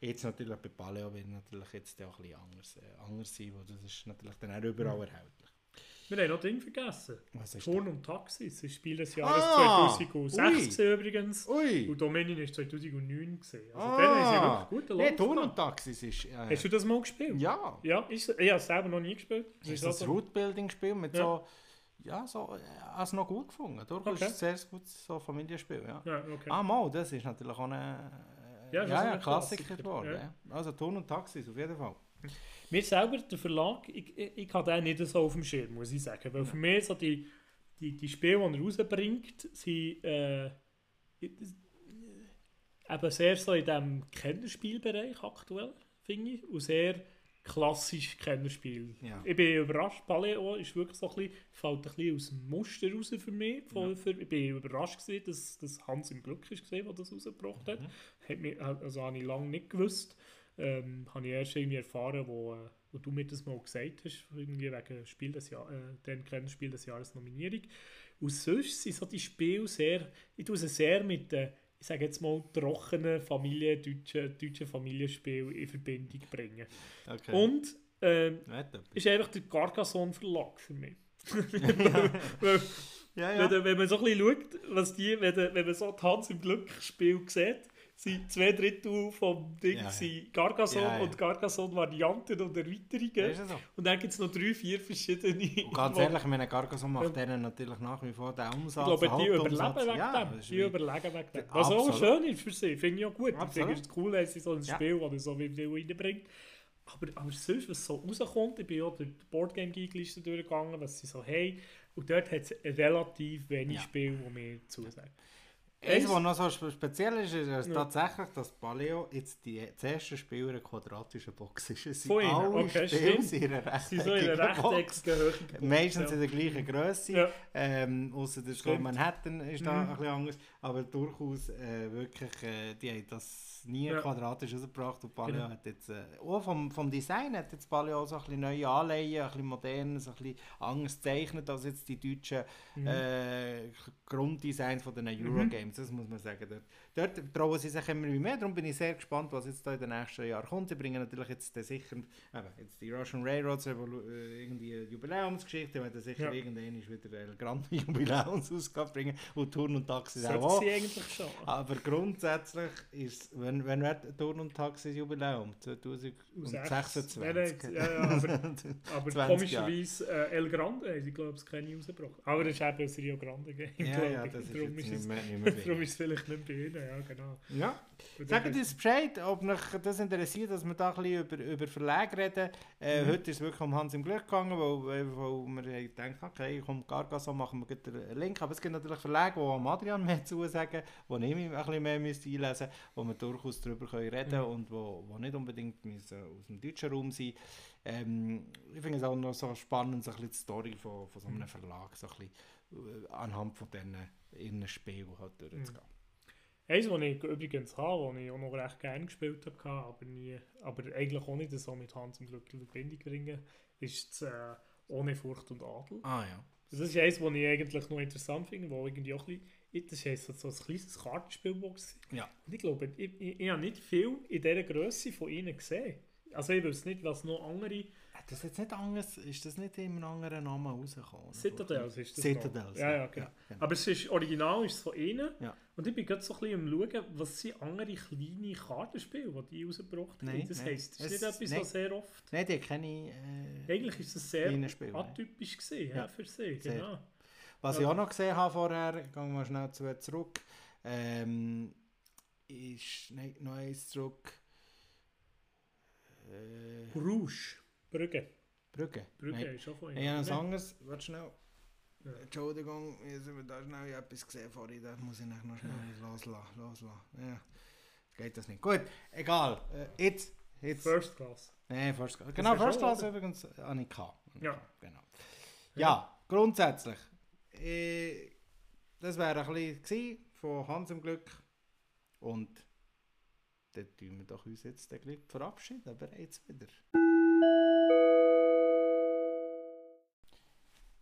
Jetzt natürlich bei Paleo wird natürlich jetzt auch ein bisschen anders, äh, anders sein, weil das ist natürlich dann auch überall Mhm. erhältlich. wir haben noch Ding vergessen. Was ist Turn und Taxis, das Spiel des Jahres Ah, 2016 übrigens. Ui! Und Dominion ist 2009 gesehen. Also Ah. dann haben sie wirklich guten Nee, Lauf Turn und Taxis ist... Äh, Hast du das mal gespielt? ja, Ja, ich, ich habe es selber noch nie gespielt. das ist auch das so- Route-Building-Spiel mit Ja. so... Ja, so, äh, also noch gut gefunden. Durchaus Okay. ein sehr gutes so Familienspiel, ja. Ja, okay. Ah, mal, das ist natürlich auch ein äh, Ja, ja, ja, ein Klassiker geworden. ja. Ja. Also Turn und Taxis, auf jeden Fall. Mir selber, der Verlag, ich, ich, ich habe den nicht so auf dem Schirm, muss ich sagen. Weil für mich so die, die, die Spiele, die er rausbringt, sind äh, eben sehr so in diesem Kennerspielbereich aktuell, finde ich. Und sehr klassisch Kennerspiel. Ja. Ich bin überrascht, Paleo ist wirklich so ein bisschen, fällt ein bisschen aus dem Muster raus für mich. Von, für, ich bin überrascht gewesen, dass, dass Hans im Glück ist gesehen, der das rausgebracht hat. hat mich, also habe ich lange nicht gewusst. Ähm, habe ich erst irgendwie erfahren, wo, äh, wo du mir das mal gesagt hast, irgendwie wegen Spiel des Jahr, äh, den kleinen Spiel des Jahres Nominierung. Und sonst sind so die Spiele sehr, ich tue sie sehr mit den, ich sage jetzt mal, trockenen Familien, deutschen, deutschen Familienspielen in Verbindung bringen. Okay. Und ähm, ist einfach der Carcassonne Verlag für mich. Weil, Ja, wenn, wenn man so ein bisschen schaut, was die, wenn, wenn man so Hans im Glück-Spiel sieht, sind zwei Drittel vom Ding Ja, ja. sind Carcassonne Ja, ja. und Carcassonne-Varianten und Erweiterungen. Ist so. Und dann gibt es noch drei, vier verschiedene. Und ganz ehrlich, meine Carcassonne macht denen natürlich nach wie vor den ich Umsatz. glaube, den die überleben wegen ja, dem. das ist Die wie- überlegen wegen dem. Was auch Absolut. schön ist für sie, finde ich auch gut. Ich Absolut. finde es cool, wenn sie so ein Ja. Spiel oder so wie viel reinbringt. Aber, aber sonst, was so rauskommt, ich bin ja durch die Boardgame-Geek-Liste durchgegangen, was sie so haben. Und dort hat es relativ wenig Ja. Spiele, die mir zusagen. Eins, was noch so spe- speziell ist, ist dass Ja. tatsächlich, dass Paleo jetzt die, das erste Spiel in einer quadratischen Box ist. Es sind Von alle Okay, Spiele sind in einer sind so in einer rechteckigen Box. rechteckigen. Meistens ja. in der gleichen Größe. Ja. Ähm, Außer der Stimmt. Manhattan ist da Mhm. ein bisschen anders. Aber durchaus äh, wirklich, äh, die haben das nie Ja. quadratisch rausgebracht. Und Paleo Genau. hat jetzt, äh, auch vom, vom Design hat jetzt Paleo so ein bisschen neue Anleihen, ein bisschen modern, so ein bisschen anders gezeichnet als jetzt die deutschen Mhm. äh, Grunddesigns von den Eurogames, das muss man sagen. Dort, dort trauen sie sich immer mehr, darum bin ich sehr gespannt, was jetzt da in den nächsten Jahren kommt. Sie bringen natürlich jetzt sicher, eben, jetzt die Russian Railroads, äh, irgendwie eine Jubiläumsgeschichte, werden sicher Ja. irgendwann wieder eine grande Jubiläumsausgabe bringen und Turn und Sollte auch. sie eigentlich schon. Aber grundsätzlich ist, wenn, wenn wird Turn und Taxis Jubiläum? 2026. Nein, nein, ja, ja, aber, aber 20 komischerweise äh, El Grande haben sie, glaube ich, keine rausgebracht. Aber das ist eben ein Rio Grande Game, ja, ja, ich. das ist ist nicht es- mehr, nicht mehr Darum ist es vielleicht nicht bei ihnen. Ja, genau. Ja. Sagt uns Bescheid, ob euch das interessiert, dass wir da ein bisschen über, über Verlage reden. Äh, Mhm. Heute ist es wirklich um Hans im Glück gegangen, weil, weil wir gedacht okay, komm, Gargaso machen wir einen Link. Aber es gibt natürlich Verlage, die am Adrian mehr zusagen, wo ich ein bisschen mehr müsste einlesen müsste, wo wir durchaus darüber können reden Mhm. und wo, wo nicht unbedingt müssen aus dem deutschen Raum sein ähm, Ich finde es auch noch so spannend, so ein bisschen die Story von, von so einem Mhm. Verlag, so ein bisschen äh, anhand von diesen Spielen halt durchzugehen. Eins, das ich übrigens habe, das ich auch noch recht gerne gespielt habe, aber, nie, aber eigentlich auch nicht so mit Hans im Glück in Verbindung bringen, ist das äh, Ohne Furcht und Adel. Ah ja. Das ist eins, was ich eigentlich noch interessant finde, wo irgendwie auch ein bisschen, das ist so ein kleines Kartenspielbox. Ja. Und ich glaube, ich, ich, ich habe nicht viel in dieser Größe von ihnen gesehen. Also ich weiß nicht, was noch andere... Das jetzt nicht anders, ist das nicht in einem anderen Namen rausgekommen? Citadels ist das Citadels, noch. Ja, ja, genau. Aber es ist original ist es von ihnen. Ja. Und ich bin gerade so ein bisschen am schauen, was sind andere kleine Kartenspiele, die die rausgebracht haben. Nein, das nein. heisst, das ist Es- nicht etwas, nein. was sehr oft... Nein, die kenne ich. Äh, Eigentlich ist es sehr Spiele. atypisch gewesen, ja. Ja. für sie. Sehr. Genau. Was Ja. ich auch noch gesehen habe vorher, gehen wir schnell zu zurück, ähm, ist nein, noch eins zurück. Äh, Rouge. Brügge. Brücke. Brügge Nein. ist auch von Ich habe ein anderes. Warte schnell. Ja. Entschuldigung, ich habe da schnell etwas gesehen vorhin, da muss ich noch schnell loslassen. loslassen. Ja. Geht das nicht. Gut, egal. Äh, jetzt. jetzt. First Class. Nein, First Class. Genau, First schon, Class oder? übrigens habe ich gehabt. Ja. Genau. Ja, grundsätzlich. Äh, das wäre ein bisschen von Hans im Glück. Und dann tun wir doch uns jetzt den Glück verabschieden. Bereits wieder.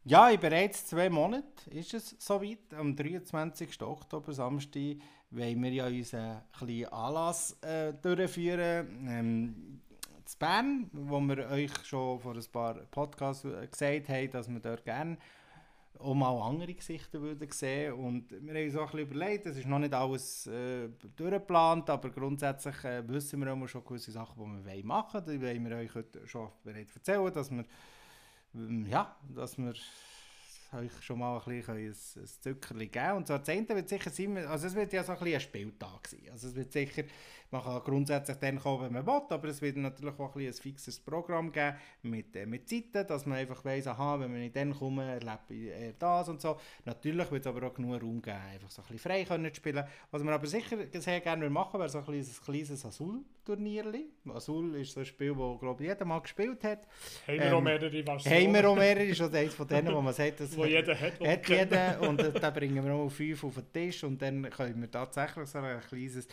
Ja, in bereits zwei Monaten ist es soweit. Am 23. Oktober, Samstag, wollen wir ja unseren kleinen Anlass äh, durchführen. Ähm, zu Bern, wo wir euch schon vor ein paar Podcasts äh, gesagt haben, dass wir dort gerne auch mal andere Gesichter würden sehen und wir haben uns auch ein überlegt, es ist noch nicht alles äh, durchgeplant, aber grundsätzlich äh, wissen wir immer schon gewisse Sachen, die wir machen wollen. Die wollen wir euch heute schon bereits erzählen, dass wir, ähm, ja, dass wir euch schon mal ein bisschen ein, ein Zuckerli geben Und zwar das wird sicher sein, also es wird ja so ein, bisschen ein Spieltag sein. Also es wird sicher, man kann grundsätzlich dann kommen, wenn man will, aber es wird natürlich auch ein, bisschen ein fixes Programm geben mit, äh, mit Zeiten, dass man einfach weiss, aha, wenn ich dann komme, erlebe ich eher das und so. Natürlich wird es aber auch genug Raum geben, einfach so ein bisschen frei können zu spielen. Was wir aber sicher sehr gerne machen, wäre so ein kleines, kleines Azul-Turnierli. Azul ist so ein Spiel, das glaube ich jeder mal gespielt hat. Haben wir Ähm, auch mehrere Versionen, Haben wir auch mehrere, ist eines von denen, wo man sagt, das wo jeder hat. hat er jeder und äh, dann bringen wir auch fünf auf den Tisch und dann können wir tatsächlich so ein kleines,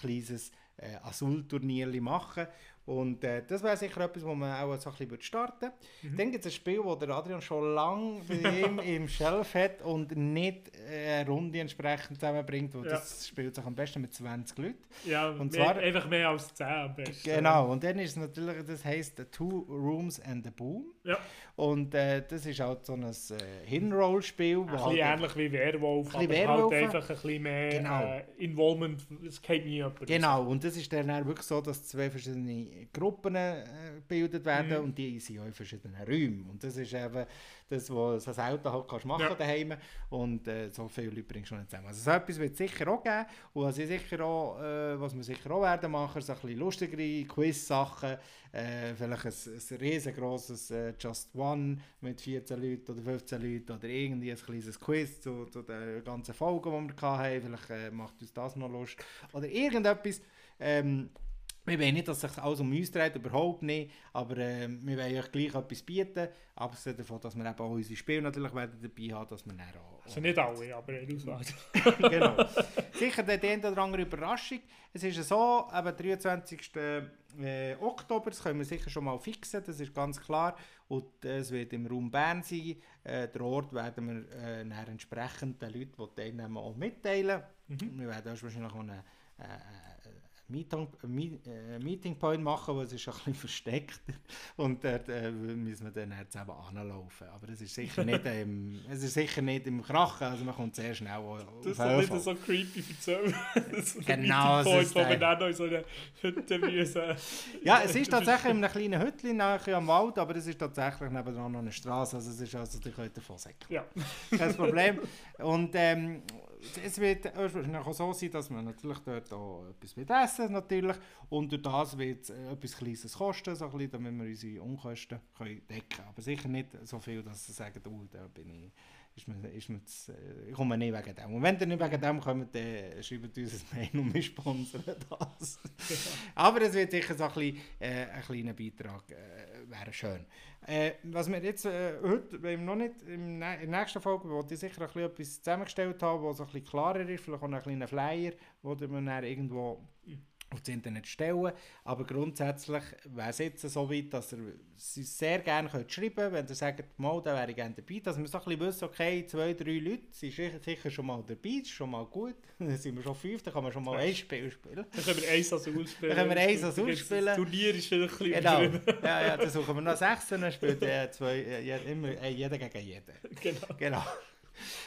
kleines äh, Azul-Turnierli machen. Und äh, das wäre sicher etwas, wo man auch so ein bisschen starten würde. Mhm. Dann gibt es ein Spiel, das der Adrian schon lange bei ihm im Shelf hat und nicht äh, eine Runde entsprechend zusammenbringt. Weil Ja. Das spielt sich am besten mit 20 Leuten. Ja, Und mehr, zwar- einfach mehr als 10 am besten. Genau, und dann ist es natürlich, das heisst Two Rooms and a Boom. Ja. Und äh, das ist halt so ein äh, Hinroll-Spiel. Ein wo bisschen halt- ähnlich wie Werwolf, Ein aber Werwolf. halt einfach ein bisschen mehr Genau. äh, Involvement. Es geht nie jemand. Genau, und das ist dann auch wirklich so, dass zwei verschiedene Gruppen äh, gebildet werden Mhm. und die sind auch in verschiedenen Räumen. Und das ist eben das, was du als Auto halt kannst machen Ja. daheim und äh, so viele Leute bringst du nicht zusammen. Also so etwas wird es sicher auch geben und was, ich sicher auch, äh, was wir sicher auch werden machen, so ein bisschen lustigere Quiz-Sachen, äh, vielleicht ein, ein riesengroßes äh, Just One mit 14 Leuten oder 15 Leuten oder irgendwie ein kleines Quiz zu, zu den ganzen Folgen, die wir hatten. Vielleicht äh, macht uns das noch Lust. Oder irgendetwas. Ähm, wir wollen nicht, dass sich alles um uns dreht, überhaupt nicht, aber äh, wir wollen euch gleich etwas bieten, abgesehen davon, dass wir eben auch unsere Spiele natürlich werden dabei haben, dass wir dann auch... Also nicht alle, aber eine Auswahl. genau. Sicher die eine oder andere Überraschung. Es ist so, eben 23. Äh, Oktober, das können wir sicher schon mal fixen, das ist ganz klar. Und äh, es wird im Raum Bern sein. Äh, der Ort werden wir äh, entsprechend den Leuten, die teilnehmen, auch mitteilen. Mhm. Wir werden auch wahrscheinlich auch eine, äh, Meeting, Me äh, Meeting Point machen, wo es ist ein bisschen versteckt und dort äh, müssen wir dann halt zusammen anlaufen. Aber es ist sicher nicht im, es ist sicher nicht im Krachen, also man kommt sehr schnell auf Das ist nicht so creepy erzählen. so Genau, es Point, ist wo wir dann noch in so einer Hütte müssen. Ja, es ist tatsächlich in einem kleinen Hütchen nachher am Wald, aber es ist tatsächlich nebenan noch eine Straße, also es ist also, die könnt davon. Ja. Kein Problem. Und ähm, es wird wahrscheinlich auch so sein, dass man natürlich dort auch etwas mit essen natürlich und durch das wird es äh, etwas Kleines kosten, so bisschen, damit wir unsere Unkosten decken können. Aber sicher nicht so viel, dass sie sagen, oh, da bin ich ist man, ist man das, äh, ich komme nicht wegen dem. Und wenn ihr nicht wegen dem kommt, dann schreibt uns ein Mail und wir sponsern das. Aber es wird sicher so ein, bisschen, äh, ein kleiner Beitrag, äh, wäre schön. Äh, was wir jetzt äh, heute, wir noch nicht, in der nächsten Folge, wo ich sicher ein bisschen etwas zusammengestellt habe, was ein bisschen klarer ist, vielleicht auch einen kleinen Flyer, wo man dann irgendwo auf das Internet stellen. Aber grundsätzlich wäre es jetzt so weit, dass ihr sie sehr gerne könnt schreiben könnt, wenn ihr sagt, mal, da wäre ich gerne dabei, dass wir so ein bisschen wissen, okay, zwei, drei Leute sind sicher schon mal dabei, ist schon mal gut. Dann sind wir schon fünf, dann kann man schon mal ein Spiel spielen. Dann können wir eins als ausspielen. Dann können wir eins als ausspielen. Das Turnier ist vielleicht ein bisschen Genau, ja, ja, dann suchen wir noch sechs dann spielt äh, zwei, äh, immer, jeder gegen jeden. Genau. genau.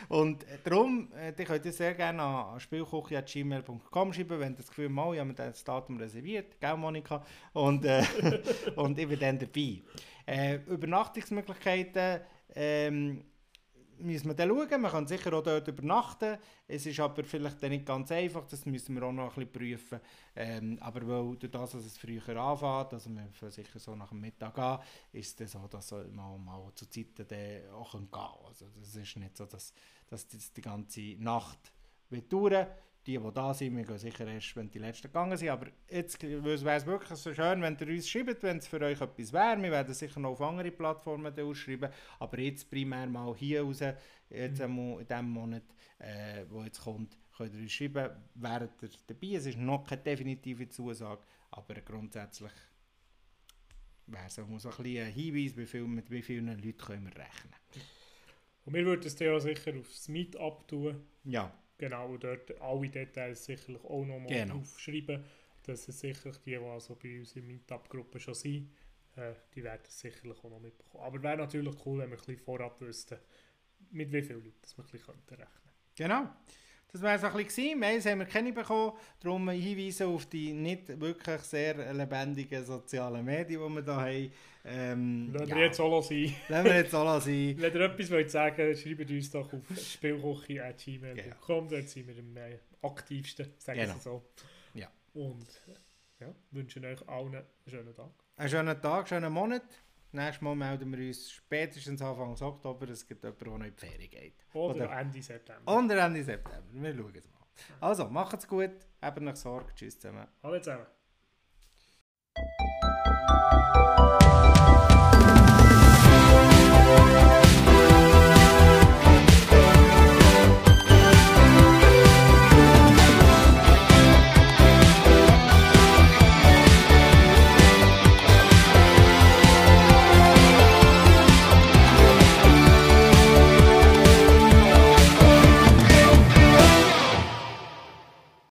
Und darum, äh, ihr könnt ihr sehr gerne an spielküche.gmail.com schreiben, wenn ihr das Gefühl habt, ich habe mir das Datum reserviert, gell Monika? Und, äh, und ich bin dann dabei. Äh, Übernachtungsmöglichkeiten, ähm, müssen wir dann schauen. Man kann sicher auch dort übernachten. Es ist aber vielleicht nicht ganz einfach, das müssen wir auch noch ein bisschen prüfen. Ähm, aber weil durch das, dass es früher anfängt, also wir sicher so nach dem Mittag an, ist es so, dass man mal zu Zeiten dann auch gehen kann. Also das ist nicht so, dass, dass das die ganze Nacht wird dauern die, die da sind, wir gehen sicher erst, wenn die Letzten gegangen sind. Aber jetzt wäre es wirklich so schön, wenn ihr uns schreibt, wenn es für euch etwas wäre. Wir werden sicher noch auf andere Plattformen ausschreiben. Aber jetzt primär mal hier raus, jetzt mhm. in diesem Monat, äh, wo jetzt kommt, könnt ihr uns schreiben, während ihr dabei Es ist noch keine definitive Zusage, aber grundsätzlich wäre es auch so ein, bisschen ein Hinweis, wie viel, mit wie vielen Leuten können wir rechnen. Und wir würden es ja sicher aufs Meetup tun. Ja. Genau, dort alle Details sicherlich auch nochmal genau. aufschreiben. dass es sicherlich die, die also bei uns in Meetup-Gruppe schon sind, äh, die werden es sicherlich auch noch mitbekommen. Aber wäre natürlich cool, wenn wir ein bisschen vorab wüssten, mit wie vielen Leuten wir ein bisschen rechnen könnten. Genau. Das wäre es ein bisschen Mails haben wir keine bekommen, darum hinweisen auf die nicht wirklich sehr lebendigen sozialen Medien, die wir hier haben. Ähm, Lassen ja. wir jetzt auch sein. Lassen wir jetzt auch sein. Wenn ihr etwas wollt sagen schreibt uns doch auf spielkoche.gmail.com, genau. dort sind wir am äh, aktivsten, sagen genau. wir so. Ja. Und ja, wünschen euch allen einen schönen Tag. Einen schönen Tag, schönen Monat. Nächstes Mal melden wir uns spätestens Anfang Oktober. Es gibt jemanden, der noch in die Ferien geht. Oder, Oder Ende September. Oder Ende September. Wir schauen es mal. Also, macht's gut. Habt euch Sorge. Tschüss zusammen. Hallo zusammen.